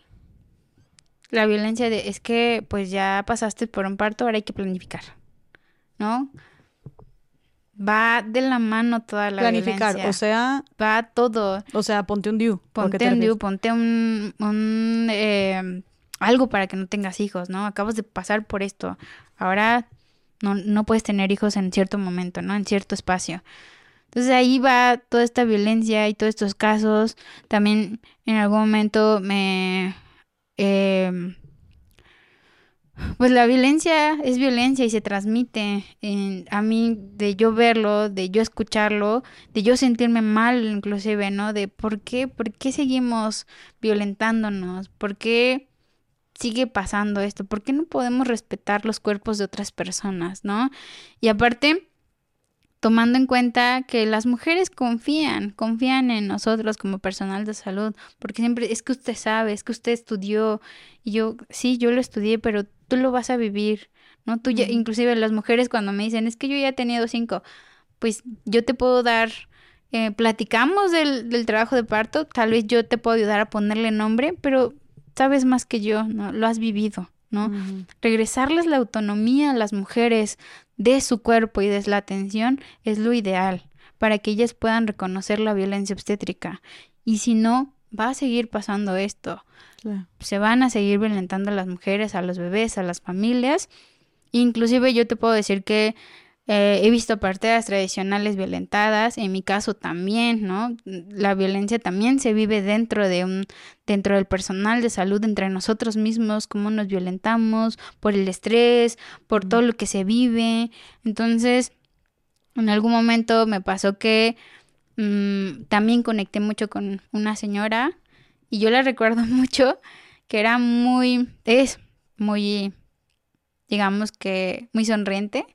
la violencia de es que pues ya pasaste por un parto, ahora hay que planificar. ¿No? Va de la mano toda la Planificar, violencia. o sea, Va todo. o sea, ponte un DIU. ¿o a qué Ponte te un? DIU, ponte un, un, eh, algo para que no tengas hijos, ¿no? Acabas de pasar por esto. Ahora no, no puedes tener hijos en cierto momento, ¿no? En cierto espacio. Entonces ahí va toda esta violencia y todos estos casos. También en algún momento me... eh, pues la violencia es violencia y se transmite. En- a mí, de yo verlo, de yo escucharlo, de yo sentirme mal inclusive, ¿no? De por qué, por qué seguimos violentándonos, por qué sigue pasando esto, por qué no podemos respetar los cuerpos de otras personas, ¿no? Y aparte, tomando en cuenta que las mujeres confían, confían en nosotros como personal de salud, porque siempre es que usted sabe, es que usted estudió, y yo, sí, yo lo estudié, pero tú lo vas a vivir, ¿no? Tú ya, inclusive las mujeres cuando me dicen, es que yo ya he tenido cinco, pues yo te puedo dar, eh, platicamos del, del trabajo de parto, tal vez yo te puedo ayudar a ponerle nombre, pero sabes más que yo, ¿no? Lo has vivido, ¿no? Regresarles la autonomía a las mujeres de su cuerpo y de la atención es lo ideal para que ellas puedan reconocer la violencia obstétrica. Y si no, va a seguir pasando esto. Se van a seguir violentando a las mujeres, a los bebés, a las familias. Inclusive yo te puedo decir que eh, he visto parteras tradicionales violentadas, en mi caso también, ¿no? La violencia también se vive dentro de un, dentro del personal de salud, entre nosotros mismos, cómo nos violentamos, por el estrés, por todo lo que se vive. Entonces, en algún momento me pasó que mm, también conecté mucho con una señora y yo la recuerdo mucho, que era muy, es muy, digamos que muy sonriente.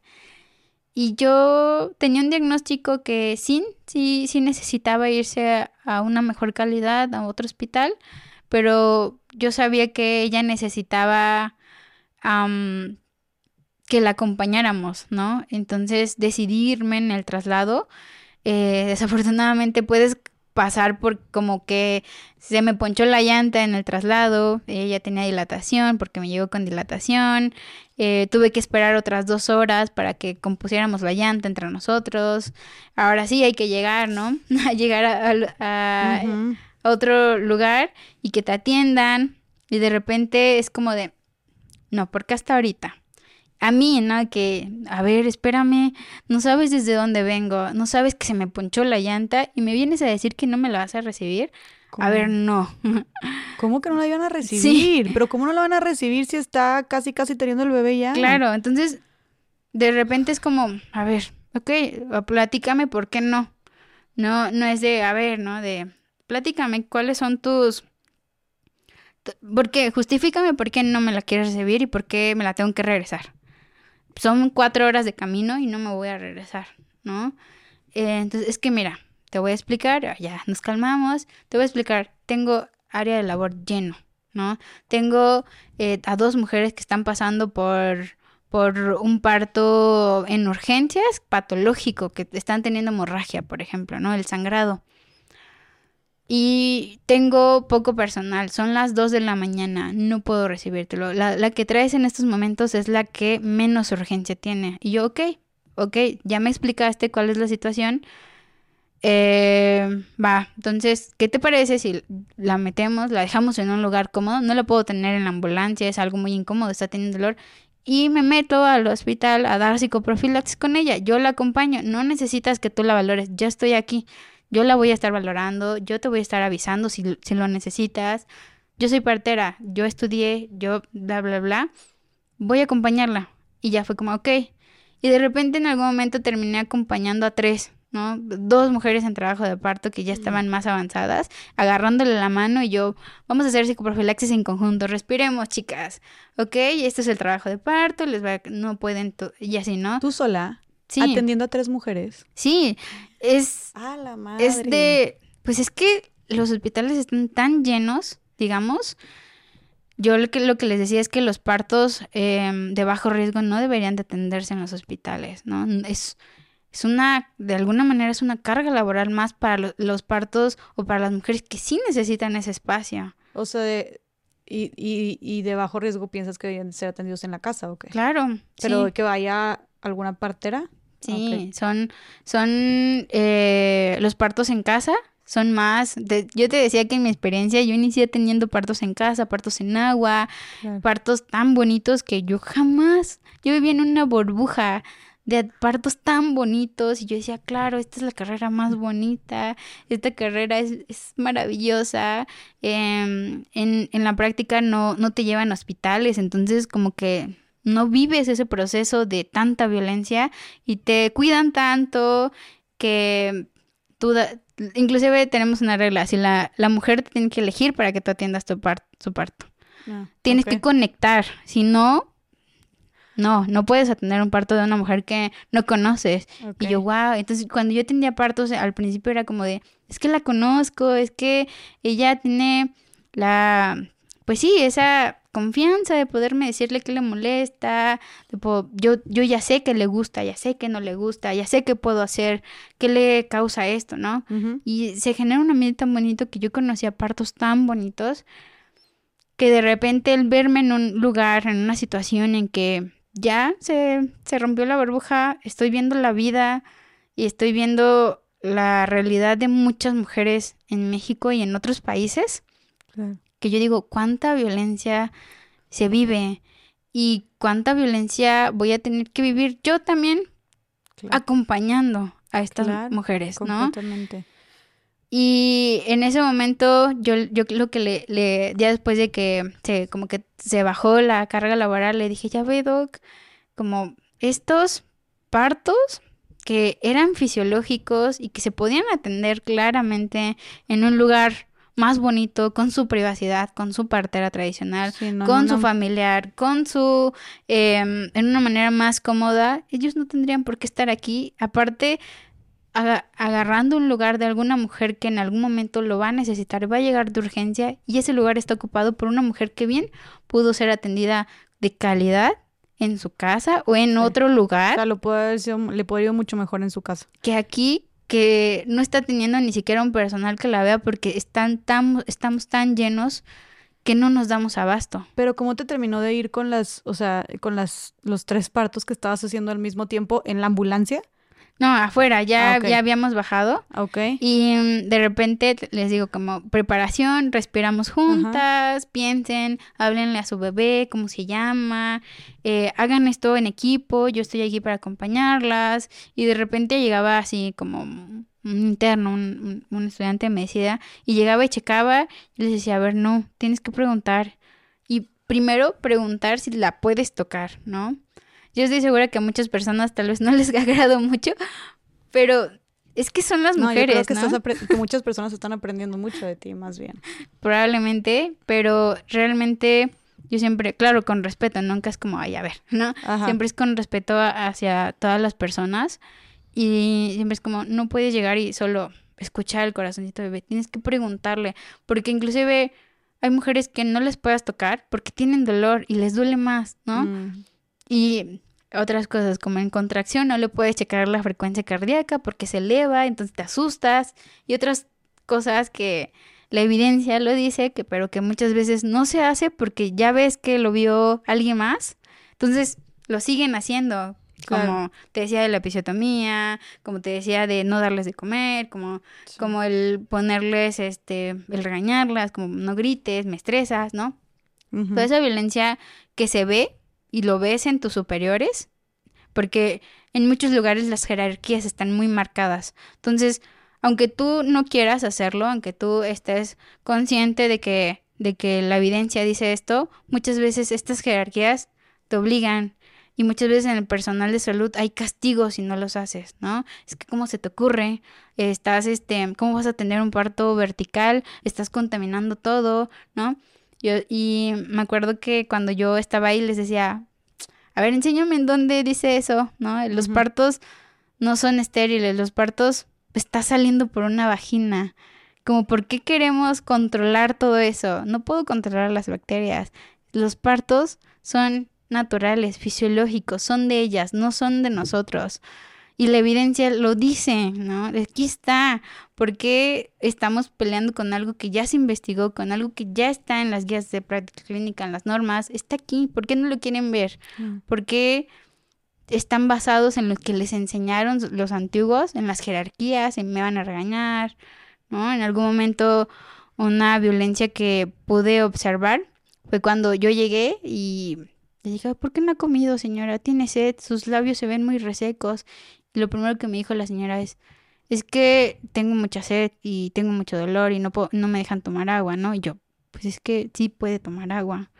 Y yo tenía un diagnóstico que sí, sí, sí necesitaba irse a, una mejor calidad, a otro hospital, pero yo sabía que ella necesitaba am, que la acompañáramos, ¿no? Entonces decidí irme en el traslado. Eh, desafortunadamente puedes pasar por como que se me ponchó la llanta en el traslado, ella tenía dilatación porque me llegó con dilatación, eh, tuve que esperar otras dos horas para que compusiéramos la llanta entre nosotros, ahora sí hay que llegar, ¿no? A llegar a, otro lugar y que te atiendan y de repente es como de, no, porque hasta ahorita. A mí, ¿no? Que, a ver, espérame, no sabes desde dónde vengo, no sabes que se me ponchó la llanta y me vienes a decir que no me la vas a recibir. A ver, no. ¿Cómo que no la iban a recibir? Pero ¿cómo no la van a recibir si está casi, casi teniendo el bebé ya? Claro, entonces de repente es como, a ver, ok, platícame por qué no. No, no es de, a ver, ¿no? De, platícame cuáles son tus... tu- ¿Por qué? Justifícame por qué no me la quieres recibir y por qué me la tengo que regresar. Son cuatro horas de camino y no me voy a regresar, ¿no? Eh, entonces, es que mira, te voy a explicar, ya nos calmamos, te voy a explicar, tengo área de labor lleno, ¿no? Tengo eh, a dos mujeres que están pasando por, por un parto en urgencias patológico, que están teniendo hemorragia, por ejemplo, ¿no? El sangrado. Y tengo poco personal, son las 2 de la mañana, no puedo recibírtelo. La, la que traes en estos momentos es la que menos urgencia tiene. Y yo, ok, ok, ya me explicaste cuál es la situación. Eh, va, entonces, ¿qué te parece si la metemos, la dejamos en un lugar cómodo? No la puedo tener en la ambulancia, es algo muy incómodo, está teniendo dolor. Y me meto al hospital a dar psicoprofilaxis con ella. Yo la acompaño. No necesitas que tú la valores. Yo estoy aquí. Yo la voy a estar valorando. Yo te voy a estar avisando si, si lo necesitas. Yo soy partera. Yo estudié. Yo bla, bla, bla. Voy a acompañarla. Y ya fue como, ok. Y de repente en algún momento terminé acompañando a tres. ¿No? Dos mujeres en trabajo de parto que ya estaban más avanzadas, agarrándole la mano y yo, vamos a hacer psicoprofilaxis en conjunto, respiremos, chicas, ¿ok? Este es el trabajo de parto, les va, no pueden, y así, ¿no? ¿Tú sola? Sí. Atendiendo a tres mujeres. Sí, es... Ah, la madre. Es de... Pues es que los hospitales están tan llenos, digamos. Yo lo que, lo que les decía es que los partos em, de bajo riesgo no deberían de atenderse en los hospitales, ¿no? Es es una, de alguna manera es una carga laboral más para los partos o para las mujeres que sí necesitan ese espacio. O sea, de, y, y, y, de bajo riesgo piensas que deben ser atendidos en la casa, ¿o qué? Claro. Pero que vaya alguna partera. Sí, son, son eh, los partos en casa, son más, yo te decía que en mi experiencia yo inicié teniendo partos en casa, partos en agua, partos tan bonitos que yo jamás, yo vivía en una burbuja de partos tan bonitos y yo decía, claro, esta es la carrera más bonita, esta carrera es, maravillosa, em, en, en, la práctica no, no te llevan a hospitales, entonces como que no vives ese proceso de tanta violencia y te cuidan tanto que tú, inclusive tenemos una regla, si la, la mujer te tiene que elegir para que tú atiendas tu su parto. Ah, Tienes que conectar, si no, no, no puedes atender un parto de una mujer que no conoces. Y yo, wow. Entonces, cuando yo atendía partos, al principio era como de, es que la conozco, es que ella tiene la, pues sí, esa confianza de poderme decirle que le molesta, yo, yo ya sé que le gusta, ya sé que no le gusta, ya sé qué puedo hacer, qué le causa esto, ¿no? Y se genera un ambiente tan bonito que yo conocía partos tan bonitos que de repente el verme en un lugar, en una situación en que ya se, se rompió la burbuja, estoy viendo la vida y estoy viendo la realidad de muchas mujeres en México y en otros países. Que yo digo, cuánta violencia se vive y cuánta violencia voy a tener que vivir yo también acompañando a estas mujeres, ¿no? Y en ese momento, yo, yo lo que le, le, ya después de que se, como que se bajó la carga laboral, le dije, ya ve, Doc, como estos partos que eran fisiológicos y que se podían atender claramente en un lugar más bonito, con su privacidad, con su partera tradicional, con su familiar, con su... Em, en una manera más cómoda, ellos no tendrían por qué estar aquí. Aparte, agarrando un lugar de alguna mujer que en algún momento lo va a necesitar, va a llegar de urgencia y ese lugar está ocupado por una mujer que bien pudo ser atendida de calidad en su casa o en otro lugar. O sea, lo puede le podría ir mucho mejor en su casa. Que aquí, que no está teniendo ni siquiera un personal que la vea porque están tan, estamos tan llenos que no nos damos abasto. Pero ¿cómo te terminó de ir con las, o sea, con las, los tres partos que estabas haciendo al mismo tiempo en la ambulancia? No, afuera, ya, ah, ya habíamos bajado. Ok. Y mm, de repente les digo como preparación, respiramos juntas, piensen, háblenle a su bebé, cómo se llama, eh, hagan esto en equipo, yo estoy aquí para acompañarlas. Y de repente llegaba así como un interno, un, un estudiante me decía, y llegaba y checaba y les decía, a ver, no, tienes que preguntar. Y primero preguntar si la puedes tocar, ¿no? Yo estoy segura que a muchas personas tal vez no les ha agradado mucho, pero es que son las mujeres, no, yo creo que, muchas personas están aprendiendo mucho de ti, más bien. Probablemente, pero realmente yo siempre, claro, con respeto, nunca es como, ay, a ver, ¿no? Siempre es con respeto hacia todas las personas y siempre es como, no puedes llegar y solo escuchar el corazoncito bebé, tienes que preguntarle, porque inclusive hay mujeres que no les puedas tocar porque tienen dolor y les duele más, ¿no? Mm. Y otras cosas como en contracción no le puedes checar la frecuencia cardíaca porque se eleva, entonces te asustas y otras cosas que la evidencia lo dice, que pero que muchas veces no se hace porque ya ves que lo vio alguien más, entonces lo siguen haciendo. Como te decía de la episiotomía, como te decía de no darles de comer, como, Sí. como el ponerles, este, el regañarlas, como no grites, me estresas, ¿no? Toda esa violencia que se ve y lo ves en tus superiores, porque en muchos lugares las jerarquías están muy marcadas. Entonces, aunque tú no quieras hacerlo, aunque tú estés consciente de que, de que la evidencia dice esto, muchas veces estas jerarquías te obligan. Y muchas veces en el personal de salud hay castigos si no los haces, ¿no? Es que cómo se te ocurre, estás, este, ¿cómo vas a tener un parto vertical? Estás contaminando todo, ¿no? Yo, y me acuerdo que cuando yo estaba ahí les decía, a ver, enséñame en dónde dice eso, ¿no? Los partos no son estériles, los partos está saliendo por una vagina. Como, ¿por qué queremos controlar todo eso? No puedo controlar las bacterias. Los partos son naturales, fisiológicos, son de ellas, no son de nosotros. Y la evidencia lo dice, ¿no? Aquí está. ¿Por qué estamos peleando con algo que ya se investigó, con algo que ya está en las guías de práctica clínica, en las normas? Está aquí. ¿Por qué no lo quieren ver? Mm. ¿Por qué están basados en lo que les enseñaron los antiguos, en las jerarquías, en me van a regañar, ¿no? En algún momento una violencia que pude observar fue cuando yo llegué y le dije, ¿por qué no ha comido, señora? Tiene sed, sus labios se ven muy resecos. Lo primero que me dijo la señora es, es que tengo mucha sed y tengo mucho dolor y no, puedo- no me dejan tomar agua, ¿no? Y yo, pues es que sí puede tomar agua.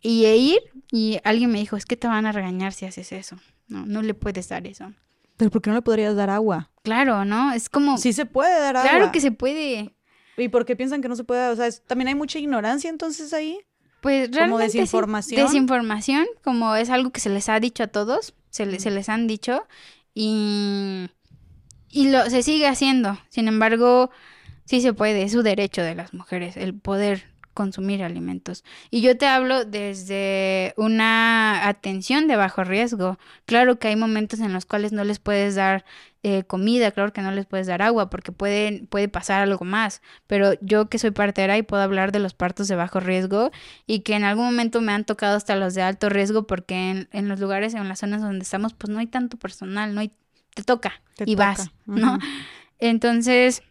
Y e ir y alguien me dijo, es que te van a regañar si haces eso. No, no le puedes dar eso. Pero ¿por qué no le podrías dar agua? Claro, ¿no? Es como, Sí se puede dar agua. claro que se puede. ¿Y por qué piensan que no se puede? O sea, es- también hay mucha ignorancia entonces ahí. Pues Como realmente sí, desinformación. Desinformación, como es algo que se les ha dicho a todos, se, le- se les han dicho y, y lo, se sigue haciendo. Sin embargo, sí se puede, es su derecho de las mujeres el poder consumir alimentos. Y yo te hablo desde una atención de bajo riesgo. Claro que hay momentos en los cuales no les puedes dar eh, comida, claro que no les puedes dar agua porque pueden, puede pasar algo más. Pero yo que soy partera y puedo hablar de los partos de bajo riesgo y que en algún momento me han tocado hasta los de alto riesgo porque en, en los lugares, en las zonas donde estamos, pues no hay tanto personal, no hay, te toca Te y toca. vas, ¿no? Entonces,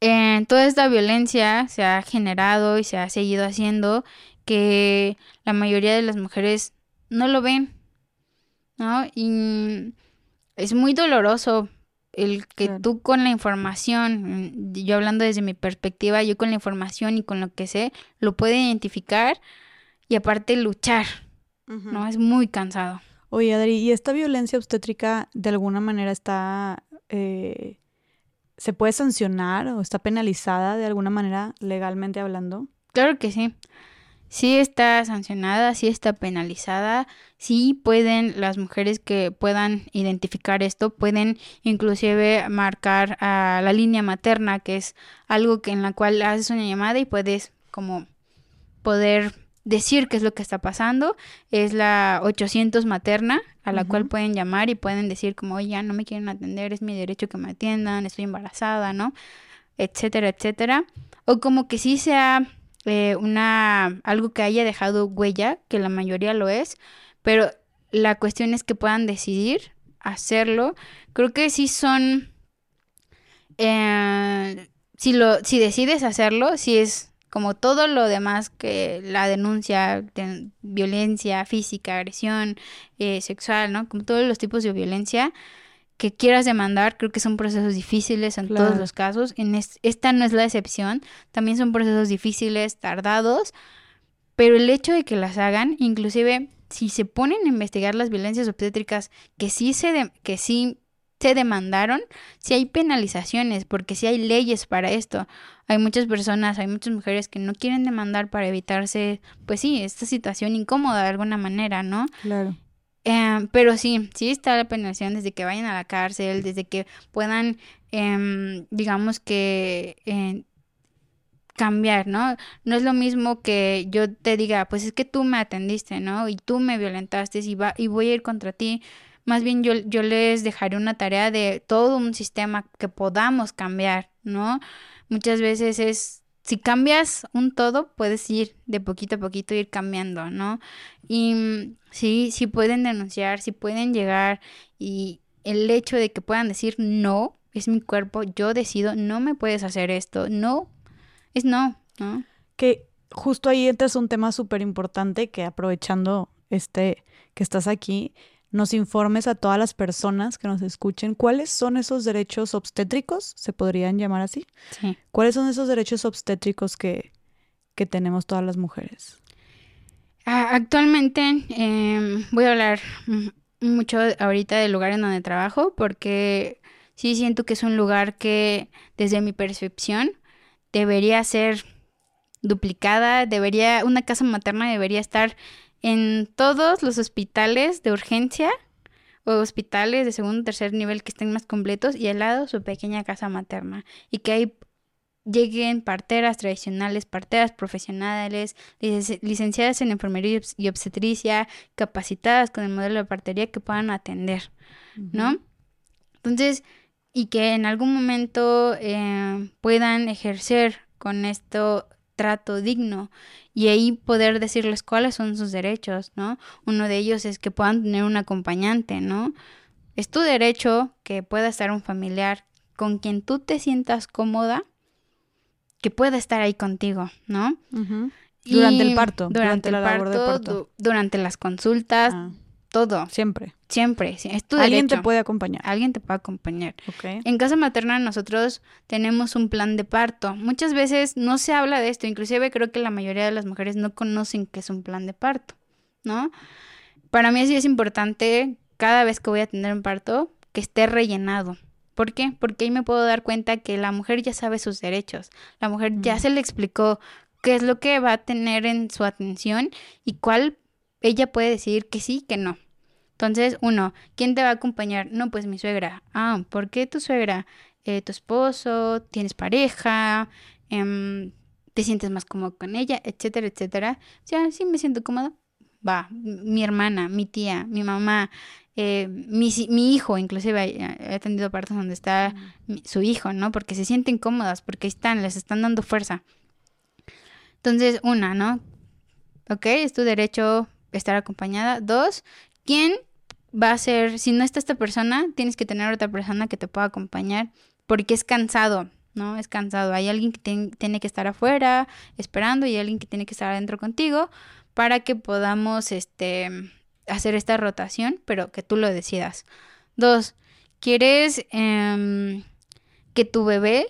eh, toda esta violencia se ha generado y se ha seguido haciendo que la mayoría de las mujeres no lo ven, ¿no? Y es muy doloroso el que Claro. tú con la información, yo hablando desde mi perspectiva, yo con la información y con lo que sé, lo puedo identificar y aparte luchar. ¿no? Es muy cansado. Oye, Adri, ¿y esta violencia obstétrica de alguna manera está, eh, se puede sancionar o está penalizada de alguna manera legalmente hablando? Claro que sí. Sí está sancionada, sí está penalizada, sí pueden las mujeres que puedan identificar esto, pueden inclusive marcar a la línea materna, que es algo que en la cual haces una llamada y puedes como poder decir qué es lo que está pasando. Es la 800 materna, a la cual pueden llamar y pueden decir como, oye, ya no me quieren atender, es mi derecho que me atiendan, estoy embarazada, ¿no? Etcétera, etcétera. O como que sí sea eh, una algo que haya dejado huella, que la mayoría lo es, pero la cuestión es que puedan decidir hacerlo. Creo que sí son, eh, si lo, si decides hacerlo, si es como todo lo demás que la denuncia de violencia física, agresión eh, sexual, ¿no? Como todos los tipos de violencia que quieras demandar, creo que son procesos difíciles en todos los casos. En es- esta no es la excepción. También son procesos difíciles, tardados, pero el hecho de que las hagan, inclusive si se ponen a investigar las violencias obstétricas que sí se, de- que sí se demandaron, si hay penalizaciones, porque si hay leyes para esto. Hay muchas personas, hay muchas mujeres que no quieren demandar para evitarse, pues sí, esta situación incómoda de alguna manera, ¿no? Claro. Eh, pero sí, sí está la penalización desde que vayan a la cárcel, desde que puedan, em, digamos que, cambiar, ¿no? No es lo mismo que yo te diga, pues es que tú me atendiste, ¿no? Y tú me violentaste y, va, y voy a ir contra ti. Más bien yo, yo les dejaré una tarea de todo un sistema que podamos cambiar, ¿no? Muchas veces es, si cambias un todo, puedes ir de poquito a poquito, ir cambiando, ¿no? Y mm, sí, sí pueden denunciar, sí pueden llegar y el hecho de que puedan decir no, es mi cuerpo, yo decido, no me puedes hacer esto, no es no, ¿no? Que justo ahí entras un tema súper importante que aprovechando este que estás aquí, nos informes a todas las personas que nos escuchen cuáles son esos derechos obstétricos, se podrían llamar así. Sí. ¿Cuáles son esos derechos obstétricos que, que tenemos todas las mujeres? Ah, actualmente em, voy a hablar mucho ahorita del lugar en donde trabajo porque sí siento que es un lugar que desde mi percepción debería ser duplicada, debería, una casa materna debería estar en todos los hospitales de urgencia o hospitales de segundo o tercer nivel que estén más completos y al lado su pequeña casa materna y que ahí lleguen parteras tradicionales, parteras profesionales, licenciadas en enfermería y obstetricia, capacitadas con el modelo de partería que puedan atender, ¿no? Entonces, y que en algún momento eh, puedan ejercer con esto trato digno y ahí poder decirles cuáles son sus derechos, ¿no? Uno de ellos es que puedan tener un acompañante, ¿no? Es tu derecho que pueda estar un familiar con quien tú te sientas cómoda, que pueda estar ahí contigo, ¿no? Durante el parto. Durante, la labor de parto. durante las consultas, ah. Todo. Siempre. Siempre, es tu Alguien te puede acompañar. Alguien te puede acompañar. En casa materna nosotros tenemos un plan de parto. Muchas veces no se habla de esto, inclusive creo que la mayoría de las mujeres no conocen qué es un plan de parto, ¿no? Para mí sí es importante cada vez que voy a tener un parto que esté rellenado. ¿Por qué? Porque ahí me puedo dar cuenta que la mujer ya sabe sus derechos. La mujer ya se le explicó qué es lo que va a tener en su atención y cuál ella puede decidir que sí, que no. Entonces, uno, ¿quién te va a acompañar? No, pues mi suegra. Ah, ¿por qué tu suegra? Eh, tu esposo, tienes pareja, em, te sientes más cómodo con ella, etcétera, etcétera. O sea, sí me siento cómodo. Va, mi hermana, mi tía, mi mamá, eh, mi, mi, hijo, inclusive he atendido partes donde está su hijo, ¿no? Porque se sienten cómodas, porque están, les están dando fuerza. Entonces, una, ¿no? Ok, es tu derecho estar acompañada. Dos, ¿quién va a ser, si no está esta persona, tienes que tener otra persona que te pueda acompañar porque es cansado, ¿no? Es cansado. Hay alguien que tiene que estar afuera esperando y alguien que tiene que estar adentro contigo para que podamos este, hacer esta rotación, pero que tú lo decidas. Dos, ¿quieres em, que tu bebé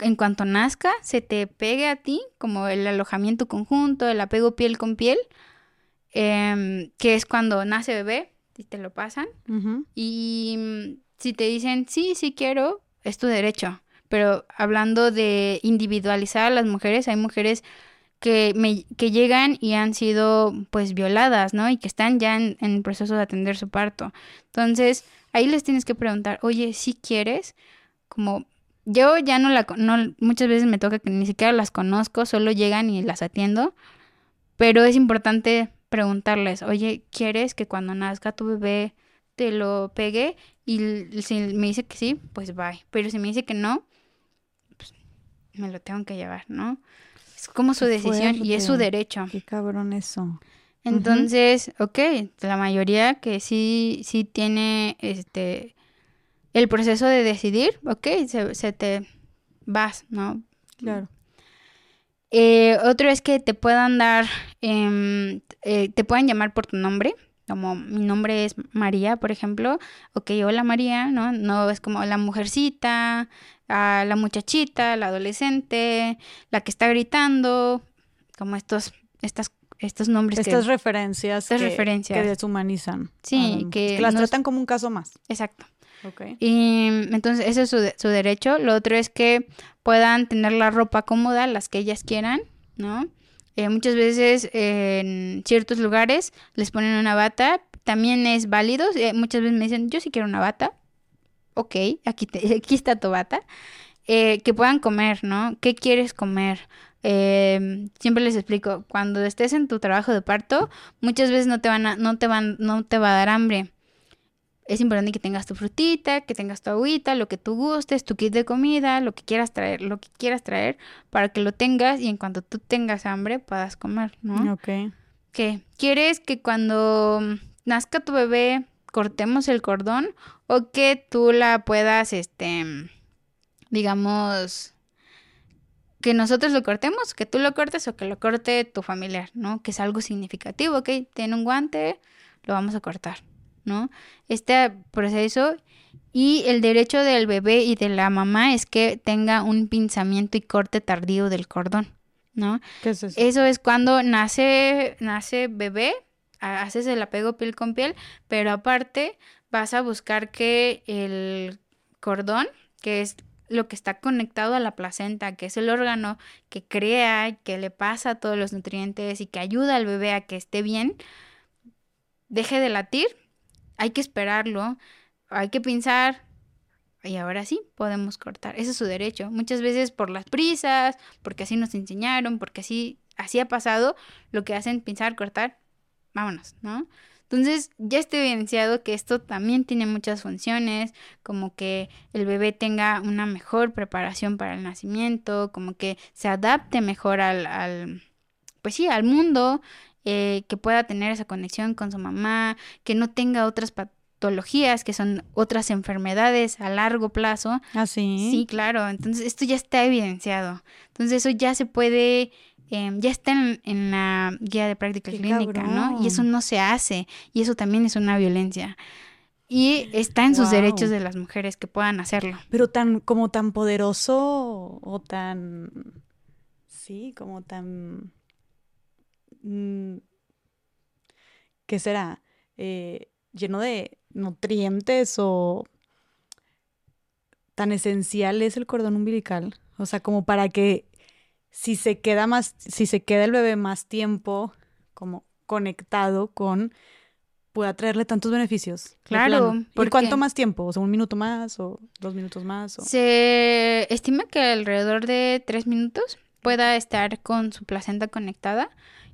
en cuanto nazca se te pegue a ti, como el alojamiento conjunto, el apego piel con piel, em, que es cuando nace bebé, y te lo pasan. Y mm, si te dicen, sí, sí quiero, es tu derecho. Pero hablando de individualizar a las mujeres, hay mujeres que, me, que llegan y han sido pues violadas, ¿no? Y que están ya en, el proceso de atender su parto. Entonces, ahí les tienes que preguntar, oye, si quieres, como yo ya no la, no, muchas veces me toca que ni siquiera las conozco, solo llegan y las atiendo, pero es importante preguntarles, oye, ¿quieres que cuando nazca tu bebé te lo pegue? Y si me dice que sí, pues bye. Pero si me dice que no, pues me lo tengo que llevar, ¿no? Es como su decisión y es su derecho. Qué cabrón eso. Entonces, ok, la mayoría que sí, sí tiene este el proceso de decidir, ok, se, se te vas, ¿no? Claro. Eh, otro es que te puedan dar, em, eh, te puedan llamar por tu nombre, como mi nombre es María, por ejemplo. Ok, hola María, ¿no? No es como la mujercita, la muchachita, la adolescente, la que está gritando, como estos, estas estos nombres estas referencias estas que, referencias que deshumanizan sí que, las tratan como un caso más exacto y entonces ese es su, su, derecho. Lo otro es que puedan tener la ropa cómoda, las que ellas quieran, ¿no? Eh, muchas veces en ciertos lugares les ponen una bata, también es válido. Eh, muchas veces me dicen, yo sí quiero una bata. Ok, aquí, aquí está tu bata. Eh, que puedan comer, ¿no? ¿Qué quieres comer? eh, siempre les explico, cuando estés en tu trabajo de parto, muchas veces no te van a, no te van, no te va a dar hambre. Es importante que tengas tu frutita, que tengas tu agüita, lo que tú gustes, tu kit de comida, lo que quieras traer, lo que quieras traer, para que lo tengas y en cuanto tú tengas hambre puedas comer, ¿no? Ok. ¿Qué? ¿Quieres que cuando nazca tu bebé cortemos el cordón o que tú la puedas, este, digamos, que nosotros lo cortemos, que tú lo cortes o que lo corte tu familiar, ¿no? Que es algo significativo, ¿ok? Tiene un guante, lo vamos a cortar, ¿no? Este proceso y el derecho del bebé y de la mamá es que tenga un pinzamiento y corte tardío del cordón, ¿no? ¿Qué es eso? Eso es cuando nace, nace bebé, ha- haces el apego piel con piel, pero aparte vas a buscar que el cordón, que es lo que está conectado a la placenta, que es el órgano que crea, que le pasa todos los nutrientes y que ayuda al bebé a que esté bien, deje de latir, hay que esperarlo, hay que pinzar y ahora sí podemos cortar. Ese es su derecho. Muchas veces por las prisas, porque así nos enseñaron, porque así, así ha pasado, lo que hacen pinzar, cortar, vámonos, ¿no? Entonces ya está evidenciado que esto también tiene muchas funciones, como que el bebé tenga una mejor preparación para el nacimiento, como que se adapte mejor al, al pues sí, al mundo, eh, que pueda tener esa conexión con su mamá, que no tenga otras patologías, que son otras enfermedades a largo plazo. Ah, sí. Sí, claro, entonces esto ya está evidenciado. Entonces eso ya se puede, eh, ya está en, en la guía de práctica Qué clínica, ¿no? Y eso no se hace, y eso también es una violencia. Y está en sus derechos de las mujeres que puedan hacerlo. Pero tan, como tan poderoso o tan. Sí, como tan. Mm, ¿Qué será? Eh, lleno de nutrientes o tan esencial es el cordón umbilical. O sea, como para que si se queda más, si se queda el bebé más tiempo como conectado con, pueda traerle tantos beneficios. Claro, plano. ¿Y porque- cuánto más tiempo? O sea, un minuto más o dos minutos más. O... Se estima que alrededor de tres minutos pueda estar con su placenta conectada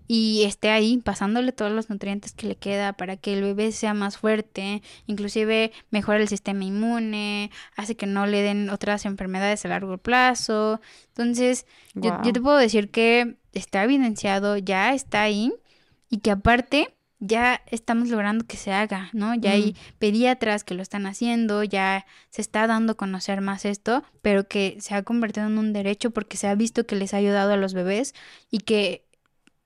y esté ahí pasándole todos los nutrientes que le queda para que el bebé sea más fuerte, inclusive mejora el sistema inmune, hace que no le den otras enfermedades a largo plazo. Entonces, yo, te puedo decir que está evidenciado, ya está ahí y que aparte ya estamos logrando que se haga, ¿no? Ya hay pediatras que lo están haciendo, ya se está dando a conocer más esto, pero que se ha convertido en un derecho porque se ha visto que les ha ayudado a los bebés y que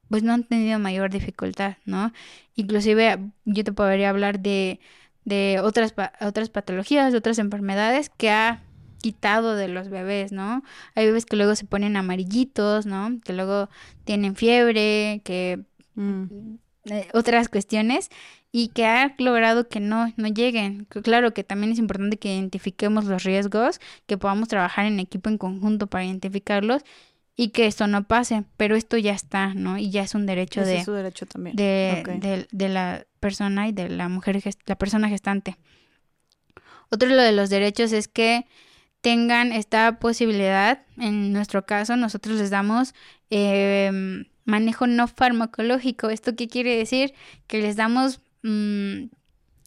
pues no han tenido mayor dificultad, ¿no? Inclusive yo te podría hablar de, de otras, otras patologías, de otras enfermedades que ha quitado de los bebés, ¿no? Hay bebés que luego se ponen amarillitos, ¿no? Que luego tienen fiebre, que Mm. eh, otras cuestiones y que ha logrado que no, no lleguen. Claro que también es importante que identifiquemos los riesgos, que podamos trabajar en equipo en conjunto para identificarlos y que esto no pase, pero esto ya está, ¿no? Y ya es un derecho Ese de, es su derecho también. de, de- de la persona y de la mujer, la persona gestante. Otro lo de los derechos es que tengan esta posibilidad. En nuestro caso, nosotros les damos em, manejo no farmacológico. ¿Esto qué quiere decir? Que les damos, mm,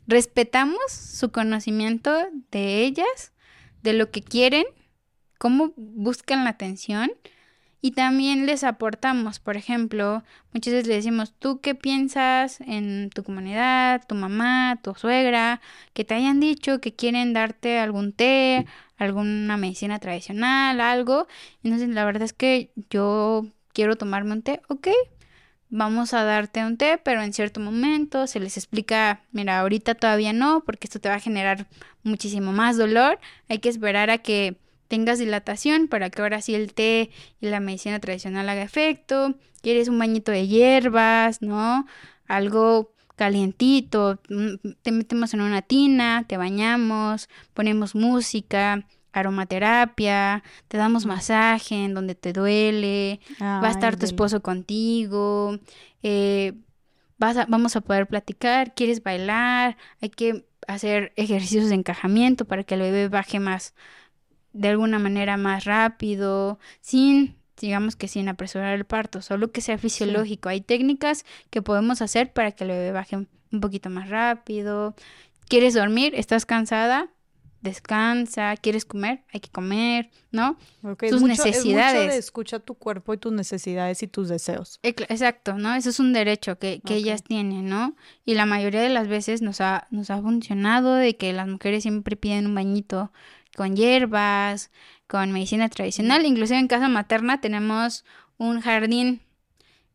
respetamos su conocimiento de ellas, de lo que quieren, cómo buscan la atención y también les aportamos, por ejemplo, muchas veces le decimos, ¿tú qué piensas en tu comunidad, tu mamá, tu suegra, que te hayan dicho que quieren darte algún té, alguna medicina tradicional, algo? Entonces, la verdad es que yo quiero tomarme un té, ok, vamos a darte un té, pero en cierto momento se les explica, mira, ahorita todavía no, porque esto te va a generar muchísimo más dolor, hay que esperar a que tengas dilatación para que ahora sí el té y la medicina tradicional haga efecto. Quieres un bañito de hierbas, ¿no? Algo calientito, mm, te metemos en una tina, te bañamos, ponemos música, aromaterapia, te damos masaje en donde te duele, va a estar tu esposo contigo, eh, vas a- vamos a poder platicar, quieres bailar, hay que hacer ejercicios de encajamiento para que el bebé baje más, de alguna manera más rápido, sin, digamos que sin apresurar el parto, solo que sea fisiológico. Hay técnicas que podemos hacer para que el bebé baje un poquito más rápido. ¿Quieres dormir? ¿Estás cansada? descansa, quieres comer, hay que comer, ¿no? Tus necesidades. escucha tu cuerpo y tus necesidades y tus deseos. Exacto, ¿no? Eso es un derecho que, ellas tienen, ¿no? Y la mayoría de las veces nos ha, nos ha funcionado de que las mujeres siempre piden un bañito con hierbas, con medicina tradicional. Inclusive en casa materna tenemos un jardín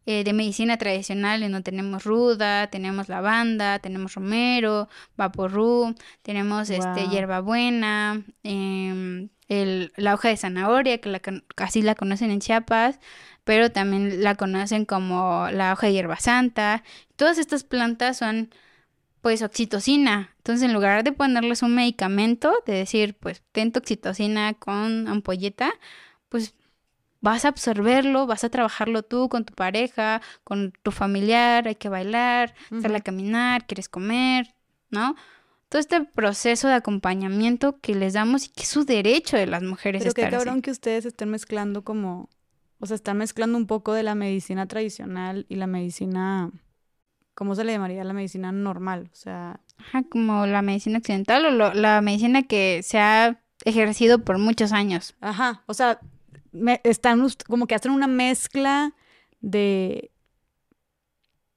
eh, de medicina tradicional, en donde tenemos ruda, tenemos lavanda, tenemos romero, vaporru, tenemos este hierbabuena, eh, el, la hoja de zanahoria, que la, así la conocen en Chiapas, pero también la conocen como la hoja de hierba santa. Todas estas plantas son pues oxitocina. Entonces, en lugar de ponerles un medicamento, de decir, pues ten oxitocina con ampolleta, pues vas a absorberlo, vas a trabajarlo tú con tu pareja, con tu familiar, hay que bailar, salir a caminar, quieres comer, ¿no? Todo este proceso de acompañamiento que les damos y que es su derecho de las mujeres. Pero qué cabrón que ustedes estén mezclando como, o sea, están mezclando un poco de la medicina tradicional y la medicina, ¿cómo se le llamaría? La medicina normal, o sea... Ajá, como la medicina occidental o la medicina que se ha ejercido por muchos años. Ajá, o sea, están como que hacen una mezcla de,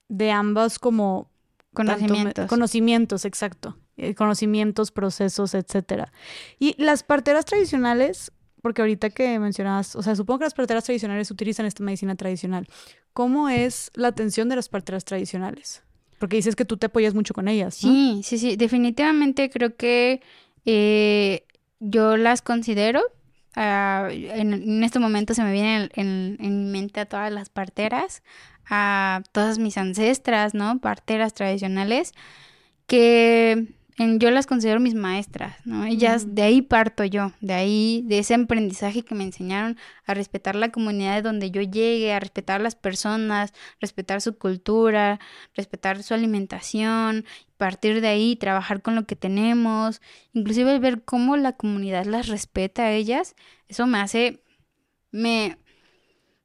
de ambos como conocimientos. conocimientos, exacto. Eh, conocimientos, procesos, etcétera. Y las parteras tradicionales, porque ahorita que mencionabas, o sea, supongo que las parteras tradicionales utilizan esta medicina tradicional. ¿Cómo es la atención de las parteras tradicionales? Porque dices que tú te apoyas mucho con ellas. Sí, sí, sí. Definitivamente creo que eh, yo las considero Ah, en, este momento se me viene en, en, mente a todas las parteras, a todas mis ancestras, ¿no? Parteras tradicionales, que yo las considero mis maestras, ¿no? Ellas, de ahí parto yo, de ahí, de ese aprendizaje que me enseñaron a respetar la comunidad de donde yo llegue, a respetar las personas, respetar su cultura, respetar su alimentación, partir de ahí, trabajar con lo que tenemos, inclusive ver cómo la comunidad las respeta a ellas, eso me hace, me,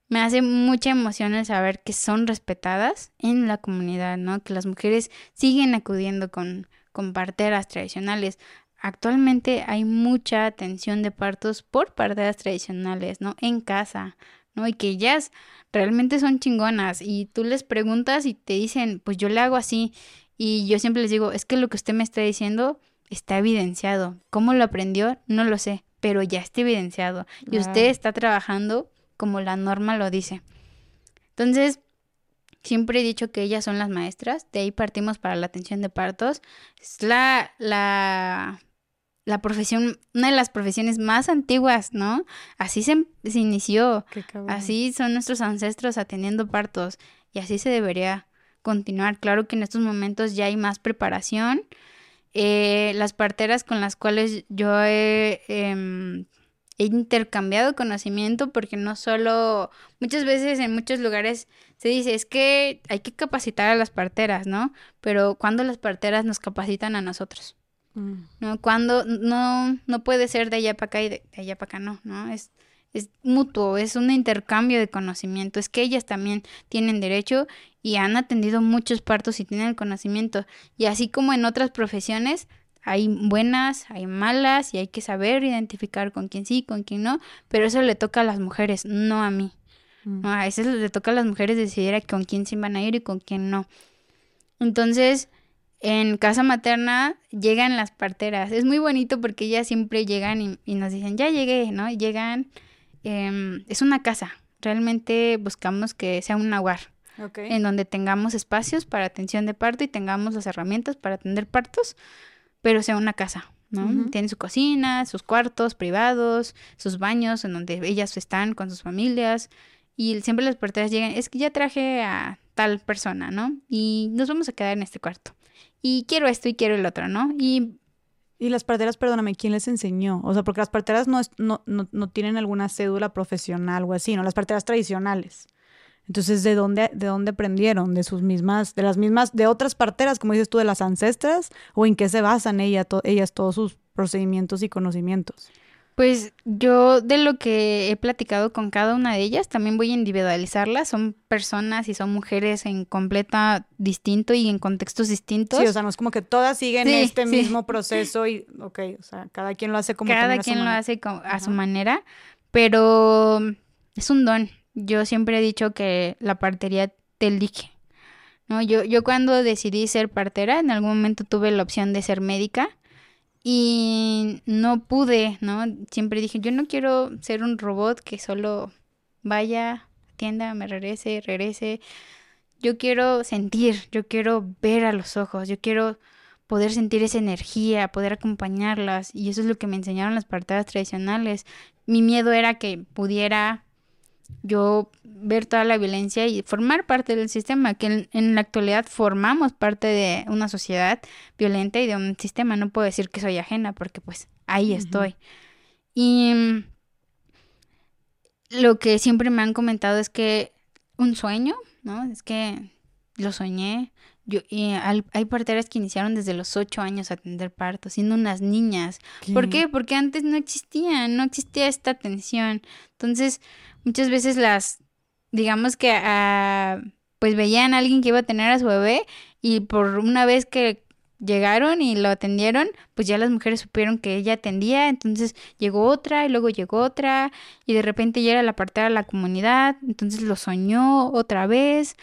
me hace mucha emoción el saber que son respetadas en la comunidad, ¿no? Que las mujeres siguen acudiendo con con parteras tradicionales. Actualmente hay mucha atención de partos por parteras tradicionales, ¿no? En casa, ¿no? Y que ellas realmente son chingonas y tú les preguntas y te dicen, pues yo le hago así. Y yo siempre les digo, es que lo que usted me está diciendo está evidenciado. ¿Cómo lo aprendió? No lo sé, pero ya está evidenciado. Y usted está trabajando como la norma lo dice. Entonces, Siempre he dicho que ellas son las maestras, de ahí partimos para la atención de partos. Es la, la, la profesión, una de las profesiones más antiguas, ¿no? Así se, se inició, así son nuestros ancestros atendiendo partos y así se debería continuar. Claro que en estos momentos ya hay más preparación. Eh, las parteras con las cuales yo he em, he intercambiado conocimiento porque no solo, muchas veces en muchos lugares se dice, es que hay que capacitar a las parteras, ¿no? Pero cuando las parteras nos capacitan a nosotros, mm. ¿no? Cuando no, no puede ser de allá para acá y de, allá para acá, no, ¿no? Es, es mutuo, es un intercambio de conocimiento, es que ellas también tienen derecho y han atendido muchos partos y tienen el conocimiento. Y así como en otras profesiones, hay buenas, hay malas y hay que saber identificar con quién sí, con quién no, pero eso le toca a las mujeres, no a mí. Mm. a veces le toca a las mujeres decidir con quién sí van a ir y con quién no. Entonces, en casa materna llegan las parteras. Es muy bonito porque ellas siempre llegan y, nos dicen, ya llegué, ¿no? llegan, em, es una casa. Realmente buscamos que sea un hogar. En donde tengamos espacios para atención de parto y tengamos las herramientas para atender partos pero sea una casa, ¿no? Tiene su cocina, sus cuartos privados, sus baños en donde ellas están con sus familias y siempre las parteras llegan, es que ya traje a tal persona, ¿no? Y nos vamos a quedar en este cuarto. Y quiero esto y quiero el otro, ¿no? Y y las parteras, perdóname, ¿quién les enseñó? O sea, porque las parteras no, no, no, no, tienen alguna cédula profesional o así, ¿no? Las parteras tradicionales. Entonces, ¿de dónde, ¿de dónde aprendieron? ¿De sus mismas, de las mismas, de otras parteras, como dices tú, de las ancestras? ¿O en qué se basan ella, ellas todos sus procedimientos y conocimientos? Pues yo de lo que he platicado con cada una de ellas, también voy a individualizarlas. Son personas y son mujeres en completa distinto y en contextos distintos. Sí, o sea, no es como que todas siguen este mismo proceso y, ok, o sea, cada quien lo hace como Cada quien lo hace a su manera, pero es un don. Yo siempre he dicho que la partería te elige. ¿no? Yo, yo cuando decidí ser partera, en algún momento tuve la opción de ser médica y no pude, ¿no? Siempre dije, yo no quiero ser un robot que solo vaya, atienda, me regrese, regrese. Yo quiero sentir, yo quiero ver a los ojos, yo quiero poder sentir esa energía, poder acompañarlas. Y eso es lo que me enseñaron las parteras tradicionales. Mi miedo era que pudiera yo ver toda la violencia y formar parte del sistema, que en, la actualidad formamos parte de una sociedad violenta y de un sistema. No puedo decir que soy ajena porque pues ahí estoy. Y mm, lo que siempre me han comentado es que un sueño, ¿no? Es que lo soñé. Yo, y hay, parteras que iniciaron desde los ocho años a atender partos, siendo unas niñas. ¿Por qué? Porque antes no existía, no existía esta atención. Entonces, muchas veces las, digamos que, ah, pues veían a alguien que iba a tener a su bebé y por una vez que llegaron y lo atendieron, pues ya las mujeres supieron que ella atendía, entonces llegó otra y luego llegó otra y de repente ya era la partera de la comunidad, entonces lo soñó otra vez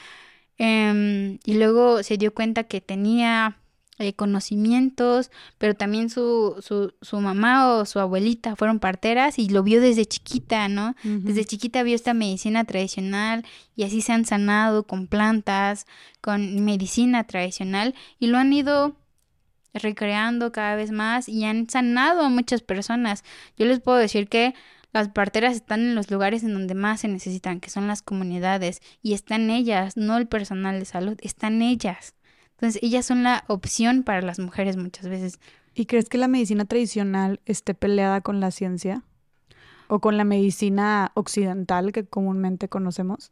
em, y luego se dio cuenta que tenía eh, conocimientos, pero también su, su, su, mamá o su abuelita fueron parteras y lo vio desde chiquita, ¿no? Desde chiquita vio esta medicina tradicional y así se han sanado con plantas, con medicina tradicional y lo han ido recreando cada vez más y han sanado a muchas personas. Yo les puedo decir que las parteras están en los lugares en donde más se necesitan, que son las comunidades, y están ellas, no el personal de salud, están ellas. Entonces, ellas son la opción para las mujeres muchas veces. ¿Y crees que la medicina tradicional esté peleada con la ciencia? ¿O con la medicina occidental que comúnmente conocemos?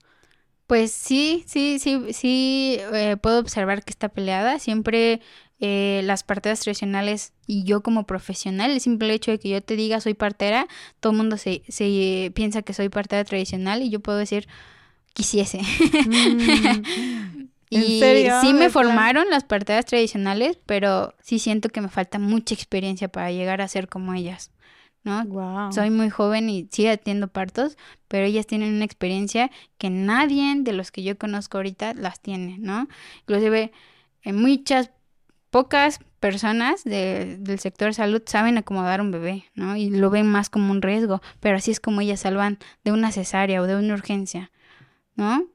Pues sí, sí, sí, sí, eh, puedo observar que está peleada. Siempre eh, las parteras tradicionales y yo como profesional, el simple hecho de que yo te diga soy partera, todo el mundo se, se piensa que soy partera tradicional y yo puedo decir quisiese. Mm. Y sí me formaron las parteras tradicionales, pero sí siento que me falta mucha experiencia para llegar a ser como ellas, ¿no? Soy muy joven y sí atiendo partos, pero ellas tienen una experiencia que nadie de los que yo conozco ahorita las tiene, ¿no? Inclusive en muchas pocas personas del sector salud saben acomodar un bebé, ¿no? Y lo ven más como un riesgo, pero así es como ellas salvan de una cesárea o de una urgencia, ¿no?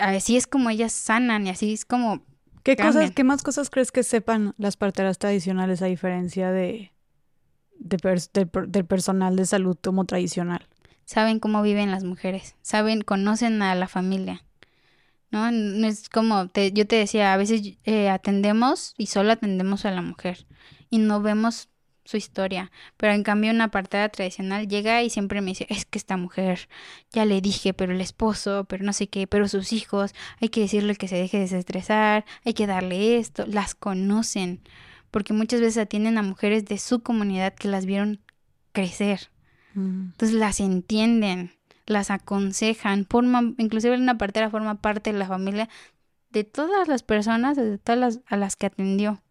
Así es como ellas sanan y así es como... ¿Qué, cosas, ¿Qué más cosas crees que sepan las parteras tradicionales a diferencia de, del personal de salud como tradicional? Saben cómo viven las mujeres, saben, conocen a la familia. ¿no? No es como te, yo te decía, a veces eh, atendemos y solo atendemos a la mujer y no vemos su historia. Pero en cambio una partada tradicional llega y siempre me dice, es que esta mujer, ya le dije, pero el esposo, pero no sé qué, pero sus hijos, hay que decirle que se deje de desestresar, hay que darle esto, las conocen, porque muchas veces atienden a mujeres de su comunidad que las vieron crecer. Mm. Entonces las entienden, las aconsejan, forman, inclusive una partera forma parte de la familia de todas las personas, de todas las a las que atendió.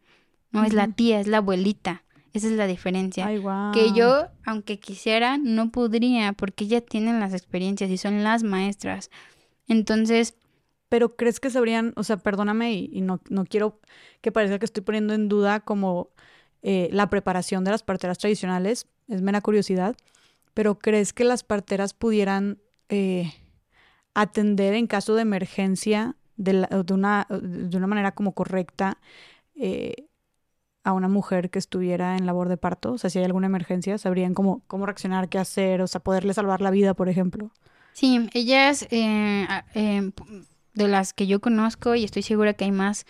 No es la tía, es la abuelita. Esa es la diferencia. Que yo, aunque quisiera, no podría porque ya tienen las experiencias y son las maestras. Entonces... Pero crees que sabrían, o sea, perdóname y, no, no, quiero que parezca que estoy poniendo en duda como eh, la preparación de las parteras tradicionales, es mera curiosidad, pero ¿crees que las parteras pudieran eh, atender en caso de emergencia de, de, una, de una manera como correcta? Eh, a una mujer que estuviera en labor de parto? O sea, si hay alguna emergencia, sabrían cómo, cómo reaccionar, qué hacer, o sea, poderle salvar la vida, por ejemplo. Sí, ellas, eh, em, de las que yo conozco, y estoy segura que hay más,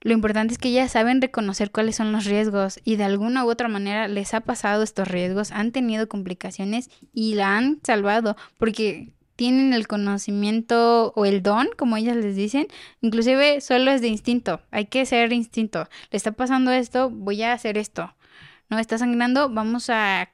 lo importante es que ellas saben reconocer cuáles son los riesgos y de alguna u otra manera les ha pasado estos riesgos, han tenido complicaciones y la han salvado, porque tienen el conocimiento o el don, como ellas les dicen, inclusive solo es de instinto, hay que ser instinto. Le está pasando esto, voy a hacer esto. No está sangrando, vamos a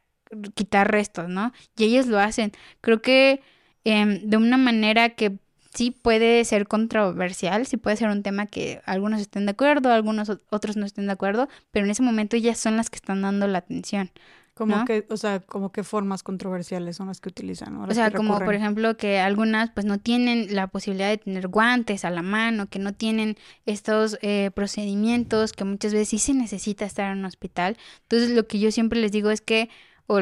quitar restos, ¿no? Y ellas lo hacen. Creo que em, de una manera que sí puede ser controversial, sí puede ser un tema que algunos estén de acuerdo, algunos otros no estén de acuerdo, pero en ese momento ellas son las que están dando la atención. Como que, o sea, como que formas controversiales son las que utilizan. O sea, como por ejemplo que algunas pues no tienen la posibilidad de tener guantes a la mano, que no tienen estos eh, procedimientos, que muchas veces sí se necesita estar en un hospital. Entonces lo que yo siempre les digo es que, o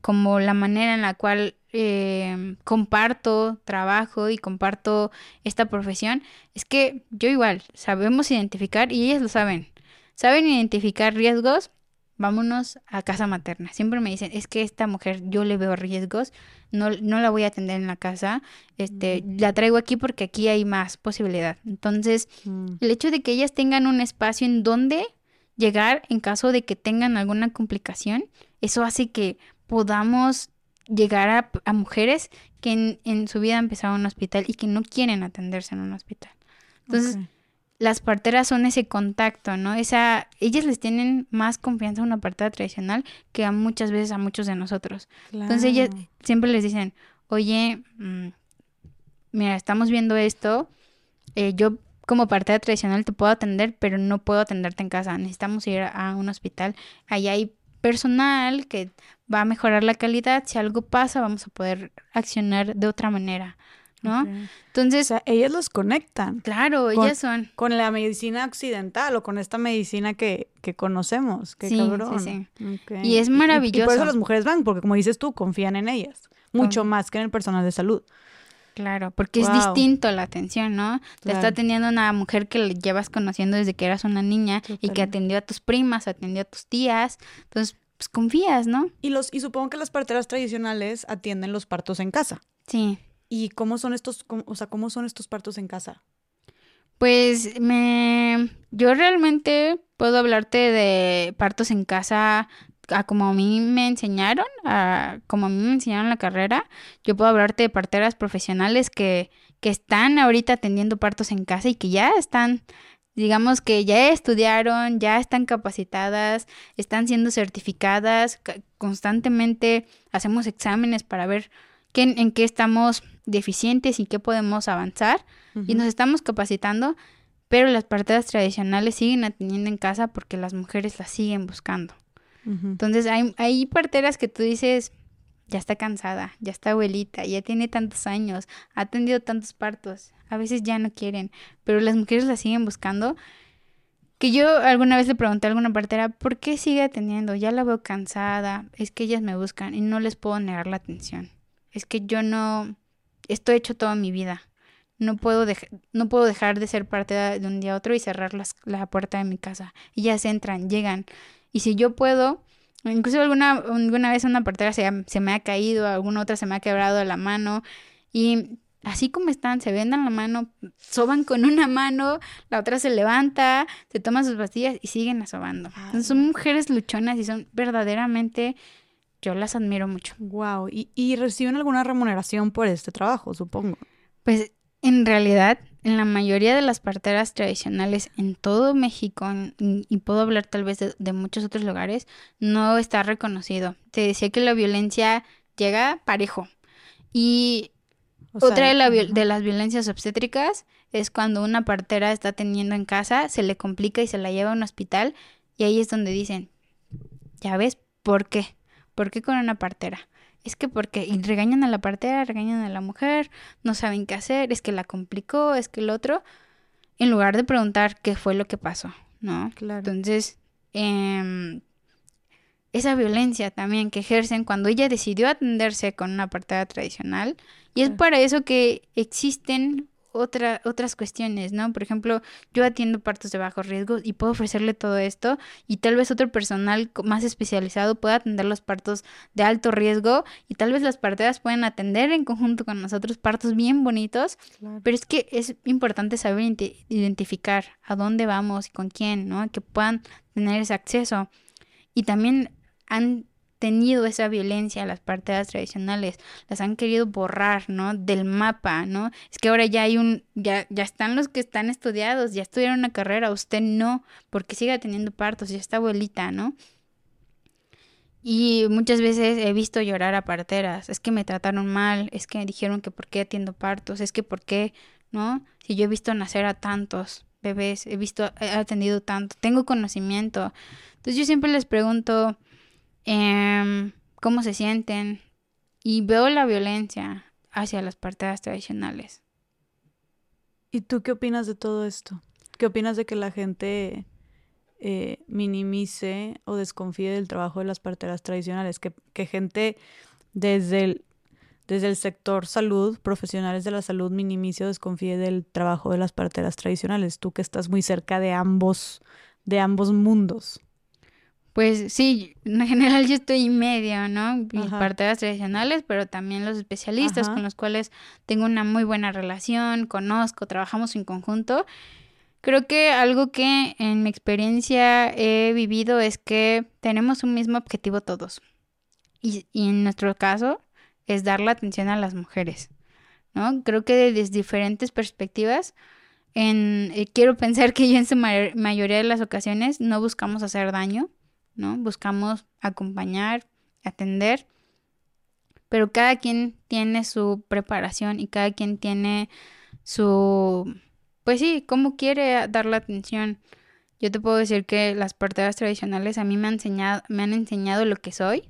como la manera en la cual eh, comparto trabajo y comparto esta profesión, es que yo igual sabemos identificar y ellas lo saben. Saben identificar riesgos vámonos a casa materna. Siempre me dicen, es que esta mujer yo le veo riesgos, no, no la voy a atender en la casa, este, mm. la traigo aquí porque aquí hay más posibilidad. Entonces, mm. el hecho de que ellas tengan un espacio en donde llegar en caso de que tengan alguna complicación, eso hace que podamos llegar a, a mujeres que en, en, su vida han empezado en un hospital y que no quieren atenderse en un hospital. Entonces, las parteras son ese contacto, ¿no? Esa, ellas les tienen más confianza a una partera tradicional que a muchas veces a muchos de nosotros. Entonces ellas siempre les dicen, oye, mm, mira, estamos viendo esto, eh, yo como partera tradicional te puedo atender, pero no puedo atenderte en casa, necesitamos ir a un hospital, ahí hay personal que va a mejorar la calidad, si algo pasa vamos a poder accionar de otra manera. ¿No? Entonces, ellas los conectan. Claro, ellas son. Con la medicina occidental o con esta medicina que, que conocemos. Qué cabrón. Sí, sí. Y es maravilloso. Y, por eso las mujeres van, porque como dices tú, confían en ellas. Mucho más que en el personal de salud. Claro, porque es distinto la atención, ¿no? Te está atendiendo una mujer que llevas conociendo desde que eras una niña y que atendió a tus primas, atendió a tus tías. Entonces, pues confías, ¿no? Y los y supongo que las parteras tradicionales atienden los partos en casa. Sí. ¿Y cómo son estos, o sea, cómo son estos partos en casa? Pues me, yo realmente puedo hablarte de partos en casa a como a mí me enseñaron, a como a mí me enseñaron la carrera. Yo puedo hablarte de parteras profesionales que, que están ahorita atendiendo partos en casa y que ya están, digamos que ya estudiaron, ya están capacitadas, están siendo certificadas, constantemente hacemos exámenes para ver en qué estamos deficientes y qué podemos avanzar. Y nos estamos capacitando, pero las parteras tradicionales siguen atendiendo en casa porque las mujeres las siguen buscando. Entonces hay, hay parteras que tú dices, ya está cansada, ya está abuelita, ya tiene tantos años, ha atendido tantos partos, a veces ya no quieren, pero las mujeres la siguen buscando. Que yo alguna vez le pregunté a alguna partera, ¿por qué sigue atendiendo? Ya la veo cansada, es que ellas me buscan y no les puedo negar la atención es que yo no, esto he hecho toda mi vida. No puedo, no puedo dejar de ser parte de un día a otro y cerrar la puerta de mi casa. Ellas entran, llegan. Y si yo puedo, incluso alguna, alguna vez una partera se, se me ha caído, alguna otra se me ha quebrado la mano. Y así como están, se vendan la mano, soban con una mano, la otra se levanta, se toman sus pastillas y siguen asobando. son mujeres luchonas y son verdaderamente yo las admiro mucho. Wow. ¿Y, reciben alguna remuneración por este trabajo, supongo? Pues en realidad, en la mayoría de las parteras tradicionales en todo México, y puedo hablar tal vez de, muchos otros lugares, no está reconocido. Te decía que la violencia llega parejo. Y otra de, de, las violencias obstétricas es cuando una partera está teniendo en casa, se le complica y se la lleva a un hospital, y ahí es donde dicen, ya ves, ¿por qué? ¿Por qué con una partera? Es que porque y regañan a la partera, regañan a la mujer, no saben qué hacer, es que la complicó, es que el otro, en lugar de preguntar qué fue lo que pasó, ¿no? Claro. Entonces, eh, esa violencia también que ejercen cuando ella decidió atenderse con una partera tradicional, y es para eso que existen otra, otras cuestiones, ¿no? Por ejemplo, yo atiendo partos de bajo riesgo y puedo ofrecerle todo esto y tal vez otro personal más especializado pueda atender los partos de alto riesgo y tal vez las parteras pueden atender en conjunto con nosotros partos bien bonitos, pero es que es importante saber identificar a dónde vamos y con quién, ¿no? Que puedan tener ese acceso. Y también han tenido esa violencia las parteras tradicionales, las han querido borrar, ¿no? Del mapa, ¿no? Es que ahora ya hay un, ya, ya están los que están estudiados, ya estudiaron una carrera, usted no, porque sigue teniendo partos, ya está abuelita, ¿no? Y muchas veces he visto llorar a parteras, es que me trataron mal, es que me dijeron que por qué atiendo partos, es que por qué, ¿no? Si yo he visto nacer a tantos bebés, he visto, he atendido tanto, tengo conocimiento. Entonces yo siempre les pregunto em, cómo se sienten y veo la violencia hacia las parteras tradicionales. ¿Y tú qué opinas de todo esto? ¿Qué opinas de que la gente eh, minimice o desconfíe del trabajo de las parteras tradicionales, que, gente desde el, desde el sector salud, profesionales de la salud, minimice o desconfíe del trabajo de las parteras tradicionales, tú que estás muy cerca de ambos, de ambos mundos. Pues sí, en general yo estoy medio, ¿no? parteras tradicionales, pero también los especialistas con los cuales tengo una muy buena relación, conozco, trabajamos en conjunto. Creo que algo que en mi experiencia he vivido es que tenemos un mismo objetivo todos. Y, en nuestro caso es dar la atención a las mujeres, ¿no? Creo que desde diferentes perspectivas, en, eh, quiero pensar que yo en su mayoría de las ocasiones no buscamos hacer daño, ¿no? Buscamos acompañar, atender, pero cada quien tiene su preparación y cada quien tiene su pues sí, ¿cómo quiere dar la atención? Yo te puedo decir que las parteras tradicionales a mí me han enseñado, me han enseñado lo que soy,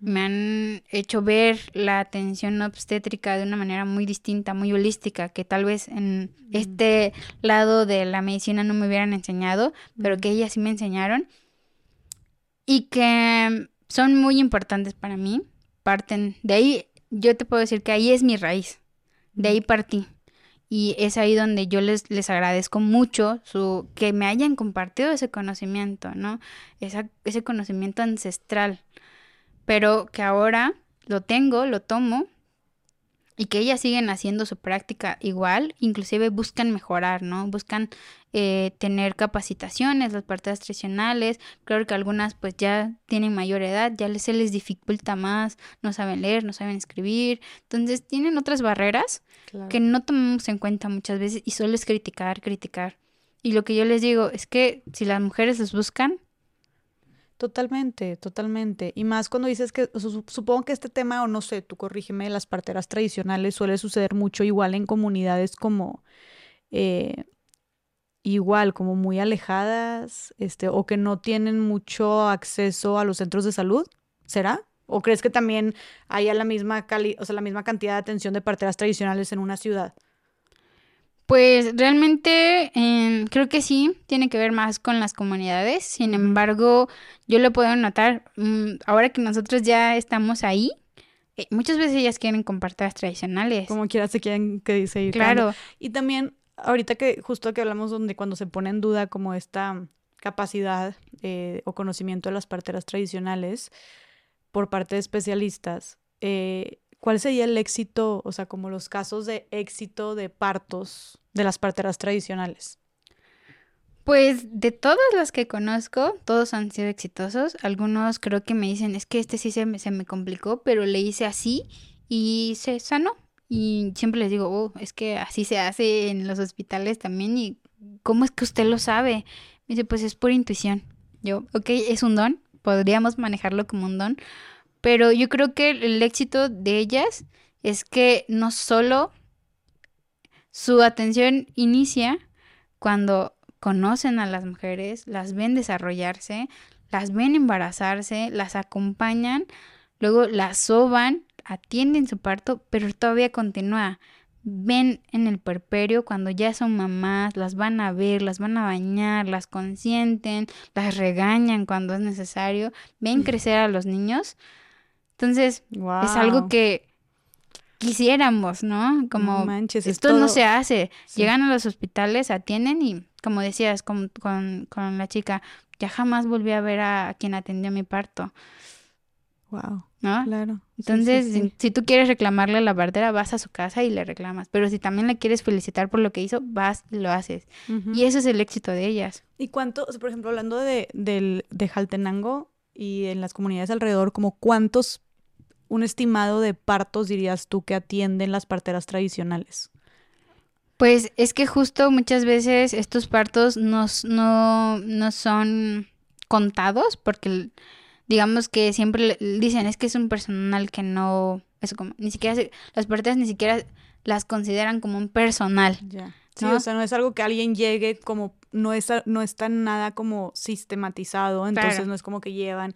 me han hecho ver la atención obstétrica de una manera muy distinta, muy holística, que tal vez en este lado de la medicina no me hubieran enseñado, pero que ellas sí me enseñaron y que son muy importantes para mí, parten de ahí, yo te puedo decir que ahí es mi raíz, de ahí partí. Y es ahí donde yo les, les agradezco mucho su, que me hayan compartido ese conocimiento, ¿no? ese conocimiento ancestral. Pero que ahora lo tengo, lo tomo y que ellas siguen haciendo su práctica igual, inclusive buscan mejorar, ¿no? Buscan eh, tener capacitaciones, las partes tradicionales, creo que algunas pues ya tienen mayor edad, ya se les dificulta más, no saben leer, no saben escribir, entonces tienen otras barreras que no tomamos en cuenta muchas veces y solo es criticar, criticar. Y lo que yo les digo es que si las mujeres los buscan, Totalmente, totalmente. Y más cuando dices que, supongo que este tema, o no sé, tú corrígeme, las parteras tradicionales suele suceder mucho igual en comunidades como, eh, igual, como muy alejadas, este, o que no tienen mucho acceso a los centros de salud, ¿será? ¿O crees que también haya la misma cali o sea, la misma cantidad de atención de parteras tradicionales en una ciudad? Pues realmente em, creo que sí, tiene que ver más con las comunidades. Sin embargo, yo lo puedo notar, mm, ahora que nosotros ya estamos ahí, eh, muchas veces ellas quieren compartir las tradicionales. Como quiera se quieren que seguir. Claro. Y también, ahorita que justo que hablamos donde cuando se pone en duda como esta capacidad eh, o conocimiento de las parteras tradicionales por parte de especialistas, eh, ¿cuál sería el éxito, o sea, como los casos de éxito de partos de las parteras tradicionales? Pues de todas las que conozco, todos han sido exitosos. Algunos creo que me dicen, es que este sí se me, se me complicó, pero le hice así y se sanó. Y siempre les digo, oh, es que así se hace en los hospitales también. ¿Y cómo es que usted lo sabe? Me dice, pues es por intuición. Yo, ok, es un don, podríamos manejarlo como un don. Pero yo creo que el éxito de ellas es que no solo su atención inicia cuando conocen a las mujeres, las ven desarrollarse, las ven embarazarse, las acompañan, luego las soban, atienden su parto, pero todavía continúa. Ven en el perperio cuando ya son mamás, las van a ver, las van a bañar, las consienten, las regañan cuando es necesario, ven crecer a los niños. Entonces, es algo que quisiéramos, ¿no? Como esto no se hace. Llegan a los hospitales, atienden y, como decías, con, con, con, la chica, ya jamás volví a ver a, quien atendió mi parto. Wow. ¿No? Claro. Entonces, Si, tú quieres reclamarle a la partera, vas a su casa y le reclamas. Pero si también la quieres felicitar por lo que hizo, vas y lo haces. Y ese es el éxito de ellas. ¿Y cuánto, por ejemplo, hablando de, del, de Jaltenango y en las comunidades alrededor, como cuántos un estimado de partos dirías tú que atienden las parteras tradicionales? Pues es que justo muchas veces estos partos no, no, son contados porque digamos que siempre dicen, es que es un personal que no, eso como, ni siquiera, las parteras ni siquiera las consideran como un personal. Ya. Sí, o sea, no es algo que alguien llegue como, no, es, no está nada como sistematizado, entonces no es como que llevan,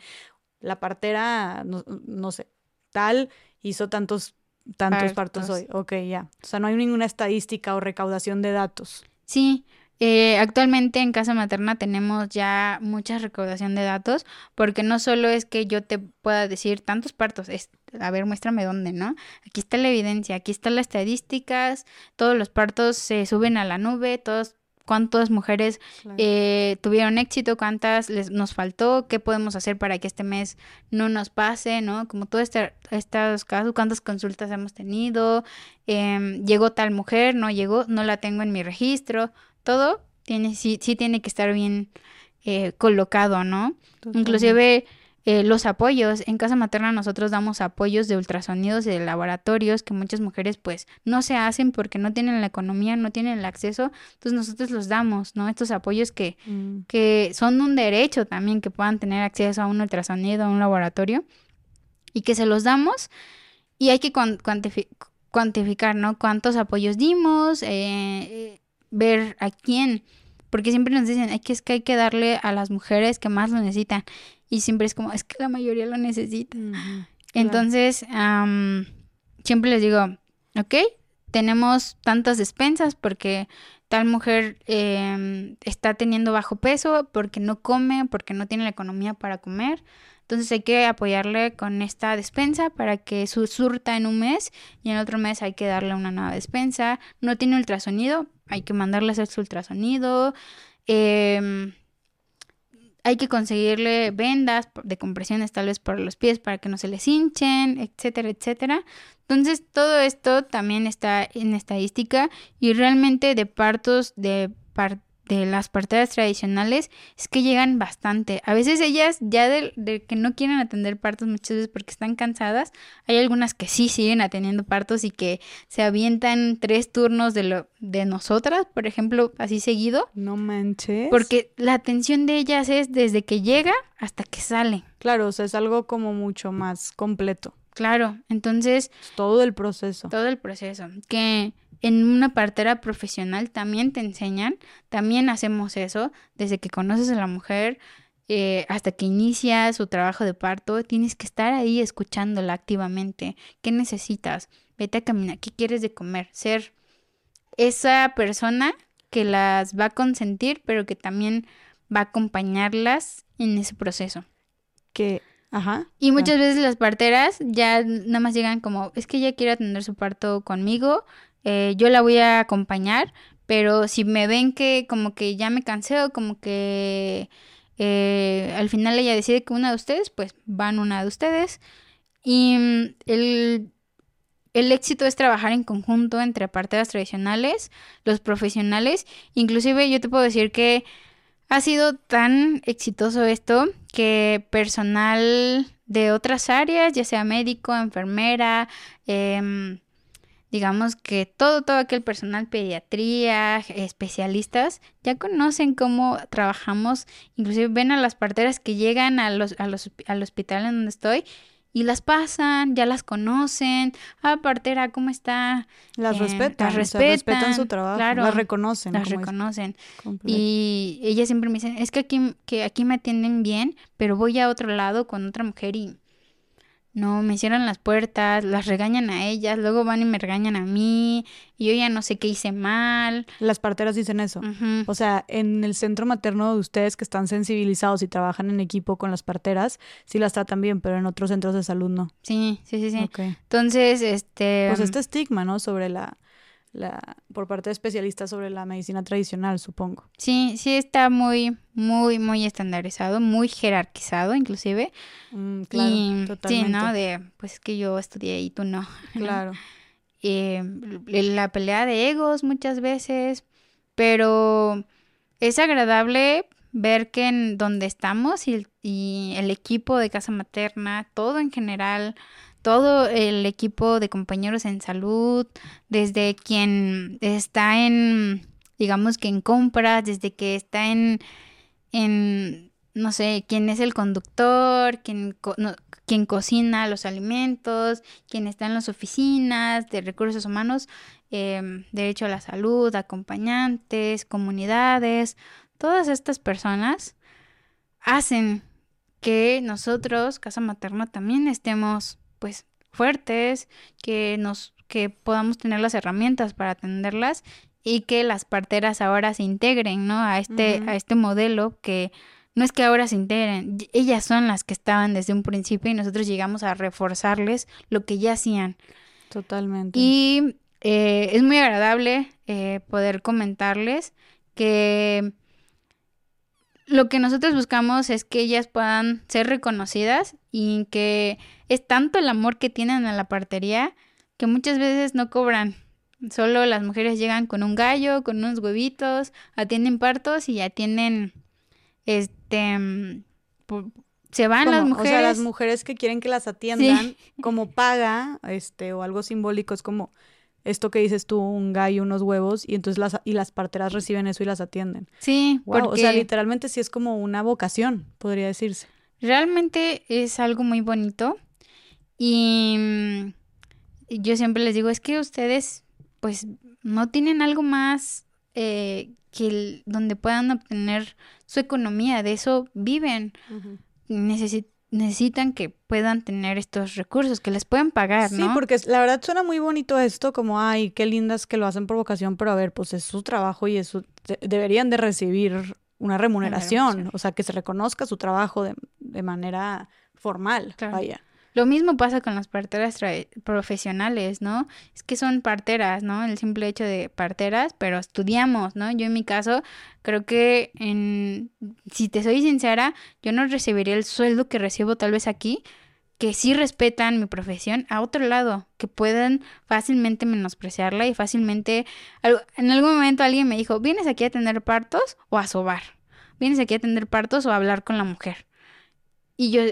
la partera, no, sé, tal, hizo tantos, tantos partos. hoy. Ok, ya. O sea, no hay ninguna estadística o recaudación de datos. Sí, eh, actualmente en casa materna tenemos ya mucha recaudación de datos porque no solo es que yo te pueda decir tantos partos, es, a ver, muéstrame dónde, ¿no? Aquí está la evidencia, aquí están las estadísticas, todos los partos se suben a la nube, todos cuántas mujeres eh, tuvieron éxito, cuántas les, nos faltó, qué podemos hacer para que este mes no nos pase, ¿no? Como todos este, estos casos, cuántas consultas hemos tenido, em, llegó tal mujer, no llegó, no la tengo en mi registro, todo tiene, sí, sí tiene que estar bien eh, colocado, ¿no? Inclusive eh, los apoyos. En casa materna nosotros damos apoyos de ultrasonidos de laboratorios que muchas mujeres pues no se hacen porque no tienen la economía, no tienen el acceso. Entonces nosotros los damos, ¿no? Estos apoyos que, mm. que son un derecho también que puedan tener acceso a un ultrasonido, a un laboratorio y que se los damos y hay que cuantificar, ¿no? Cuántos apoyos dimos, eh, eh, ver a quién porque siempre nos dicen, es que es que hay que darle a las mujeres que más lo necesitan. Y siempre es como, es que la mayoría lo necesita. Entonces, siempre les digo, ok, tenemos tantas despensas porque tal mujer em, está teniendo bajo peso, porque no come, porque no tiene la economía para comer. Entonces hay que apoyarle con esta despensa para que su surta en un mes y en otro mes hay que darle una nueva despensa. No tiene ultrasonido, hay que mandarle a hacer su ultrasonido. Eh, hay que conseguirle vendas de compresiones tal vez por los pies para que no se les hinchen, etcétera, etcétera. Entonces todo esto también está en estadística y realmente de partos de, par de las parteras tradicionales es que llegan bastante. A veces ellas ya de, que no quieren atender partos muchas veces porque están cansadas, hay algunas que sí siguen atendiendo partos y que se avientan tres turnos de lo de nosotras, por ejemplo, así seguido. No manches. Porque la atención de ellas es desde que llega hasta que sale. Claro, o sea, es algo como mucho más completo. Claro, entonces... Todo el proceso. Todo el proceso. Que en una partera profesional también te enseñan, también hacemos eso, desde que conoces a la mujer eh, hasta que inicia su trabajo de parto, tienes que estar ahí escuchándola activamente. ¿Qué necesitas? Vete a caminar, ¿qué quieres de comer? Ser esa persona que las va a consentir, pero que también va a acompañarlas en ese proceso. Que Ajá. Y muchas veces las parteras ya nada más llegan como, es que ella quiere atender su parto conmigo, eh, yo la voy a acompañar, pero si me ven que como que ya me cansé como que eh, al final ella decide que una de ustedes, pues van una de ustedes. Y mm, el, el éxito es trabajar en conjunto entre parteras tradicionales, los profesionales. Inclusive yo te puedo decir que ha sido tan exitoso esto que personal de otras áreas, ya sea médico, enfermera, eh, digamos que todo, todo aquel personal, pediatría, especialistas, ya conocen cómo trabajamos, inclusive ven a las parteras que llegan a los, a los, al hospital en donde estoy y las pasan, ya las conocen, ah, partera, ¿cómo está? Las eh, respetan, las respetan, su trabajo, las reconocen. Las reconocen. Y ellas siempre me dicen, es que aquí, que aquí me atienden bien, pero voy a otro lado con otra mujer y no, me cierran las puertas, las regañan a ellas, luego van y me regañan a mí, y yo ya no sé qué hice mal. Las parteras dicen eso. O sea, en el centro materno de ustedes que están sensibilizados y trabajan en equipo con las parteras, sí las tratan bien, pero en otros centros de salud no. Sí, sí, sí, sí. Entonces, este... Pues este estigma, ¿no? Sobre la la, por parte de especialistas sobre la medicina tradicional, supongo. Sí, sí está muy, muy, muy estandarizado, muy jerarquizado inclusive. Mm, claro, totalmente. Sí, ¿no? De, pues que yo estudié y tú no. Claro. Eh, la pelea de egos muchas veces, pero es agradable ver que en donde estamos y y el equipo de casa materna, todo en general, todo el equipo de compañeros en salud, desde quien está en, digamos que en compras, desde que está en, en no sé, quién es el conductor, quién, cocina los alimentos, quién está en las oficinas de recursos humanos, em, derecho a la salud, acompañantes, comunidades, todas estas personas hacen que nosotros, Casa Materna, también estemos pues fuertes, que nos que podamos tener las herramientas para atenderlas y que las parteras ahora se integren, ¿no? A este, a este modelo que no es que ahora se integren, ellas son las que estaban desde un principio y nosotros llegamos a reforzarles lo que ya hacían. Totalmente. Y eh, es muy agradable eh, poder comentarles que lo que nosotros buscamos es que ellas puedan ser reconocidas y que es tanto el amor que tienen a la partería que muchas veces no cobran. Solo las mujeres llegan con un gallo, con unos huevitos, atienden partos y atienden, este, mm, se van las mujeres. O sea, las mujeres que quieren que las atiendan como paga, este, o algo simbólico, es como esto que dices tú, un gallo, unos huevos, y entonces las, y las parteras reciben eso y las atienden. Sí, wow, o sea, literalmente sí es como una vocación, podría decirse. Realmente es algo muy bonito y mm, yo siempre les digo, es que ustedes pues no tienen algo más eh, que donde puedan obtener su economía, de eso viven. necesitan que puedan tener estos recursos, que les puedan pagar, ¿no? Sí, porque la verdad suena muy bonito esto, como, ay, qué lindas que lo hacen por vocación, pero a ver, pues es su trabajo y eso deberían de recibir una remuneración, o sea, que se reconozca su trabajo de, de manera formal, vaya. Lo mismo pasa con las parteras profesionales, ¿no? Es que son parteras, ¿no? El simple hecho de parteras, pero estudiamos, ¿no? Yo en mi caso creo que en si te soy sincera, yo no recibiría el sueldo que recibo tal vez aquí, que sí respetan mi profesión a otro lado, que puedan fácilmente menospreciarla y fácilmente en algún momento alguien me dijo, "¿Vienes aquí a tener partos o a sobar? ¿Vienes aquí a tener partos o a hablar con la mujer?" Y yo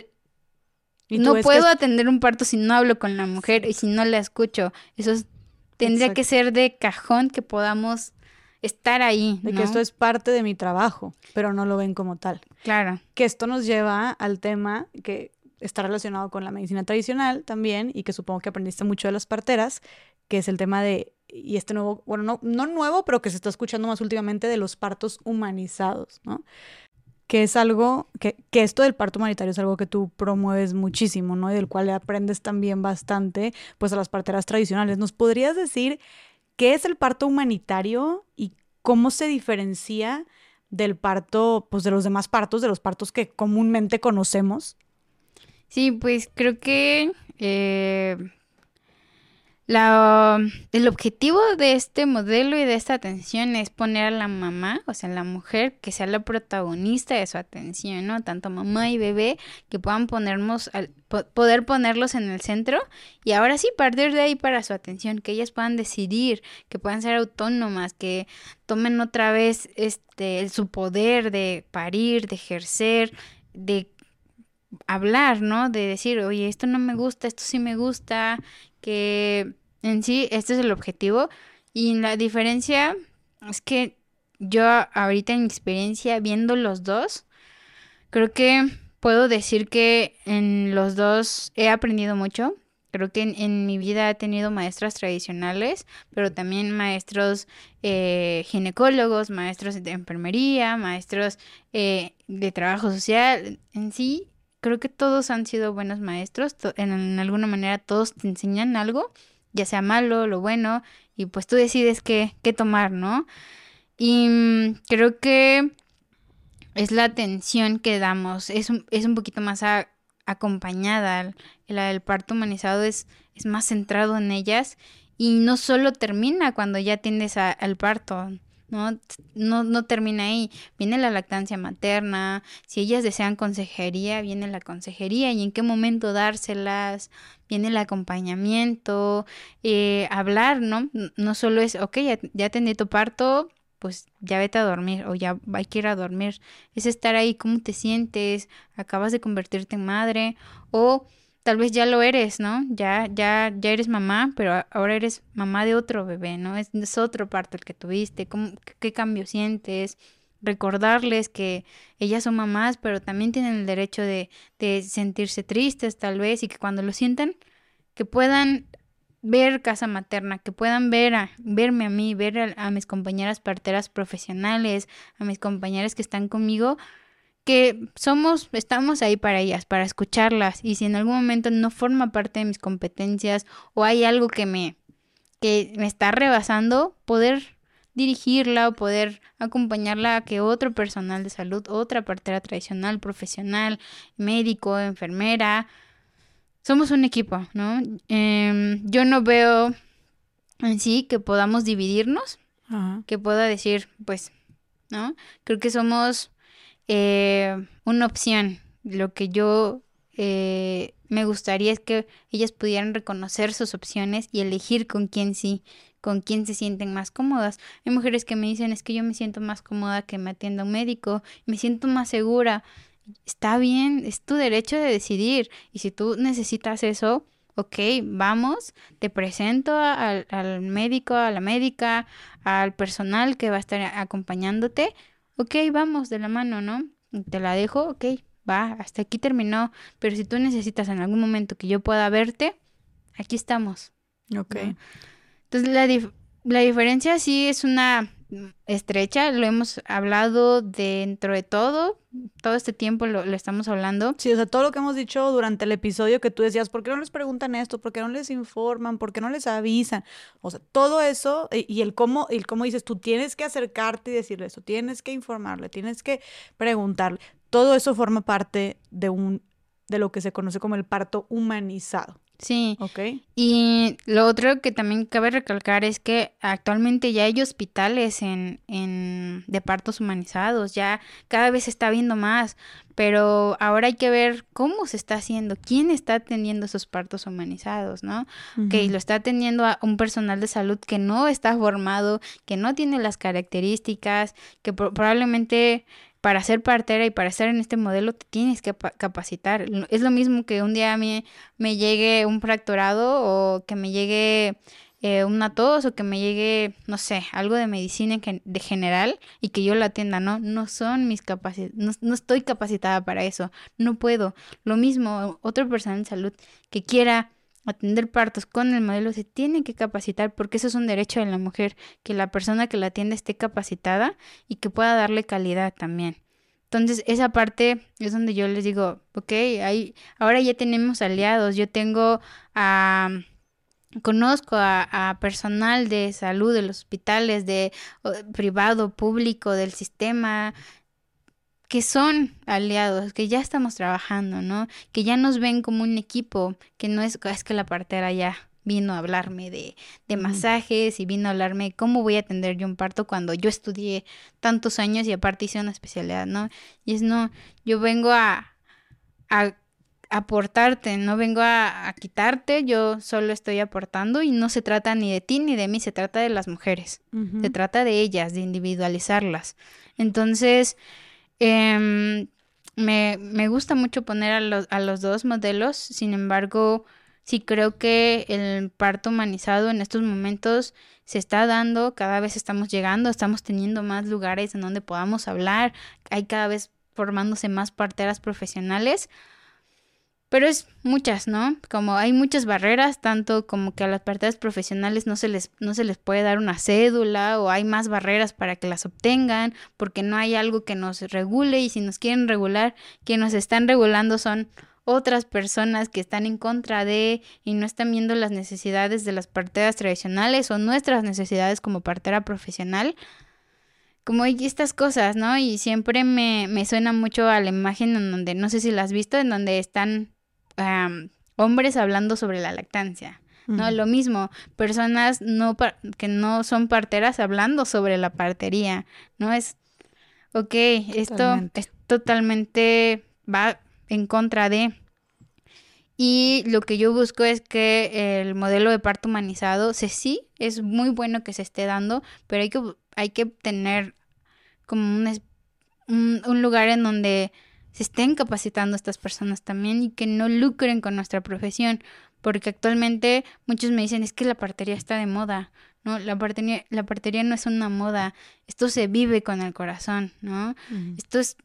no puedo atender un parto si no hablo con la mujer y si no la escucho. Eso tendría que ser de cajón que podamos estar ahí. De que esto es parte de mi trabajo, pero no lo ven como tal. Claro. Que esto nos lleva al tema que está relacionado con la medicina tradicional también y que supongo que aprendiste mucho de las parteras, que es el tema de, y este nuevo, bueno, no, no nuevo, pero que se está escuchando más últimamente de los partos humanizados, ¿no? Que es algo, que, que, esto del parto humanitario es algo que tú promueves muchísimo, ¿no? Y del cual aprendes también bastante, pues a las parteras tradicionales. ¿Nos podrías decir qué es el parto humanitario y cómo se diferencia del parto, pues de los demás partos, de los partos que comúnmente conocemos? Sí, pues creo que eh, la, el objetivo de este modelo y de esta atención es poner a la mamá, o sea, la mujer, que sea la protagonista de su atención, ¿no? Tanto mamá y bebé, que puedan ponernos, poder ponerlos en el centro y ahora sí partir de ahí para su atención, que ellas puedan decidir, que puedan ser autónomas, que tomen otra vez este, su poder de parir, de ejercer, de hablar, ¿no? De decir, oye, esto no me gusta, esto sí me gusta, que en sí este es el objetivo y la diferencia es que yo ahorita en mi experiencia viendo los dos, creo que puedo decir que en los dos he aprendido mucho. Creo que en, mi vida he tenido maestras tradicionales, pero también maestros eh, ginecólogos, maestros de enfermería, maestros eh, de trabajo social. En sí, creo que todos han sido buenos maestros, en, alguna manera todos te enseñan algo, ya sea malo, lo bueno, y pues tú decides qué, qué tomar, ¿no? Y mm, creo que es la atención que damos, es un, es un poquito más acompañada, la del parto humanizado es, es más centrado en ellas y no solo termina cuando ya tienes al parto, ¿no? No, no termina ahí. Viene la lactancia materna, si ellas desean consejería, viene la consejería y en qué momento dárselas, viene el acompañamiento, eh, hablar, ¿no? No solo es, ok, ya, ya tu parto, pues ya vete a dormir o ya hay que ir a dormir. Es estar ahí, cómo te sientes, acabas de convertirte en madre o tal vez ya lo eres, ¿no? Ya, ya, ya eres mamá, pero ahora eres mamá de otro bebé, ¿no? Es, otro parto el que tuviste, ¿Cómo, ¿qué cambio sientes? recordarles que ellas son mamás, pero también tienen el derecho de, de sentirse tristes tal vez y que cuando lo sientan, que puedan ver casa materna, que puedan ver a, verme a mí, ver a, mis compañeras parteras profesionales, a mis compañeras que están conmigo, que somos, estamos ahí para ellas, para escucharlas, y si en algún momento no forma parte de mis competencias o hay algo que me, que me está rebasando, poder dirigirla o poder acompañarla a que otro personal de salud, otra partera tradicional, profesional, médico, enfermera, somos un equipo, ¿no? Em, yo no veo en sí que podamos dividirnos, que pueda decir, pues, ¿no? Creo que somos eh, una opción. Lo que yo eh, me gustaría es que ellas pudieran reconocer sus opciones y elegir con quién sí, con quién se sienten más cómodas. Hay mujeres que me dicen es que yo me siento más cómoda que me atienda un médico, me siento más segura está bien, es tu derecho de decidir. Y si tú necesitas eso, ok, vamos, te presento al, médico, a la médica, al personal que va a estar acompañándote. Ok, vamos de la mano, ¿no? Te la dejo, ok, va, hasta aquí terminó. Pero si tú necesitas en algún momento que yo pueda verte, aquí estamos. Ok. Entonces la, la diferencia sí es una estrecha, lo hemos hablado dentro de todo, todo este tiempo lo, estamos hablando. Sí, o sea, todo lo que hemos dicho durante el episodio que tú decías, ¿por qué no les preguntan esto? ¿Por qué no les informan? ¿Por qué no les avisan? O sea, todo eso y, el cómo, y el cómo dices, tú tienes que acercarte y decirle eso, tienes que informarle, tienes que preguntarle. Todo eso forma parte de un de lo que se conoce como el parto humanizado. Sí. Ok. Y lo otro que también cabe recalcar es que actualmente ya hay hospitales en, en de partos humanizados, ya cada vez se está viendo más, pero ahora hay que ver cómo se está haciendo, quién está atendiendo esos partos humanizados, ¿no? Que lo está atendiendo a un personal de salud que no está formado, que no tiene las características, que probablemente para ser partera y para estar en este modelo te tienes que capacitar. Es lo mismo que un día a mí me llegue un fracturado o que me llegue eh, una tos o que me llegue, no sé, algo de medicina de general y que yo la atienda, ¿no? No son mis capacidades, no, no, estoy capacitada para eso, no puedo. Lo mismo, otro personal de salud que quiera atender partos con el modelo se tiene que capacitar porque eso es un derecho de la mujer, que la persona que la atiende esté capacitada y que pueda darle calidad también. Entonces, esa parte es donde yo les digo, ok, ahí, ahora ya tenemos aliados, yo tengo a... conozco a, personal de salud de los hospitales, de privado, público, del sistema, que son aliados, que ya estamos trabajando, ¿no? Que ya nos ven como un equipo, que no es, es que la partera ya vino a hablarme de, de masajes y vino a hablarme cómo voy a atender yo un parto cuando yo estudié tantos años y aparte hice una especialidad, ¿no? Y es no, yo vengo a, a aportarte, no vengo a, quitarte, yo solo estoy aportando y no se trata ni de ti ni de mí, se trata de las mujeres, se trata de ellas, de individualizarlas. Entonces, Em, me, me, gusta mucho poner a los, a los dos modelos, sin embargo, sí creo que el parto humanizado en estos momentos se está dando, cada vez estamos llegando, estamos teniendo más lugares en donde podamos hablar, hay cada vez formándose más parteras profesionales. Pero es muchas, ¿no? Como hay muchas barreras, tanto como que a las parteras profesionales no se les, no se les puede dar una cédula o hay más barreras para que las obtengan porque no hay algo que nos regule y si nos quieren regular, quienes nos están regulando son otras personas que están en contra de y no están viendo las necesidades de las parteras tradicionales o nuestras necesidades como partera profesional como estas cosas, ¿no? Y siempre me, me suena mucho a la imagen en donde, no sé si la has visto, en donde están hombres hablando sobre la lactancia. ¿no? Lo mismo, personas no que no son parteras hablando sobre la partería, ¿no? Es, ok, esto es totalmente, va en contra de... Y lo que yo busco es que el modelo de parto humanizado, se sí, es muy bueno que se esté dando, pero hay que, hay que tener como un, un lugar en donde se estén capacitando estas personas también y que no lucren con nuestra profesión, porque actualmente muchos me dicen es que la partería está de moda. ¿no? La partería, la partería no es una moda, esto se vive con el corazón, ¿no? Esto es,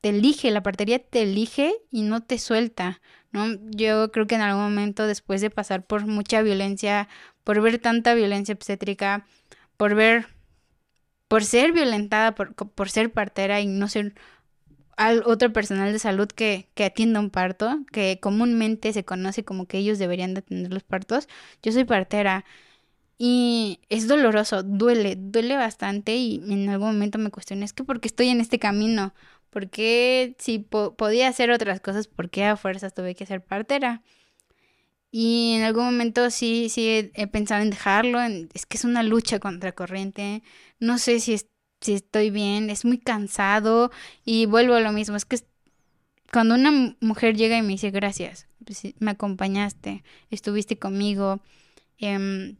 te elige, la partería te elige y no te suelta, ¿no? Yo creo que en algún momento después de pasar por mucha violencia, por ver tanta violencia obstétrica, por ver, por ser violentada, por, por ser partera y no ser al otro personal de salud que, que atienda un parto, que comúnmente se conoce como que ellos deberían de atender los partos. Yo soy partera y es doloroso, duele, duele bastante y en algún momento me cuestioné, es que porque estoy en este camino, porque si podía hacer otras cosas, ¿por qué a fuerzas tuve que ser partera? Y en algún momento sí, sí he, pensado en dejarlo, es que es una lucha contra corriente, no sé si es si estoy bien, es muy cansado y vuelvo a lo mismo, es que cuando una mujer llega y me dice gracias, pues me acompañaste, estuviste conmigo, em,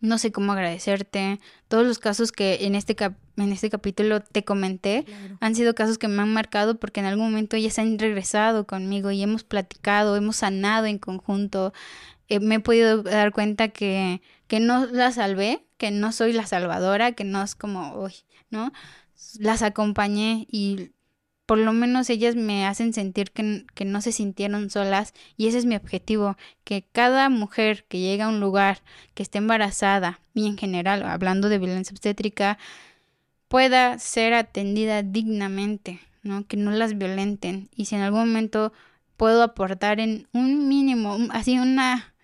no sé cómo agradecerte. Todos los casos que en este, en este capítulo te comenté han sido casos que me han marcado porque en algún momento ellas han regresado conmigo y hemos platicado, hemos sanado en conjunto. Eh, me he podido dar cuenta que, que no la salvé, que no soy la salvadora, que no es como, uy, ¿no? Las acompañé y por lo menos ellas me hacen sentir que, que, no se sintieron solas y ese es mi objetivo, que cada mujer que llega a un lugar, que esté embarazada y en general, hablando de violencia obstétrica, pueda ser atendida dignamente, ¿no? Que no las violenten y si en algún momento puedo aportar en un mínimo, así una,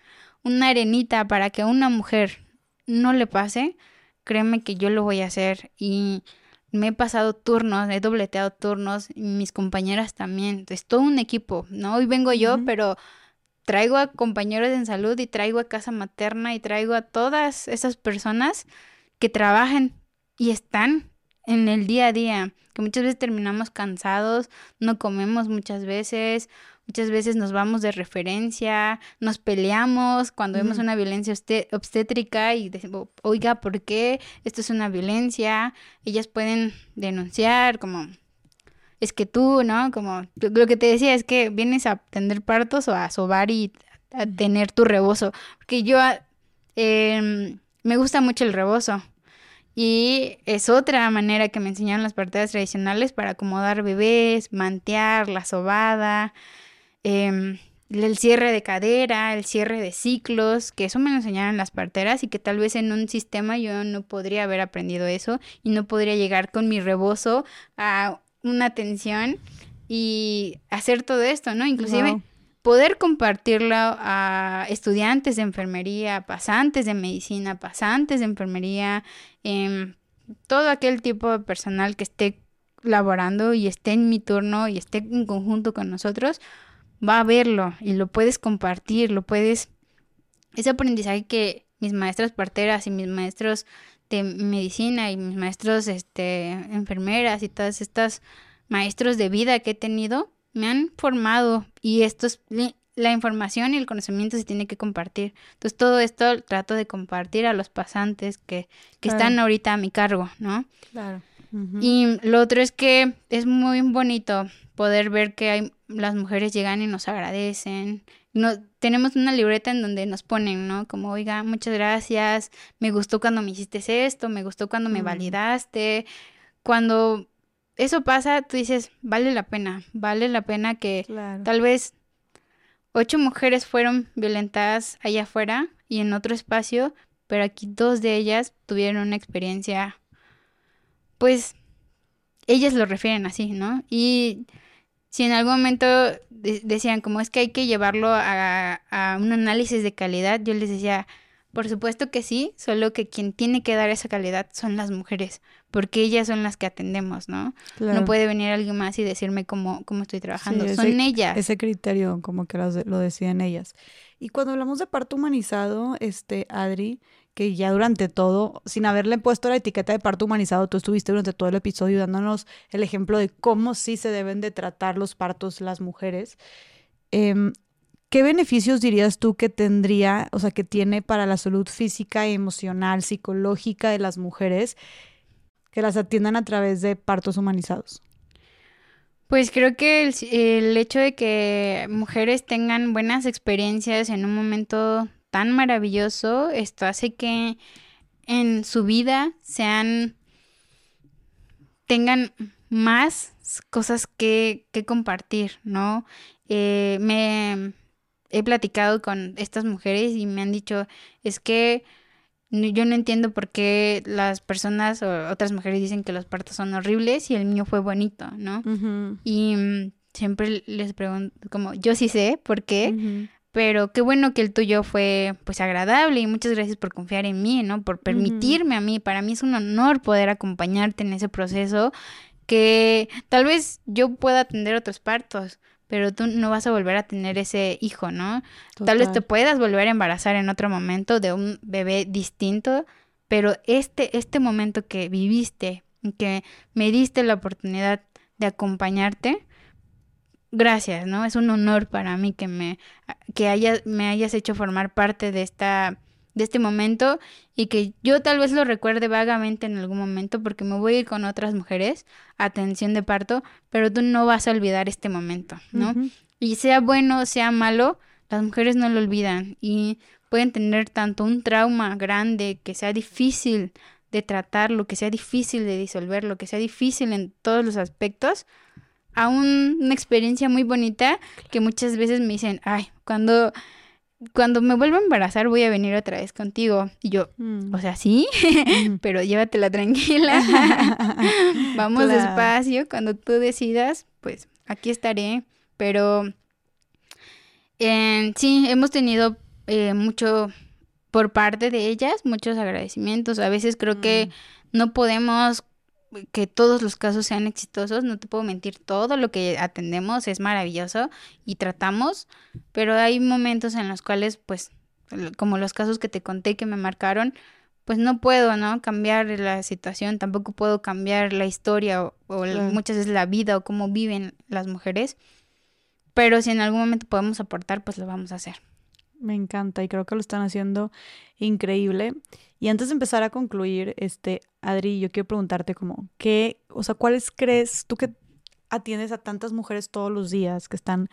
una arenita para que a una mujer no le pase, créeme que yo lo voy a hacer y me he pasado turnos, he dobleteado turnos, y mis compañeras también, es todo un equipo, ¿no? Hoy vengo yo, pero traigo a compañeros en salud y traigo a casa materna y traigo a todas esas personas que trabajan y están en el día a día, que muchas veces terminamos cansados, no comemos muchas veces, Muchas veces nos vamos de referencia, nos peleamos cuando vemos una violencia obstétrica y decimos, oiga, ¿por qué esto es una violencia? Ellas pueden denunciar como, es que tú, ¿no? Como lo que te decía es que vienes a tener partos o a sobar y a tener tu rebozo. Porque yo em, me gusta mucho el rebozo. Y es otra manera que me enseñaron las parteras tradicionales para acomodar bebés, mantear, la sobada, Em, el cierre de cadera, el cierre de ciclos, que eso me lo enseñaron las parteras y que tal vez en un sistema yo no podría haber aprendido eso y no podría llegar con mi rebozo a una atención y hacer todo esto, ¿no? Inclusive poder compartirlo a estudiantes de enfermería, pasantes de medicina, pasantes de enfermería, em, todo aquel tipo de personal que esté laborando y esté en mi turno y esté en conjunto con nosotros, va a verlo y lo puedes compartir, lo puedes... Ese aprendizaje que mis maestras parteras y mis maestros de medicina y mis maestros este, enfermeras y todas estas maestros de vida que he tenido me han formado y esto es la información y el conocimiento se tiene que compartir. Entonces todo esto trato de compartir a los pasantes que, que están ahorita a mi cargo, ¿no? Claro. Y lo otro es que es muy bonito poder ver que hay, las mujeres llegan y nos agradecen. No, tenemos una libreta en donde nos ponen, ¿no? Como, oiga, muchas gracias, me gustó cuando me hiciste esto, me gustó cuando me validaste. Cuando eso pasa, tú dices, vale la pena, vale la pena que tal vez ocho mujeres fueron violentadas allá afuera y en otro espacio, pero aquí dos de ellas tuvieron una experiencia pues ellas lo refieren así, ¿no? Y si en algún momento decían como es que hay que llevarlo a, un análisis de calidad, yo les decía, por supuesto que sí, solo que quien tiene que dar esa calidad son las mujeres, porque ellas son las que atendemos, ¿no? No puede venir alguien más y decirme cómo, cómo estoy trabajando, son ellas. Ese criterio como que lo decían ellas. Y cuando hablamos de parto humanizado, este, Adri, que ya durante todo, sin haberle puesto la etiqueta de parto humanizado, tú estuviste durante todo el episodio dándonos el ejemplo de cómo sí se deben de tratar los partos las mujeres. Em, ¿Qué beneficios dirías tú que tendría, o sea, que tiene para la salud física, emocional, psicológica de las mujeres que las atiendan a través de partos humanizados? Pues creo que el, el hecho de que mujeres tengan buenas experiencias en un momento tan maravilloso, esto hace que en su vida sean, tengan más cosas que, que compartir, ¿no? Eh, me he platicado con estas mujeres y me han dicho, es que yo no entiendo por qué las personas o otras mujeres dicen que los partos son horribles y el mío fue bonito, ¿no? Y mm, siempre les pregunto, como, yo sí sé por qué, pero qué bueno que el tuyo fue pues agradable y muchas gracias por confiar en mí, ¿no? Por permitirme a mí, para mí es un honor poder acompañarte en ese proceso que tal vez yo pueda atender otros partos, pero tú no vas a volver a tener ese hijo, ¿no? Tal vez te puedas volver a embarazar en otro momento de un bebé distinto, pero este, este momento que viviste, que me diste la oportunidad de acompañarte, gracias, ¿no? Es un honor para mí que me, que haya, me hayas hecho formar parte de esta de este momento y que yo tal vez lo recuerde vagamente en algún momento porque me voy a ir con otras mujeres a atención de parto, pero tú no vas a olvidar este momento, ¿no? Y sea bueno o sea malo, las mujeres no lo olvidan y pueden tener tanto un trauma grande que sea difícil de tratarlo, que sea difícil de disolverlo, que sea difícil en todos los aspectos, a una experiencia muy bonita que muchas veces me dicen, ay, cuando, cuando me vuelva a embarazar voy a venir otra vez contigo. Y yo, mm. o sea, sí, mm. pero llévatela tranquila. Vamos despacio, cuando tú decidas, pues aquí estaré. Pero eh, sí, hemos tenido eh, mucho por parte de ellas, muchos agradecimientos. A veces creo que mm. no podemos que todos los casos sean exitosos, no te puedo mentir, todo lo que atendemos es maravilloso y tratamos, pero hay momentos en los cuales, pues, como los casos que te conté que me marcaron, pues no puedo, ¿no? Cambiar la situación, tampoco puedo cambiar la historia o, muchas veces la vida o cómo viven las mujeres, pero si en algún momento podemos aportar, pues lo vamos a hacer. Me encanta y creo que lo están haciendo increíble. Y antes de empezar a concluir, este, Adri, yo quiero preguntarte como, ¿qué, o sea, cuáles crees tú que atiendes a tantas mujeres todos los días que están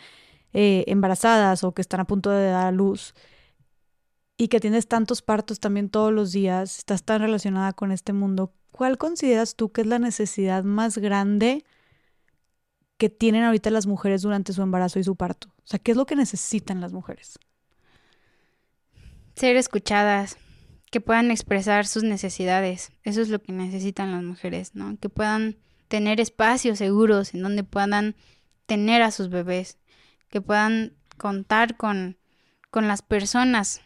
eh, embarazadas o que están a punto de dar a luz y que tienes tantos partos también todos los días, estás tan relacionada con este mundo, ¿cuál consideras tú que es la necesidad más grande que tienen ahorita las mujeres durante su embarazo y su parto? O sea, ¿qué es lo que necesitan las mujeres? Ser escuchadas, que puedan expresar sus necesidades. Eso es lo que necesitan las mujeres, ¿no? Que puedan tener espacios seguros en donde puedan tener a sus bebés, que puedan contar con, con las personas,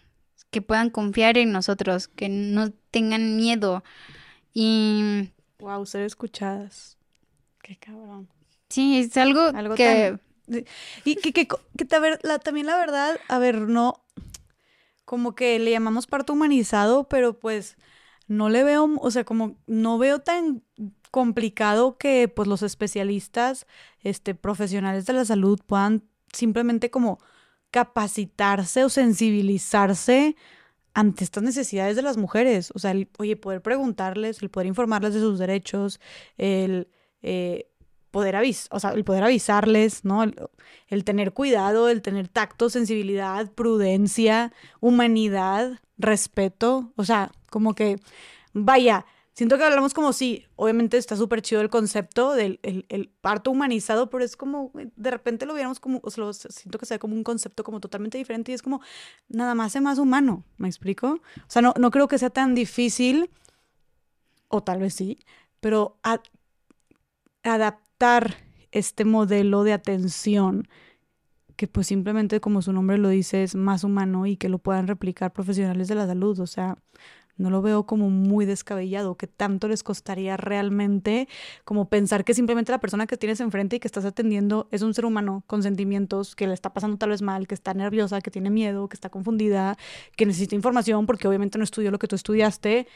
que puedan confiar en nosotros, que no tengan miedo y... Wow, ser escuchadas. Qué cabrón. Sí, es algo, que... Y que, que, que, también la verdad, a ver, no, como que le llamamos parto humanizado, pero pues no le veo, o sea, como no veo tan complicado que pues los especialistas, este, profesionales de la salud puedan simplemente como capacitarse o sensibilizarse ante estas necesidades de las mujeres. O sea, el, oye, poder preguntarles, el poder informarles de sus derechos, el eh, poder avis o sea, el poder avisarles, ¿no? El, tener cuidado, el tener tacto, sensibilidad, prudencia, humanidad, respeto, o sea, como que, vaya, siento que hablamos como si, obviamente está súper chido el concepto del el, parto humanizado, pero es como, de repente lo viéramos como, o sea, siento que sea como un concepto como totalmente diferente y es como, nada más es más humano, ¿me explico? O sea, no, no creo que sea tan difícil, o tal vez sí, pero adaptar este modelo de atención que pues simplemente como su nombre lo dice es más humano y que lo puedan replicar profesionales de la salud, o sea, no lo veo como muy descabellado, que tanto les costaría realmente como pensar que simplemente la persona que tienes enfrente y que estás atendiendo es un ser humano con sentimientos, que le está pasando tal vez mal, que está nerviosa, que tiene miedo, que está confundida, que necesita información porque obviamente no estudió lo que tú estudiaste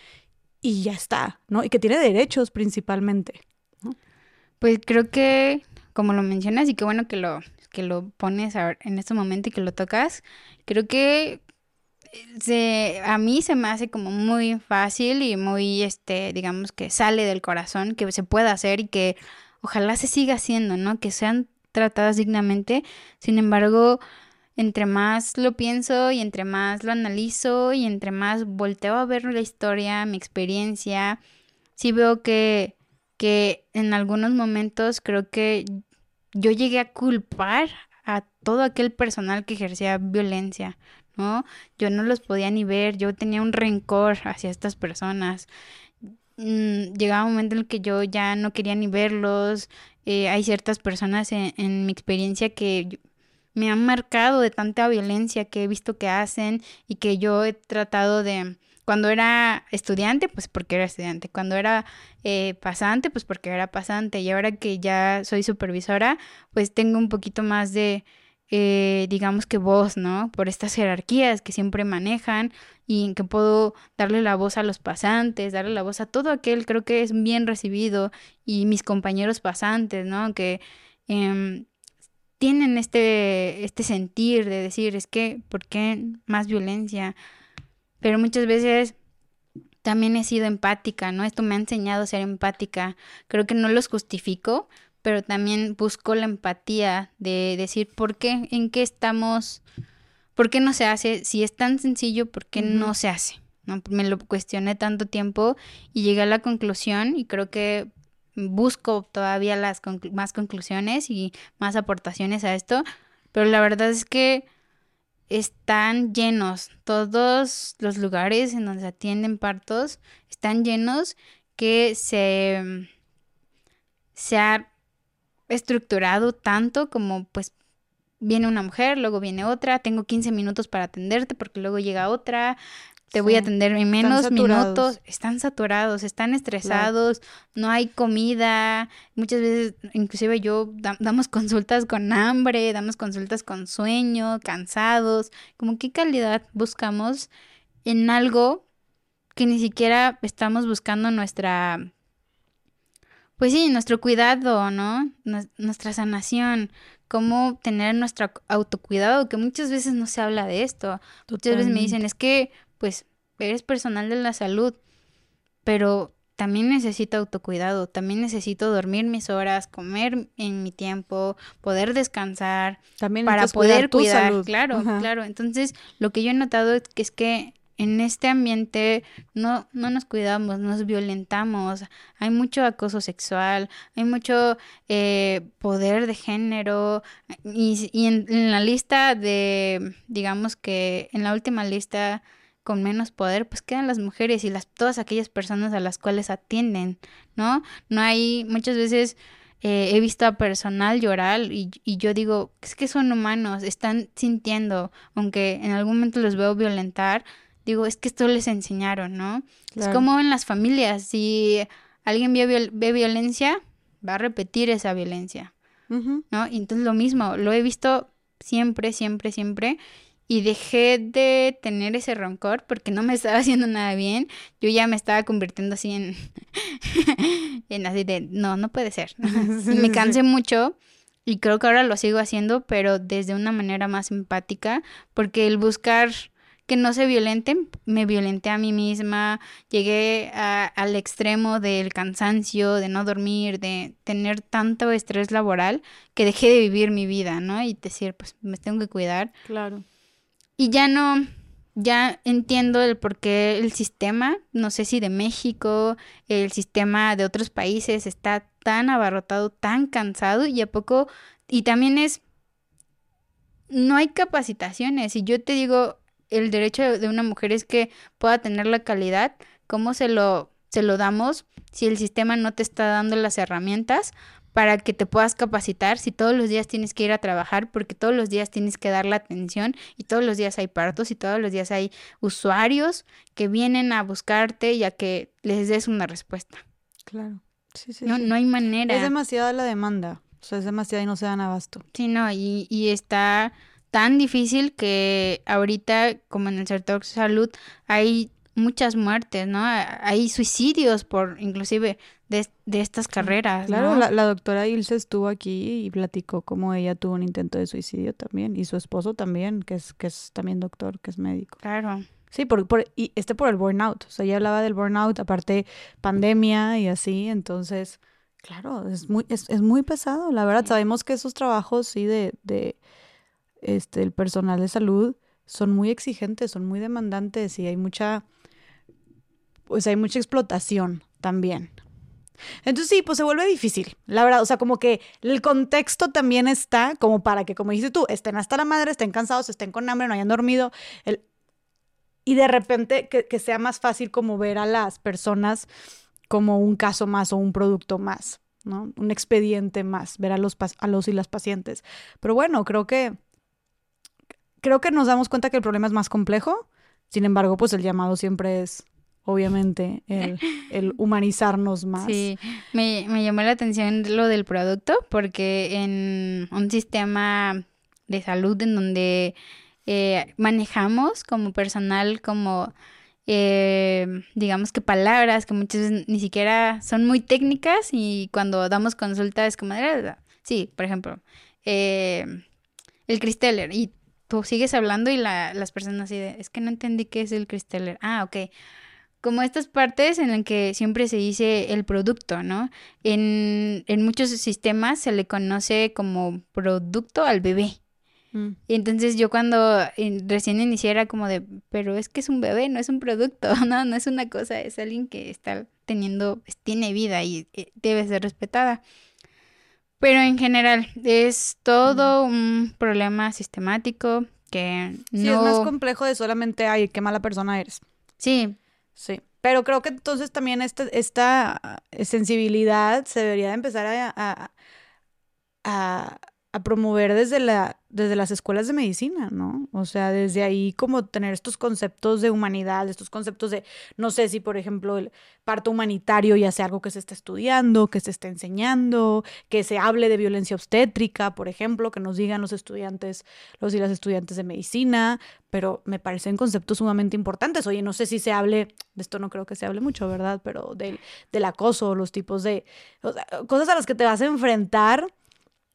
y ya está, ¿no? Y que tiene derechos principalmente. Pues creo que, como lo mencionas, y qué bueno que lo, que lo pones en este momento y que lo tocas, creo que se, a mí se me hace como muy fácil y muy, este, digamos que sale del corazón, que se pueda hacer y que ojalá se siga haciendo, ¿no? Que sean tratadas dignamente. Sin embargo, entre más lo pienso y entre más lo analizo y entre más volteo a ver la historia, mi experiencia, sí veo que, que en algunos momentos creo que yo llegué a culpar a todo aquel personal que ejercía violencia, ¿no? Yo no los podía ni ver, yo tenía un rencor hacia estas personas. Mm, llegaba un momento en el que yo ya no quería ni verlos. Eh, hay ciertas personas en, en mi experiencia que me han marcado de tanta violencia que he visto que hacen y que yo he tratado de, cuando era estudiante, pues porque era estudiante, cuando era eh, pasante, pues porque era pasante, y ahora que ya soy supervisora, pues tengo un poquito más de, eh, digamos que voz, ¿no? Por estas jerarquías que siempre manejan y en que puedo darle la voz a los pasantes, darle la voz a todo aquel, creo que es bien recibido, y mis compañeros pasantes, ¿no? Que... Em, tienen este, este sentir de decir, es que, ¿por qué más violencia? Pero muchas veces también he sido empática, ¿no? Esto me ha enseñado a ser empática. Creo que no los justifico, pero también busco la empatía de decir, ¿por qué? ¿En qué estamos? ¿Por qué no se hace? Si es tan sencillo, ¿por qué no se hace? ¿No? Me lo cuestioné tanto tiempo y llegué a la conclusión y creo que busco todavía las más conclusiones y más aportaciones a esto, pero la verdad es que están llenos, todos los lugares en donde se atienden partos están llenos que se, se ha estructurado tanto como pues viene una mujer, luego viene otra, tengo 15 minutos para atenderte porque luego llega otra, te voy a atender en menos minutos, están saturados, están estresados, no hay comida, muchas veces inclusive yo damos consultas con hambre, damos consultas con sueño, cansados, como qué calidad buscamos en algo que ni siquiera estamos buscando nuestra pues sí, nuestro cuidado, ¿no? Nuestra sanación, cómo tener nuestro autocuidado, que muchas veces no se habla de esto. Muchas veces me dicen, es que pues eres personal de la salud, pero también necesito autocuidado, también necesito dormir mis horas, comer en mi tiempo, poder descansar, también para poder cuidar, claro, claro. Entonces, lo que yo he notado es que, es que en este ambiente no, no nos cuidamos, nos violentamos, hay mucho acoso sexual, hay mucho eh, poder de género. Y, y en, en, la lista de, digamos que en la última lista con menos poder, pues quedan las mujeres y las, todas aquellas personas a las cuales atienden, ¿no? No hay, muchas veces eh, he visto a personal llorar y, y, yo digo, es que son humanos, están sintiendo, aunque en algún momento los veo violentar, digo, es que esto les enseñaron, ¿no? Es como en las familias, si alguien ve, ve violencia, va a repetir esa violencia, ¿no? Y entonces lo mismo, lo he visto siempre, siempre, siempre y dejé de tener ese rencor porque no me estaba haciendo nada bien. Yo ya me estaba convirtiendo así en, en así de, no, no puede ser. me cansé mucho y creo que ahora lo sigo haciendo, pero desde una manera más empática, porque el buscar que no se violenten, me violenté a mí misma, llegué al extremo del cansancio, de no dormir, de tener tanto estrés laboral, que dejé de vivir mi vida, ¿no? Y decir, pues me tengo que cuidar. Claro. Y ya no, ya entiendo el por qué el sistema, no sé si de México, el sistema de otros países está tan abarrotado, tan cansado y a poco, y también es, no hay capacitaciones. Y yo te digo, el derecho de una mujer es que pueda tener la calidad, ¿cómo se lo, se lo damos si el sistema no te está dando las herramientas para que te puedas capacitar si todos los días tienes que ir a trabajar porque todos los días tienes que dar la atención y todos los días hay partos y todos los días hay usuarios que vienen a buscarte y a que les des una respuesta. Claro. Sí, sí, no, no hay manera. Es demasiada la demanda. O sea, es demasiada y no se dan abasto. Sí, no, y, y está tan difícil que ahorita, como en el sector salud, hay muchas muertes, ¿no? Hay suicidios por inclusive de, estas carreras. Claro, la, doctora Ilse estuvo aquí y platicó cómo ella tuvo un intento de suicidio también y su esposo también, que es, que es también doctor, que es médico. Claro. Sí, por, por, y este por el burnout. O sea, ella hablaba del burnout, aparte pandemia y así, entonces, claro, es muy, es, es muy pesado, la verdad. Sabemos que esos trabajos, sí, de, de este, el personal de salud son muy exigentes, son muy demandantes y hay mucha, pues hay mucha explotación también. Entonces sí, pues se vuelve difícil, la verdad, o sea, como que el contexto también está como para que, como dices tú, estén hasta la madre, estén cansados, estén con hambre, no hayan dormido, el... y de repente que, que sea más fácil como ver a las personas como un caso más o un producto más, ¿no? Un expediente más, ver a los, a los y las pacientes. Pero bueno, creo que creo que nos damos cuenta que el problema es más complejo. Sin embargo, pues el llamado siempre es, obviamente, el, humanizarnos más. Sí, me, me, llamó la atención lo del producto, porque en un sistema de salud en donde eh, manejamos como personal, como eh, digamos que palabras que muchas veces ni siquiera son muy técnicas y cuando damos consulta es como, sí, por ejemplo, eh, el Cristeller y tú sigues hablando y la, las personas así de, es que no entendí qué es el Cristeller. Ah, ok. Como estas partes en las que siempre se dice el producto, ¿no? En, en muchos sistemas se le conoce como producto al bebé. Mm. Y entonces yo cuando recién inicié era como de, pero es que es un bebé, no es un producto, no, no es una cosa, es alguien que está teniendo, tiene vida y eh, debe ser respetada. Pero en general es todo un problema sistemático que no... Sí, es más complejo de solamente, ay, qué mala persona eres. Sí. Sí. Pero creo que entonces también esta, esta sensibilidad se debería de empezar a, a a promover desde, la, desde las escuelas de medicina, ¿no? O sea, desde ahí como tener estos conceptos de humanidad, estos conceptos de, no sé si por ejemplo el parto humanitario ya sea algo que se está estudiando, que se está enseñando, que se hable de violencia obstétrica, por ejemplo, que nos digan los estudiantes, los y las estudiantes de medicina, pero me parecen conceptos sumamente importantes. Oye, no sé si se hable, de esto no creo que se hable mucho, ¿verdad? Pero del, del acoso, los tipos de, cosas a las que te vas a enfrentar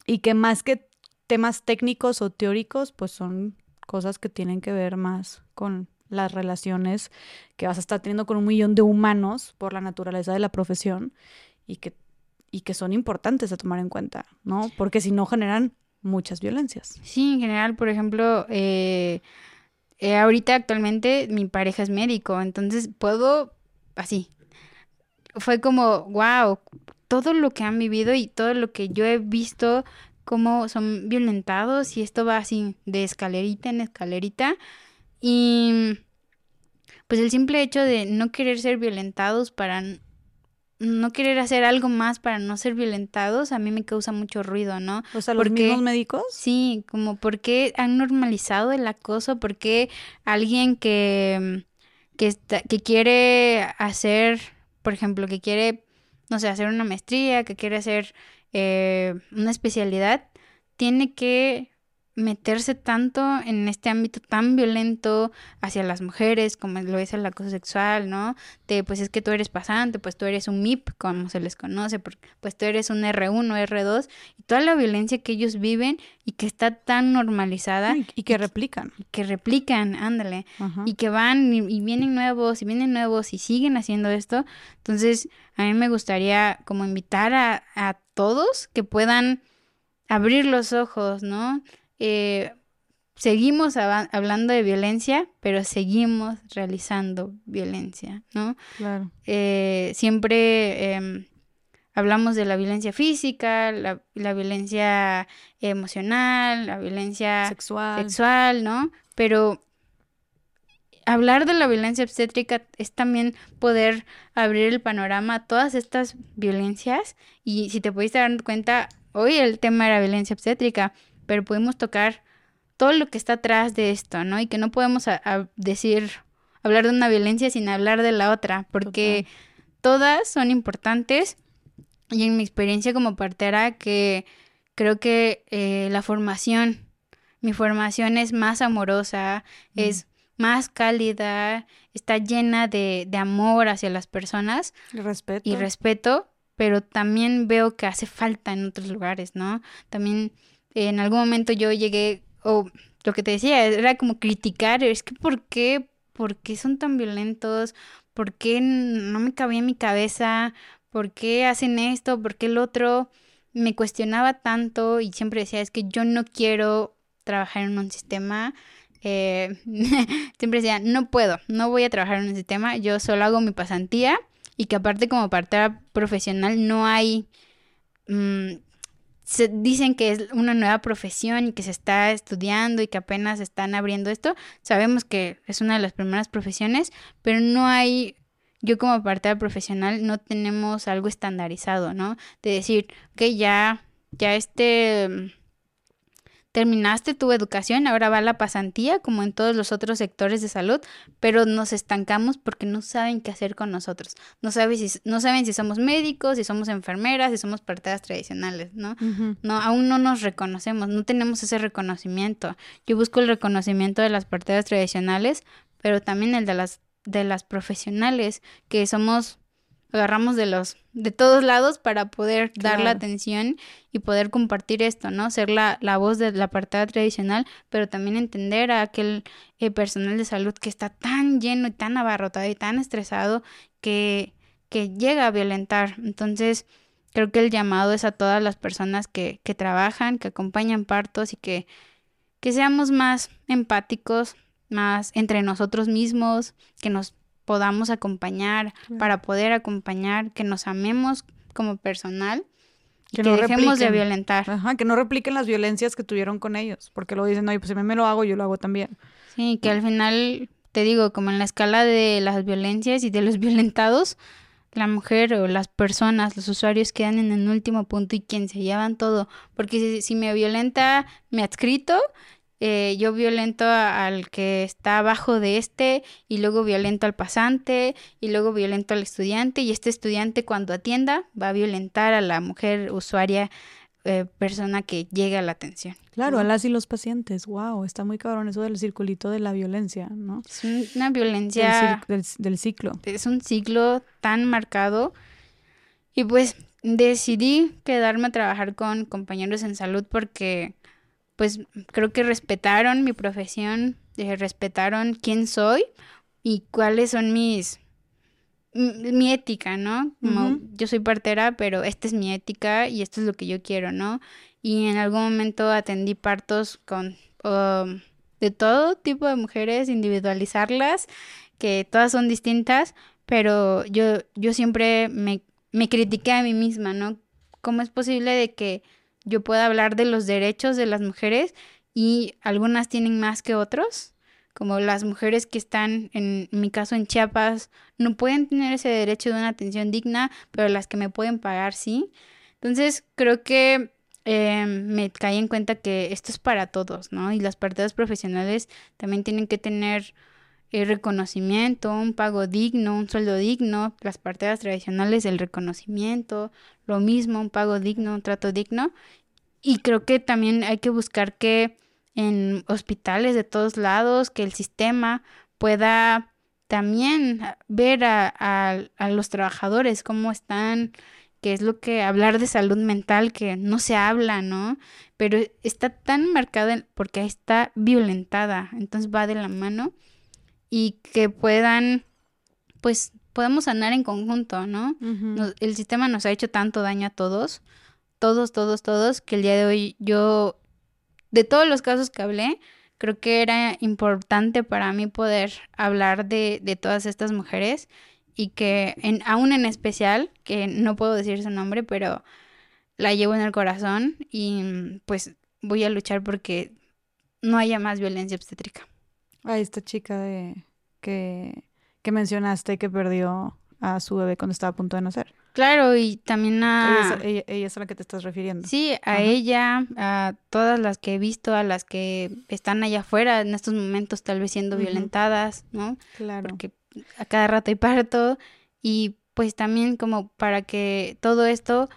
y que más que temas técnicos o teóricos, pues son cosas que tienen que ver más con las relaciones que vas a estar teniendo con un millón de humanos por la naturaleza de la profesión y que, y que son importantes a tomar en cuenta, ¿no? Porque si no generan muchas violencias. Sí, en general, por ejemplo, eh, eh, ahorita actualmente mi pareja es médico, entonces puedo, así, fue como, wow, todo lo que han vivido y todo lo que yo he visto cómo son violentados y esto va así de escalerita en escalerita y pues el simple hecho de no querer ser violentados para no querer hacer algo más para no ser violentados a mí me causa mucho ruido, ¿no? O sea, los mismos médicos? Sí, como por qué han normalizado el acoso, por qué alguien que que, que quiere hacer, por ejemplo, que quiere no sé, hacer una maestría, que quiere hacer eh, una especialidad, tiene que meterse tanto en este ámbito tan violento hacia las mujeres como lo es el acoso sexual, ¿no? De pues es que tú eres pasante, pues tú eres un MIP, como se les conoce, pues tú eres un R1, R2, y toda la violencia que ellos viven y que está tan normalizada. Y, que replican. que replican, ándale, y que van y, vienen nuevos y vienen nuevos y siguen haciendo esto. Entonces, a mí me gustaría como invitar a, a todos que puedan abrir los ojos, ¿no? Eh, seguimos hablando de violencia, pero seguimos realizando violencia, ¿no? Claro. Eh, siempre em, hablamos de la violencia física, la, violencia emocional, la violencia sexual. sexual, ¿no? Pero hablar de la violencia obstétrica es también poder abrir el panorama a todas estas violencias y si te pudiste dar cuenta, hoy el tema era violencia obstétrica, pero podemos tocar todo lo que está atrás de esto, ¿no? Y que no podemos decir, hablar de una violencia sin hablar de la otra, porque todas son importantes y en mi experiencia como partera que creo que eh, la formación, mi formación es más amorosa, es más cálida, está llena de, de amor hacia las personas. respeto. Y respeto, pero también veo que hace falta en otros lugares, ¿no? También en algún momento yo llegué, o lo que te decía, era como criticar, es que ¿por qué? ¿Por qué son tan violentos? ¿Por qué no me cabía en mi cabeza? ¿Por qué hacen esto? ¿Por qué el otro? Me cuestionaba tanto y siempre decía, es que yo no quiero trabajar en un sistema. Eh, siempre decía, no puedo, no voy a trabajar en un sistema, yo solo hago mi pasantía y que aparte como partera profesional no hay... Mm, se dicen que es una nueva profesión y que se está estudiando y que apenas están abriendo esto. Sabemos que es una de las primeras profesiones, pero no hay, yo como partera profesional no tenemos algo estandarizado, ¿no? De decir, que ya, ya este terminaste tu educación, ahora va la pasantía, como en todos los otros sectores de salud, pero nos estancamos porque no saben qué hacer con nosotros. No saben si, no saben si somos médicos, si somos enfermeras, si somos parteras tradicionales, ¿no? No, aún no nos reconocemos, no tenemos ese reconocimiento. Yo busco el reconocimiento de las parteras tradicionales, pero también el de las de las profesionales, que somos agarramos de los de todos lados para poder dar la atención y poder compartir esto, ¿no? Ser la, la voz de la apartada tradicional, pero también entender a aquel eh, personal de salud que está tan lleno y tan abarrotado y tan estresado que, que llega a violentar. Entonces, creo que el llamado es a todas las personas que, que trabajan, que acompañan partos y que, que seamos más empáticos, más entre nosotros mismos, que nos podamos acompañar, para poder acompañar, que nos amemos como personal. Que, no dejemos de violentar. Ajá, que no repliquen las violencias que tuvieron con ellos, porque luego dicen, oye, pues si mí me lo hago, yo lo hago también. Sí, que al final, te digo, como en la escala de las violencias y de los violentados, la mujer o las personas, los usuarios quedan en el último punto y quien se llevan todo. Porque si, si me violenta me adscrito, eh, yo violento al que está abajo de este y luego violento al pasante y luego violento al estudiante y este estudiante cuando atienda va a violentar a la mujer usuaria eh, persona que llega a la atención. Claro, a las y los pacientes. Wow, está muy cabrón eso del circulito de la violencia, ¿no? Es una violencia del, del, ciclo. Es un ciclo tan marcado. Y pues decidí quedarme a trabajar con compañeros en salud porque pues creo que respetaron mi profesión, eh, respetaron quién soy y cuáles son mis mi ética, ¿no? Como yo soy partera, pero esta es mi ética y esto es lo que yo quiero, ¿no? Y en algún momento atendí partos con um, de todo tipo de mujeres, individualizarlas, que todas son distintas, pero yo, yo siempre me, me critiqué a mí misma, ¿no? ¿Cómo es posible de que yo puedo hablar de los derechos de las mujeres y algunas tienen más que otros, como las mujeres que están, en, mi caso en Chiapas, no pueden tener ese derecho de una atención digna, pero las que me pueden pagar sí. Entonces creo que em, me caí en cuenta que esto es para todos, ¿no? Y las partidas profesionales también tienen que tener el reconocimiento, un pago digno, un sueldo digno, las partidas tradicionales el reconocimiento, lo mismo, un pago digno, un trato digno. Y creo que también hay que buscar que en hospitales de todos lados, que el sistema pueda también ver a, a, los trabajadores, cómo están, que es lo que hablar de salud mental, que no se habla, ¿no? Pero está tan marcada porque está violentada, entonces va de la mano y que puedan, pues, podamos sanar en conjunto, ¿no? el sistema nos ha hecho tanto daño a todos, todos, todos, todos, que el día de hoy yo, de todos los casos que hablé, creo que era importante para mí poder hablar de, de todas estas mujeres y que en, aún en especial, que no puedo decir su nombre, pero la llevo en el corazón y pues voy a luchar porque no haya más violencia obstétrica a esta chica de que, que mencionaste que perdió a su bebé cuando estaba a punto de nacer. Claro, y también a... Ella, es a la que te estás refiriendo. Sí, a ella, a todas las que he visto, a las que están allá afuera en estos momentos tal vez siendo violentadas, ¿no? Claro. Porque a cada rato hay parto y pues también como para que todo esto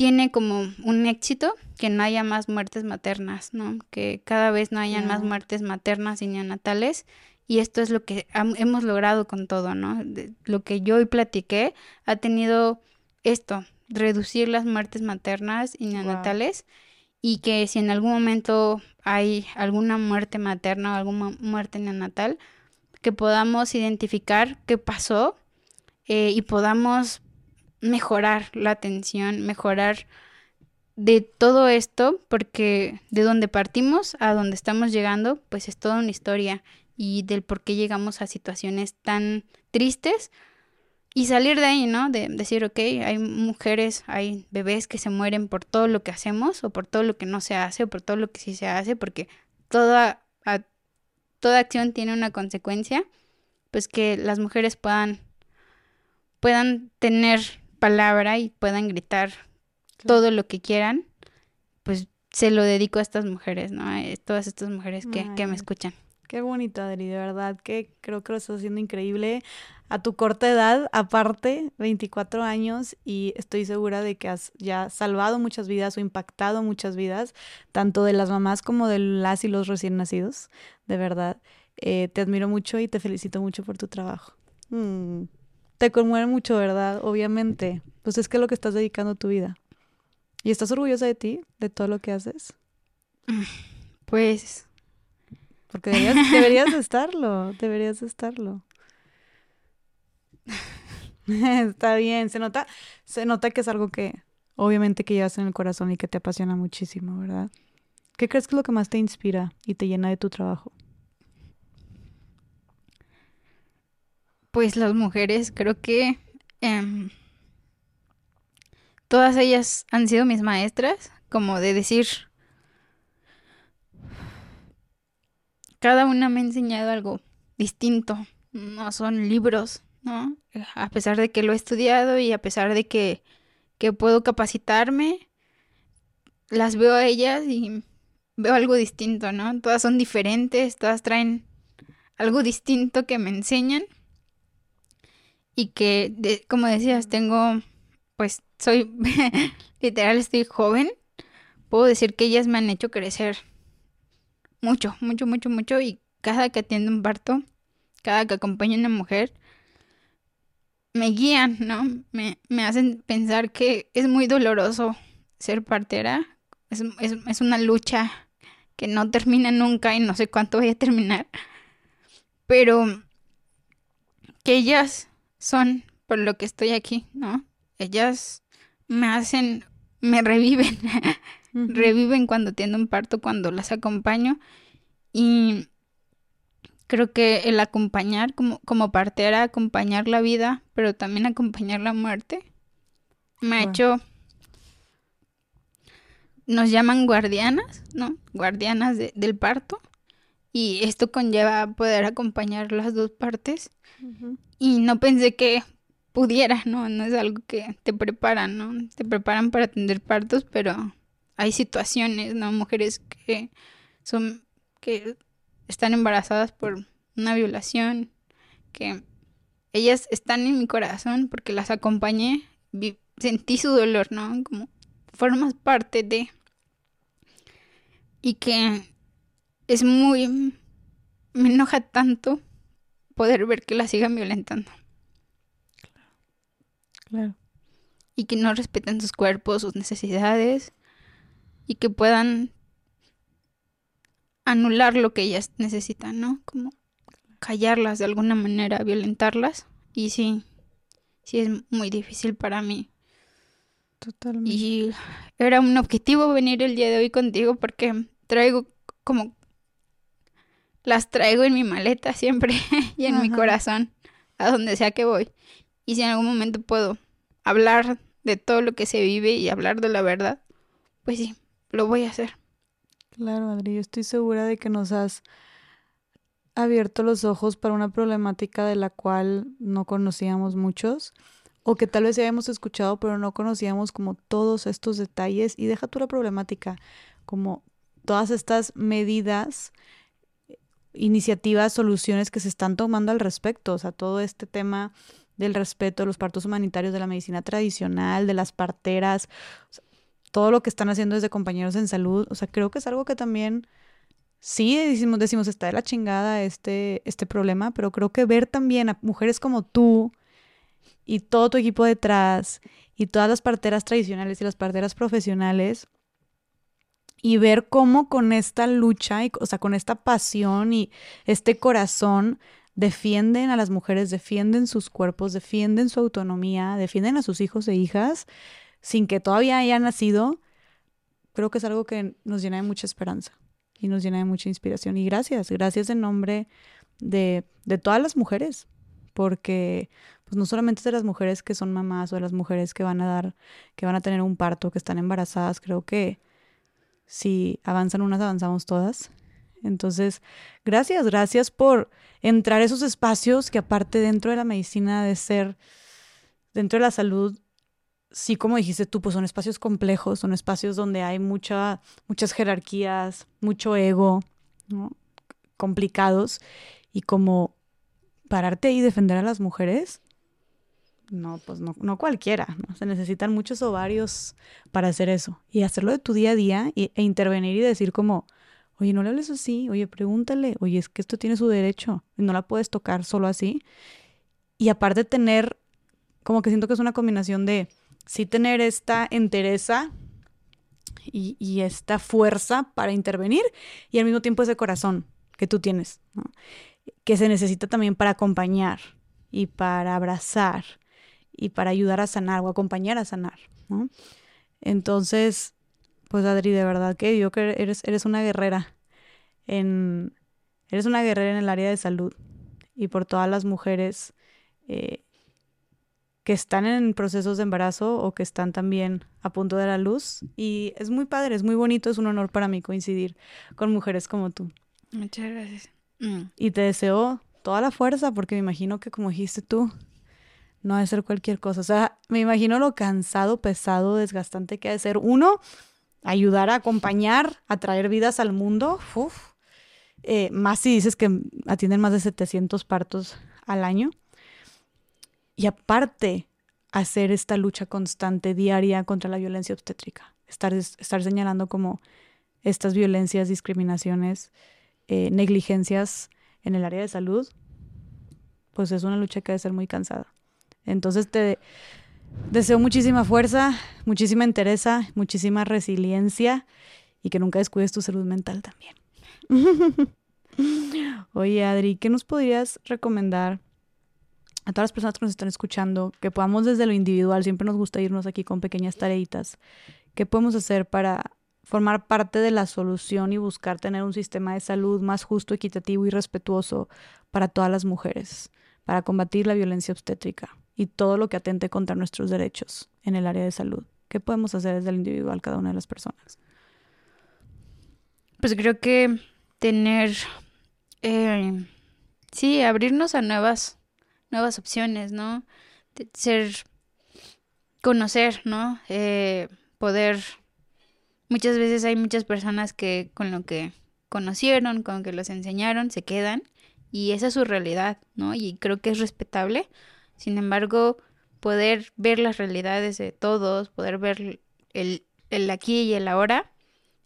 tiene como un éxito que no haya más muertes maternas, ¿no? Que cada vez no hayan más muertes maternas y neonatales. Y esto es lo que hemos logrado con todo, ¿no? lo que yo hoy platiqué ha tenido esto, reducir las muertes maternas y neonatales. Y que si en algún momento hay alguna muerte materna o alguna muerte neonatal, que podamos identificar qué pasó eh, y podamos mejorar la atención, mejorar de todo esto, porque de donde partimos a donde estamos llegando, pues es toda una historia y del por qué llegamos a situaciones tan tristes y salir de ahí, ¿no? De decir, ok, hay mujeres, hay bebés que se mueren por todo lo que hacemos o por todo lo que no se hace o por todo lo que sí se hace, porque toda, toda acción tiene una consecuencia, pues que las mujeres puedan, puedan tener palabra y puedan gritar todo lo que quieran, pues se lo dedico a estas mujeres, ¿no? A todas estas mujeres que, que me escuchan. Qué bonito, Adri, de verdad que creo que lo estás haciendo increíble a tu corta edad, aparte, 24 años, y estoy segura de que has ya salvado muchas vidas o impactado muchas vidas, tanto de las mamás como de las y los recién nacidos, de verdad. Eh, te admiro mucho y te felicito mucho por tu trabajo. Mm, te conmueve mucho, ¿verdad? Obviamente. Pues es que es lo que estás dedicando tu vida. ¿Y estás orgullosa de ti, de todo lo que haces? Pues porque deberías, deberías estarlo, deberías estarlo. Está bien, se nota, se nota que es algo que obviamente que llevas en el corazón y que te apasiona muchísimo, ¿verdad? ¿Qué crees que es lo que más te inspira y te llena de tu trabajo? Pues las mujeres, creo que em, todas ellas han sido mis maestras, como de decir, cada una me ha enseñado algo distinto. No son libros, ¿no? A pesar de que lo he estudiado y a pesar de que, que puedo capacitarme, las veo a ellas y veo algo distinto, ¿no? Todas son diferentes, todas traen algo distinto que me enseñan y que, como decías, tengo, pues soy, literal, estoy joven. Puedo decir que ellas me han hecho crecer mucho, mucho, mucho, mucho. Y cada que atiendo un parto, cada que acompaño a una mujer, me guían, ¿no? Me, hacen pensar que es muy doloroso ser partera. Es, es, una lucha que no termina nunca y no sé cuánto voy a terminar. Pero que ellas son por lo que estoy aquí, ¿no? Ellas me hacen, me reviven, reviven cuando tienen un parto, cuando las acompaño. Y creo que el acompañar como, como partera, acompañar la vida, pero también acompañar la muerte, me ha hecho... Nos llaman guardianas, ¿no? Guardianas del parto. Y esto conlleva poder acompañar las dos partes. Y no pensé que pudiera, ¿no? No es algo que te preparan, ¿no? Te preparan para atender partos, pero hay situaciones, ¿no? Mujeres que son, que están embarazadas por una violación, que ellas están en mi corazón porque las acompañé, sentí su dolor, ¿no? Como formas parte de... Y que es muy... Me enoja tanto poder ver que la sigan violentando. Claro. Y que no respeten sus cuerpos, sus necesidades y que puedan anular lo que ellas necesitan, ¿no? Como callarlas de alguna manera, violentarlas. Y sí, sí es muy difícil para mí. Totalmente. Y era un objetivo venir el día de hoy contigo porque traigo como las traigo en mi maleta siempre y en mi corazón, a donde sea que voy. Y si en algún momento puedo hablar de todo lo que se vive y hablar de la verdad, pues sí, lo voy a hacer. Claro, Adri, yo estoy segura de que nos has abierto los ojos para una problemática de la cual no conocíamos muchos o que tal vez ya habíamos escuchado pero no conocíamos como todos estos detalles y deja tú la problemática como todas estas medidas iniciativas, soluciones que se están tomando al respecto, o sea, todo este tema del respeto de los partos humanitarios, de la medicina tradicional, de las parteras, todo lo que están haciendo desde compañeros en salud, o sea, creo que es algo que también sí decimos, decimos está de la chingada este, este problema, pero creo que ver también a mujeres como tú y todo tu equipo detrás y todas las parteras tradicionales y las parteras profesionales y ver cómo con esta lucha, y, o sea, con esta pasión y este corazón defienden a las mujeres, defienden sus cuerpos, defienden su autonomía, defienden a sus hijos e hijas, sin que todavía haya nacido, creo que es algo que nos llena de mucha esperanza y nos llena de mucha inspiración. Y gracias, gracias en nombre de, de todas las mujeres, porque pues no solamente de las mujeres que son mamás o de las mujeres que van a dar, que van a tener un parto, que están embarazadas, creo que si avanzan unas, avanzamos todas. Entonces, gracias, gracias por entrar a esos espacios que aparte dentro de la medicina de ser, dentro de la salud, sí, como dijiste tú, pues son espacios complejos, son espacios donde hay mucha, muchas jerarquías, mucho ego, complicados, y como pararte y defender a las mujeres, no, pues no, no cualquiera, ¿no? Se necesitan muchos ovarios para hacer eso. Y hacerlo de tu día a día e intervenir y decir como, oye, no le hables así, oye, pregúntale, oye, es que esto tiene su derecho no la puedes tocar solo así. Y aparte tener, como que siento que es una combinación de sí tener esta entereza y, y esta fuerza para intervenir y al mismo tiempo ese corazón que tú tienes, que se necesita también para acompañar y para abrazar y para ayudar a sanar o acompañar a sanar, ¿no? Entonces, pues Adri, de verdad que yo que eres, eres una guerrera en, eres una guerrera en el área de salud y por todas las mujeres eh, que están en procesos de embarazo o que están también a punto de la luz. Y es muy padre, es muy bonito, es un honor para mí coincidir con mujeres como tú. Muchas gracias. Mm. Y te deseo toda la fuerza porque me imagino que como dijiste tú, no ha de ser cualquier cosa. O sea, me imagino lo cansado, pesado, desgastante que ha de ser. Uno, ayudar a acompañar, a traer vidas al mundo. Eh, más si dices que atienden más de 700 partos al año. Y aparte, hacer esta lucha constante, diaria contra la violencia obstétrica. Estar, estar señalando como estas violencias, discriminaciones, eh, negligencias en el área de salud, pues es una lucha que ha de ser muy cansada. Entonces te deseo muchísima fuerza, muchísima entereza, muchísima resiliencia y que nunca descuides tu salud mental también. Oye, Adri, ¿qué nos podrías recomendar a todas las personas que nos están escuchando? Que podamos desde lo individual, siempre nos gusta irnos aquí con pequeñas tareitas. ¿Qué podemos hacer para formar parte de la solución y buscar tener un sistema de salud más justo, equitativo y respetuoso para todas las mujeres, para combatir la violencia obstétrica? Y todo lo que atente contra nuestros derechos en el área de salud. ¿Qué podemos hacer desde el individual cada una de las personas? Pues creo que tener, eh, sí, abrirnos a nuevas, nuevas opciones, ¿no? ser, conocer, ¿no? Eh, poder, muchas veces hay muchas personas que con lo que conocieron, con lo que los enseñaron, se quedan y esa es su realidad, ¿no? Y creo que es respetable sin embargo, poder ver las realidades de todos, poder ver el, aquí y el ahora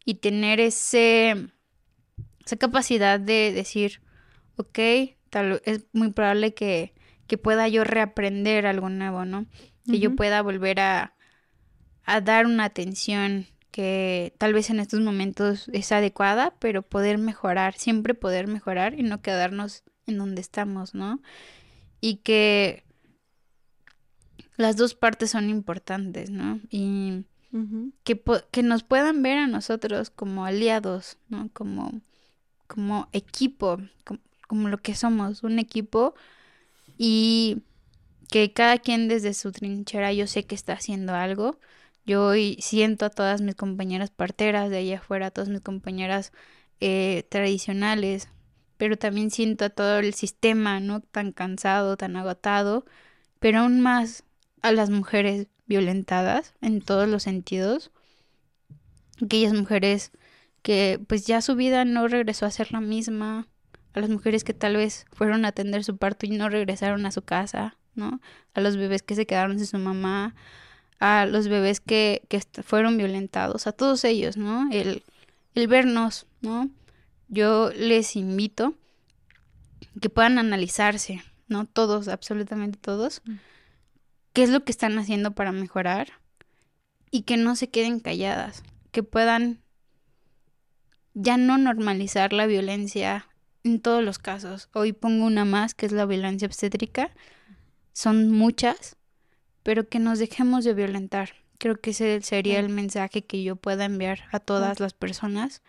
y tener ese, esa capacidad de decir, ok, tal, es muy probable que, que pueda yo reaprender algo nuevo, ¿no? Que yo pueda volver a, a dar una atención que tal vez en estos momentos es adecuada, pero poder mejorar, siempre poder mejorar y no quedarnos en donde estamos, ¿no? Y que las dos partes son importantes, ¿no? Y que, que nos puedan ver a nosotros como aliados, ¿no? Como, como equipo, como, lo que somos, un equipo y que cada quien desde su trinchera yo sé que está haciendo algo. Yo hoy siento a todas mis compañeras parteras de allá afuera, a todas mis compañeras eh, tradicionales, pero también siento a todo el sistema, ¿no? Tan cansado, tan agotado, pero aún más a las mujeres violentadas en todos los sentidos. Aquellas mujeres que pues ya su vida no regresó a ser la misma, a las mujeres que tal vez fueron a atender su parto y no regresaron a su casa, ¿no? A los bebés que se quedaron sin su mamá, a los bebés que, que fueron violentados, a todos ellos, ¿no? El, el vernos, ¿no? Yo les invito que puedan analizarse, ¿no? Todos, absolutamente todos. Mm qué es lo que están haciendo para mejorar y que no se queden calladas, que puedan ya no normalizar la violencia en todos los casos. Hoy pongo una más, que es la violencia obstétrica. Son muchas, pero que nos dejemos de violentar, Creo que ese sería el mensaje que yo pueda enviar a todas las personas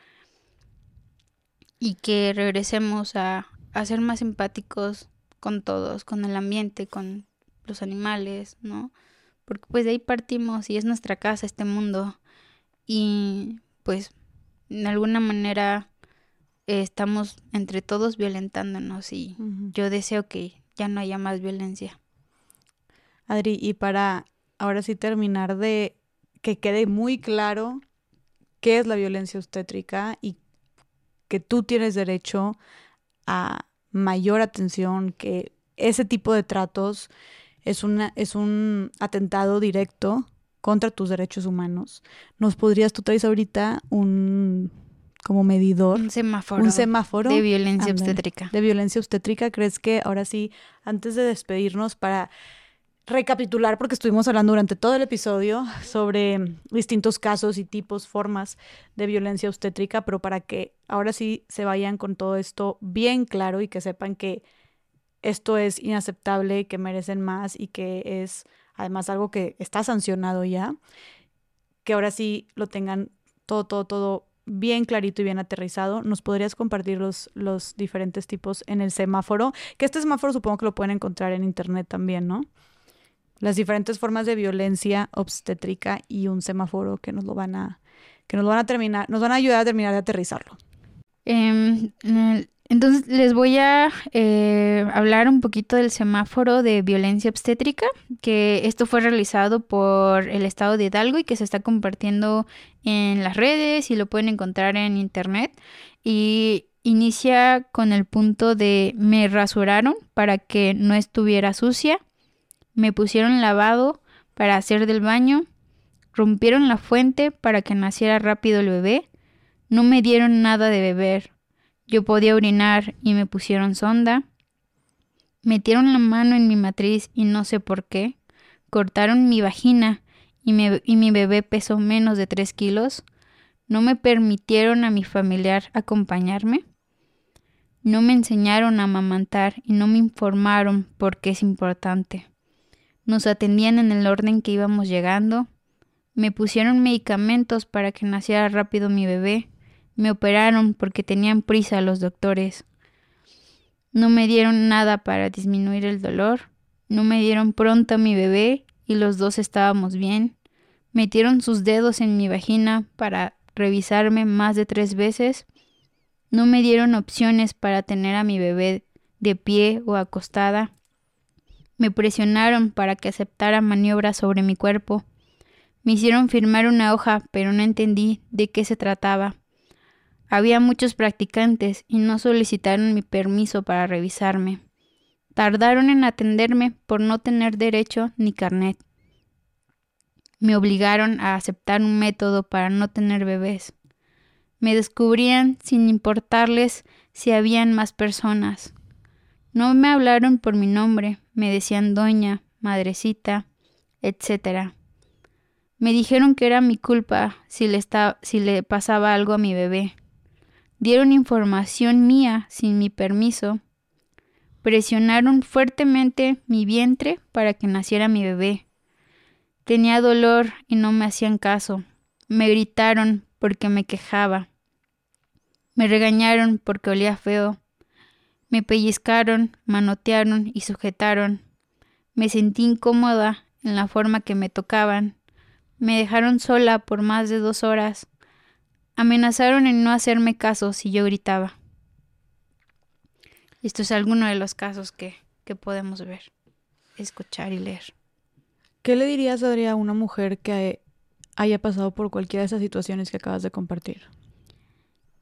y que regresemos a, a ser más empáticos con todos, con el ambiente, con los animales, ¿no? Porque pues de ahí partimos y es nuestra casa, este mundo. Y pues de alguna manera estamos entre todos violentándonos y yo deseo que ya no haya más violencia. Adri, y para ahora sí terminar de que quede muy claro qué es la violencia obstétrica y que tú tienes derecho a mayor atención, que ese tipo de tratos es, una, es un atentado directo contra tus derechos humanos. ¿Nos podrías tú traes ahorita un como medidor? Un semáforo. Un semáforo. De violencia obstétrica. De violencia obstétrica. ¿Crees que ahora sí, antes de despedirnos, para recapitular, porque estuvimos hablando durante todo el episodio sobre distintos casos y tipos, formas de violencia obstétrica, pero para que ahora sí se vayan con todo esto bien claro y que sepan que esto es inaceptable, que merecen más y que es además algo que está sancionado ya, que ahora sí lo tengan todo, todo, todo bien clarito y bien aterrizado. ¿Nos podrías compartir los, los diferentes tipos en el semáforo? Que este semáforo supongo que lo pueden encontrar en internet también, ¿no? Las diferentes formas de violencia obstétrica y un semáforo que nos lo van a, que nos van a terminar, nos van a ayudar a terminar de aterrizarlo. Em, entonces les voy a eh, hablar un poquito del semáforo de violencia obstétrica, que esto fue realizado por el estado de Hidalgo y que se está compartiendo en las redes y lo pueden encontrar en internet. Y inicia con el punto de me rasuraron para que no estuviera sucia, me pusieron lavado para hacer del baño, rompieron la fuente para que naciera rápido el bebé, no me dieron nada de beber yo podía orinar y me pusieron sonda. Metieron la mano en mi matriz y no sé por qué. Cortaron mi vagina y, mi bebé pesó menos de tres kilos. No me permitieron a mi familiar acompañarme. No me enseñaron a amamantar y no me informaron por qué es importante. Nos atendían en el orden que íbamos llegando. Me pusieron medicamentos para que naciera rápido mi bebé. Me operaron porque tenían prisa los doctores. No me dieron nada para disminuir el dolor. No me dieron pronto a mi bebé y los dos estábamos bien. Metieron sus dedos en mi vagina para revisarme más de tres veces. No me dieron opciones para tener a mi bebé de pie o acostada. Me presionaron para que aceptara maniobras sobre mi cuerpo. Me hicieron firmar una hoja, pero no entendí de qué se trataba. Había muchos practicantes y no solicitaron mi permiso para revisarme. Tardaron en atenderme por no tener derecho ni carnet. Me obligaron a aceptar un método para no tener bebés. Me descubrían sin importarles si habían más personas. No me hablaron por mi nombre, me decían doña, madrecita, etc. Me dijeron que era mi culpa si le, si le pasaba algo a mi bebé dieron información mía sin mi permiso, presionaron fuertemente mi vientre para que naciera mi bebé. Tenía dolor y no me hacían caso. Me gritaron porque me quejaba. Me regañaron porque olía feo. Me pellizcaron, manotearon y sujetaron. Me sentí incómoda en la forma que me tocaban. Me dejaron sola por más de dos horas. Amenazaron en no hacerme caso si yo gritaba. Esto es alguno de los casos que, que podemos ver, escuchar y leer. ¿Qué le dirías, Adrián, a una mujer que haya pasado por cualquiera de esas situaciones que acabas de compartir?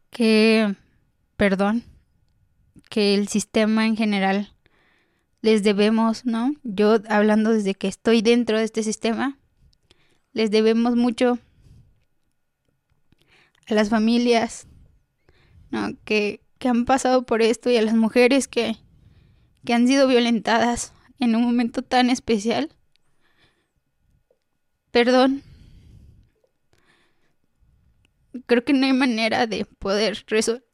Que, perdón, que el sistema en general les debemos, ¿no? Yo hablando desde que estoy dentro de este sistema, les debemos mucho a las familias que, han pasado por esto y a las mujeres que, que han sido violentadas en un momento tan especial. Perdón. Creo que no hay manera de poder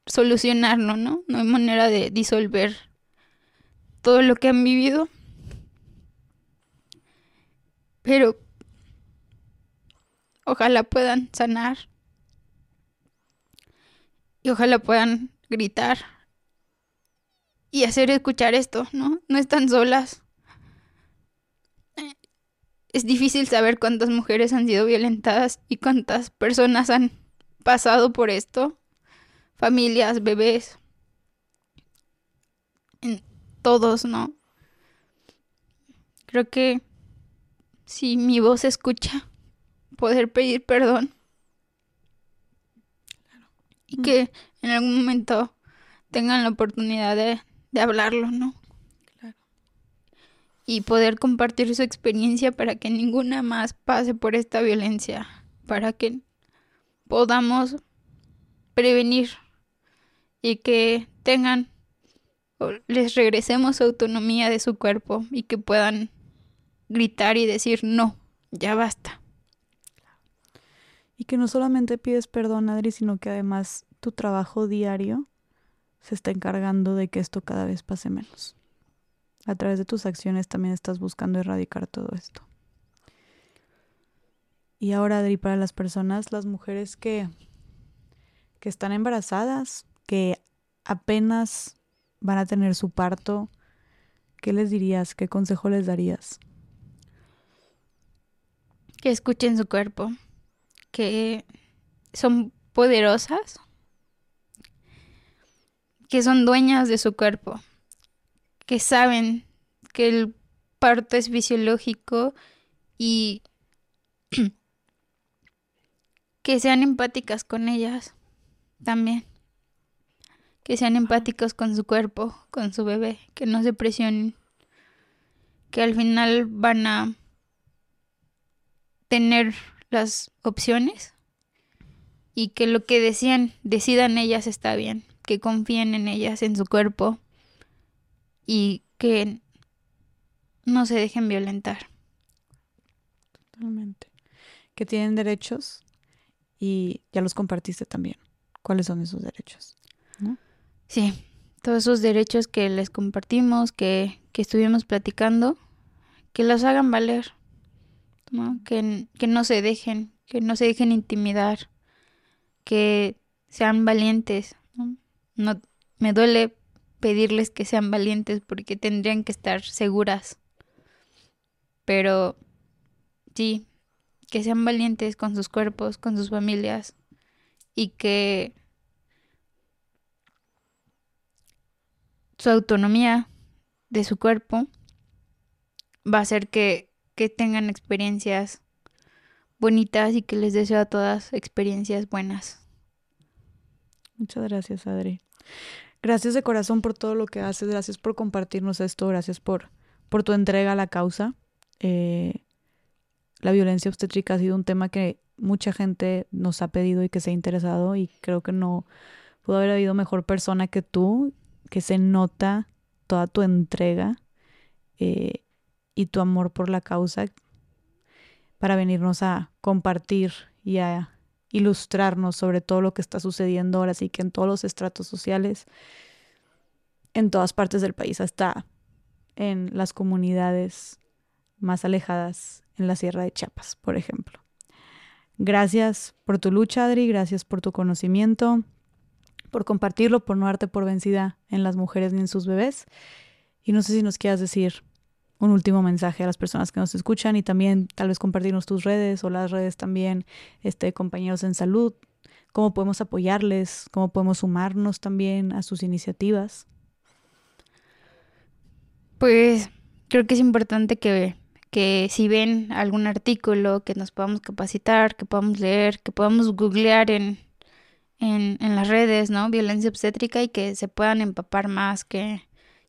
solucionarlo, ¿no? No hay manera de disolver todo lo que han vivido. Pero ojalá puedan sanar ojalá puedan gritar y hacer escuchar esto, ¿no? No están solas. Es difícil saber cuántas mujeres han sido violentadas y cuántas personas han pasado por esto. Familias, bebés. todos, ¿no? Creo que si mi voz escucha, poder pedir perdón. Y que en algún momento tengan la oportunidad de, de hablarlo, ¿no? Claro. Y poder compartir su experiencia para que ninguna más pase por esta violencia, para que podamos prevenir y que tengan o les regresemos su autonomía de su cuerpo y que puedan gritar y decir no, ya basta. Y que no solamente pides perdón, Adri, sino que además tu trabajo diario se está encargando de que esto cada vez pase menos. A través de tus acciones también estás buscando erradicar todo esto. Y ahora, Adri, para las personas, las mujeres que, que están embarazadas, que apenas van a tener su parto, ¿qué les dirías? ¿Qué consejo les darías? Que escuchen su cuerpo, que son poderosas, que son dueñas de su cuerpo, que saben que el parto es fisiológico y que sean empáticas con ellas también. Que sean empáticos con su cuerpo, con su bebé, que no se presionen. Que al final van a tener las opciones y que lo que decían, decidan ellas está bien, que confíen en ellas, en su cuerpo y que no se dejen violentar. Totalmente. Que tienen derechos y ya los compartiste también. ¿Cuáles son esos derechos? Sí, todos esos derechos que les compartimos, que, que estuvimos platicando, que los hagan valer, Que, no se dejen, que no se dejen intimidar, que sean valientes. ¿no? no me duele pedirles que sean valientes porque tendrían que estar seguras. Pero sí, que sean valientes con sus cuerpos, con sus familias y que su autonomía de su cuerpo va a hacer que, que tengan experiencias bonitas y que les deseo a todas experiencias buenas. Muchas gracias, Adri. Gracias de corazón por todo lo que haces, gracias por compartirnos esto, gracias por, por tu entrega a la causa. Eh, la violencia obstétrica ha sido un tema que mucha gente nos ha pedido y que se ha interesado y creo que no pudo haber habido mejor persona que tú, que se nota toda tu entrega eh, y tu amor por la causa para venirnos a compartir y a ilustrarnos sobre todo lo que está sucediendo ahora sí que en todos los estratos sociales, en todas partes del país, hasta en las comunidades más alejadas en la Sierra de Chiapas, por ejemplo. Gracias por tu lucha, Adri, gracias por tu conocimiento, por compartirlo, por no darte por vencida en las mujeres ni en sus bebés. Y no sé si nos quieras decir un último mensaje a las personas que nos escuchan y también tal vez compartirnos tus redes o las redes también, este, compañeros en salud, cómo podemos apoyarles, cómo podemos sumarnos también a sus iniciativas. Pues creo que es importante que que si ven algún artículo, que nos podamos capacitar, que podamos leer, que podamos googlear en, en, en las redes, ¿no? Violencia obstétrica y que se puedan empapar más, que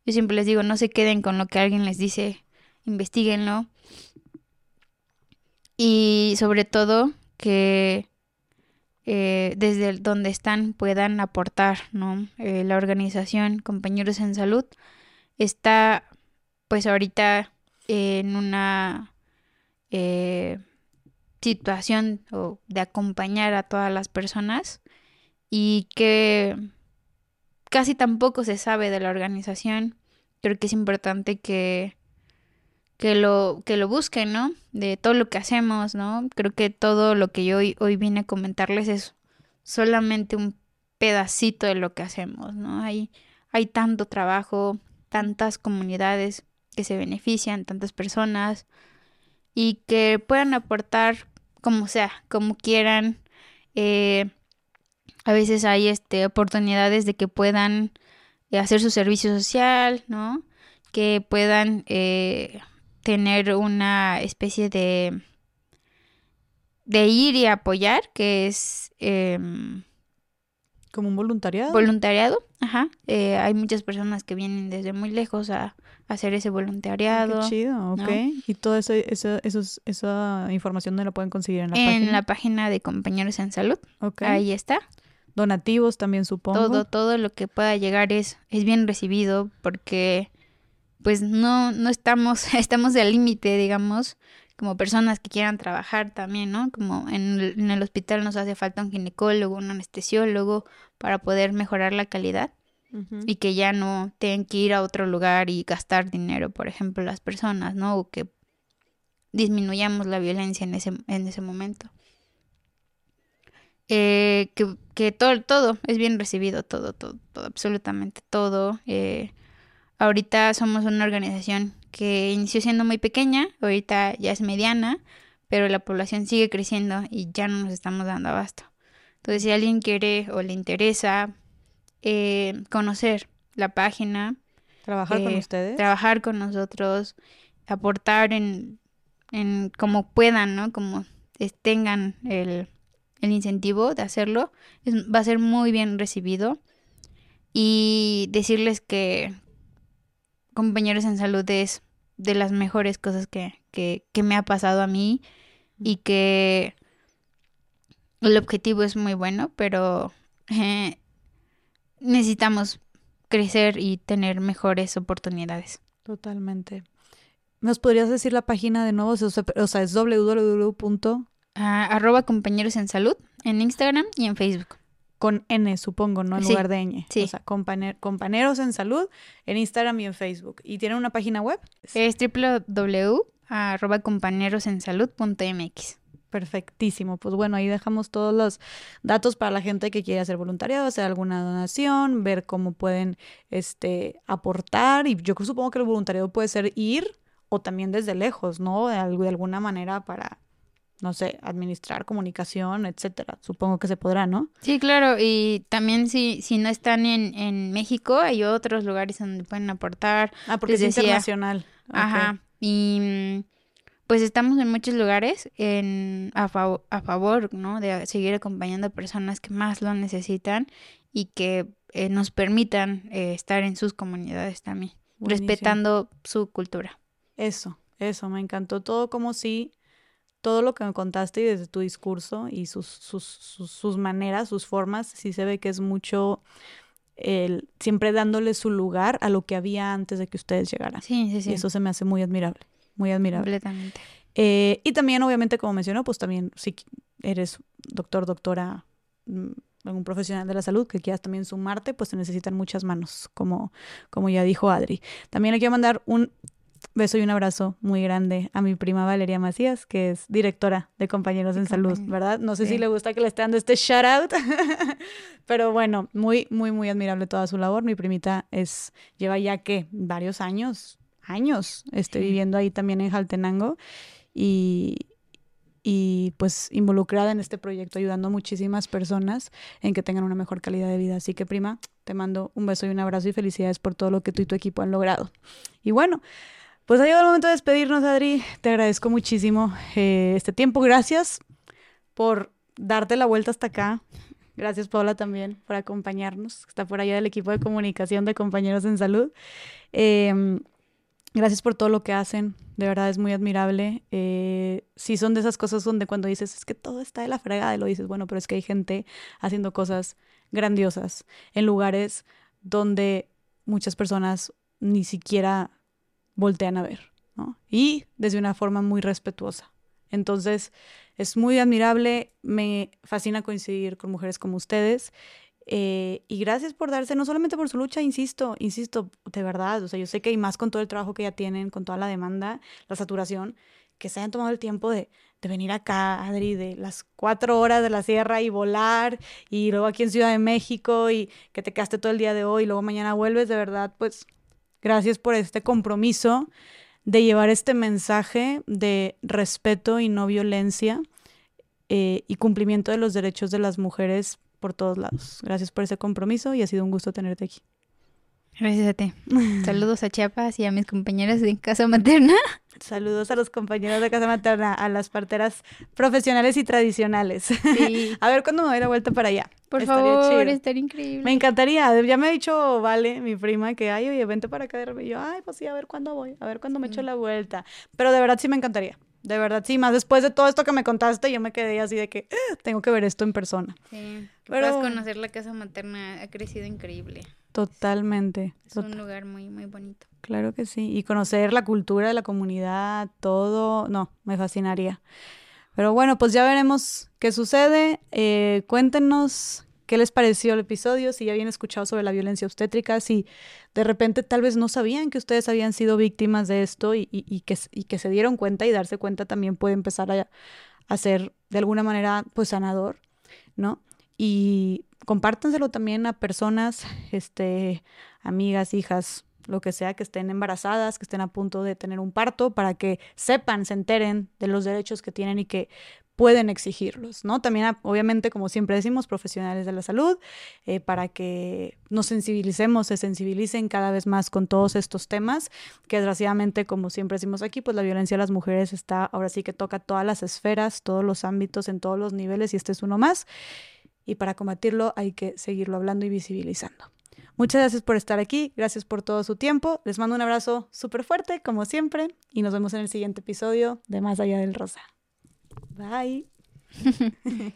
yo siempre les digo, no se queden con lo que alguien les dice, investiguenlo. Y sobre todo que eh, desde donde están puedan aportar, ¿no? Eh, la organización Compañeros en Salud está pues ahorita en una eh, situación de acompañar a todas las personas y que casi tampoco se sabe de la organización. Creo que es importante que, que lo, que lo busquen, ¿no? De todo lo que hacemos, ¿no? Creo que todo lo que yo hoy, hoy vine a comentarles es solamente un pedacito de lo que hacemos, ¿no? Hay, hay tanto trabajo, tantas comunidades que se benefician, tantas personas y que puedan aportar como sea, como quieran. Eh, a veces hay este, oportunidades de que puedan eh, hacer su servicio social, ¿no? Que puedan eh, tener una especie de de ir y apoyar, que es em, como un voluntariado. Voluntariado, ajá. Eh, hay muchas personas que vienen desde muy lejos a, hacer ese voluntariado. qué chido, ok. Y toda eso, eso, esa información no la pueden conseguir en la página. En la página de Compañeros en Salud. Ok. Ahí está. Donativos también supongo. Todo, todo lo que pueda llegar es, es bien recibido porque pues no, no estamos, estamos al límite, digamos, como personas que quieran trabajar también, ¿no? Como en el, en el, hospital nos hace falta un ginecólogo, un anestesiólogo para poder mejorar la calidad y que ya no tengan que ir a otro lugar y gastar dinero, por ejemplo, las personas, ¿no? O que disminuyamos la violencia en ese, en ese momento. Eh, que, que todo, todo es bien recibido, todo, todo, todo absolutamente todo. Eh, ahorita somos una organización que inició siendo muy pequeña, ahorita ya es mediana, pero la población sigue creciendo y ya no nos estamos dando abasto. Entonces, si alguien quiere o le interesa eh, conocer la página, trabajar con eh, ustedes, trabajar con nosotros, aportar en, en como puedan, ¿no? Como tengan el, el incentivo de hacerlo, va a ser muy bien recibido. Y decirles que, compañeros en salud es de las mejores cosas que, me ha pasado a mí y que el objetivo es muy bueno, pero eh, necesitamos crecer y tener mejores oportunidades. Totalmente. ¿Nos podrías decir la página de nuevo? O sea, es www. Ah, arroba compañeros en salud en Instagram y en Facebook con N, supongo, ¿no? En lugar de ñ. Sí. O sea, compañeros en salud en Instagram y en Facebook. ¿Y tienen una página web? Es www.compañerosensalud.mx. Perfectísimo. Pues bueno, ahí dejamos todos los datos para la gente que quiere hacer voluntariado, hacer alguna donación, ver cómo pueden este, aportar. Y yo supongo que el voluntariado puede ser ir o también desde lejos, ¿no? de alguna manera para no sé, administrar comunicación, etcétera. Supongo que se podrá, ¿no? Sí, claro, y también si, si no están en, en México, hay otros lugares donde pueden aportar. Ah, porque es internacional. Ajá, y pues estamos en muchos lugares en, a, a favor, ¿no? De seguir acompañando a personas que más lo necesitan y que eh, nos permitan eh, estar en sus comunidades también, respetando su cultura. Eso, eso, me encantó todo como si todo lo que me contaste y desde tu discurso y sus, sus, sus, maneras, sus formas, sí se ve que es mucho el, siempre dándole su lugar a lo que había antes de que ustedes llegaran. Sí, sí, sí. Y eso se me hace muy admirable, muy admirable. Completamente. Eh, y también, obviamente, como mencionó, pues también si eres doctor, doctora, mm, algún profesional de la salud que quieras también sumarte, pues se necesitan muchas manos, como, como ya dijo Adri. También le quiero mandar un beso y un abrazo muy grande a mi prima Valeria Macías, que es directora de Compañeros en Salud, ¿verdad? No sé si le gusta que le esté dando este shout out, pero bueno, muy, muy, muy admirable toda su labor. Mi primita es, lleva ya que varios años, años, este, viviendo ahí también en Jaltenango y, y pues involucrada en este proyecto, ayudando a muchísimas personas en que tengan una mejor calidad de vida. Así que prima, te mando un beso y un abrazo y felicidades por todo lo que tú y tu equipo han logrado. Y bueno, pues ha llegado el momento de despedirnos, Adri. Te agradezco muchísimo eh, este tiempo. Gracias por darte la vuelta hasta acá. Gracias, Paula, también por acompañarnos. Está por allá del equipo de comunicación de Compañeros en Salud. Em, gracias por todo lo que hacen. De verdad es muy admirable. Eh, sí son de esas cosas donde cuando dices, es que todo está de la fregada, y lo dices, bueno, pero es que hay gente haciendo cosas grandiosas en lugares donde muchas personas ni siquiera voltean a ver, ¿no? Y desde una forma muy respetuosa. Entonces, es muy admirable, me fascina coincidir con mujeres como ustedes. Eh, y gracias por darse, no solamente por su lucha, insisto, insisto, de verdad, o sea, yo sé que hay más con todo el trabajo que ya tienen, con toda la demanda, la saturación, que se hayan tomado el tiempo de, de venir acá, Adri, de las cuatro horas de la sierra y volar, y luego aquí en Ciudad de México, y que te quedaste todo el día de hoy, y luego mañana vuelves, de verdad, pues gracias por este compromiso de llevar este mensaje de respeto y no violencia eh, y cumplimiento de los derechos de las mujeres por todos lados. Gracias por ese compromiso y ha sido un gusto tenerte aquí. Gracias a ti. Saludos a Chiapas y a mis compañeras de casa materna. Saludos a los compañeros de casa materna, a las parteras profesionales y tradicionales. Sí. a ver cuándo me doy la vuelta para allá. Por favor, estaría increíble. Me encantaría. Ya me ha dicho, vale, mi prima, que, ay, oye, vente para acá. Y yo, ay, pues sí, a ver cuándo voy, a ver cuándo me echo la vuelta. Pero de verdad sí me encantaría. De verdad, sí, más después de todo esto que me contaste, yo me quedé así de que ah, tengo que ver esto en persona. Sí, Pero... conocer la casa materna, ha crecido increíble. Totalmente. Es un lugar muy, muy bonito. Claro que sí. Y conocer la cultura de la comunidad, todo, no, me fascinaría. Pero bueno, pues ya veremos qué sucede. Eh, cuéntenos qué les pareció el episodio, si ya habían escuchado sobre la violencia obstétrica, si de repente tal vez no sabían que ustedes habían sido víctimas de esto y, que, y que, se dieron cuenta y darse cuenta también puede empezar a, ser de alguna manera pues sanador, ¿no? Y compártenselo también a personas, este, amigas, hijas, lo que sea, que estén embarazadas, que estén a punto de tener un parto, para que sepan, se enteren de los derechos que tienen y que pueden exigirlos, ¿no? También, obviamente, como siempre decimos, profesionales de la salud, eh, para que nos sensibilicemos, se sensibilicen cada vez más con todos estos temas, que desgraciadamente, como siempre decimos aquí, pues la violencia a las mujeres está, ahora sí que toca todas las esferas, todos los ámbitos, en todos los niveles, y este es uno más. Y para combatirlo hay que seguirlo hablando y visibilizando. Muchas gracias por estar aquí, gracias por todo su tiempo. Les mando un abrazo súper fuerte, como siempre, y nos vemos en el siguiente episodio de Más Allá del Rosa. Bye.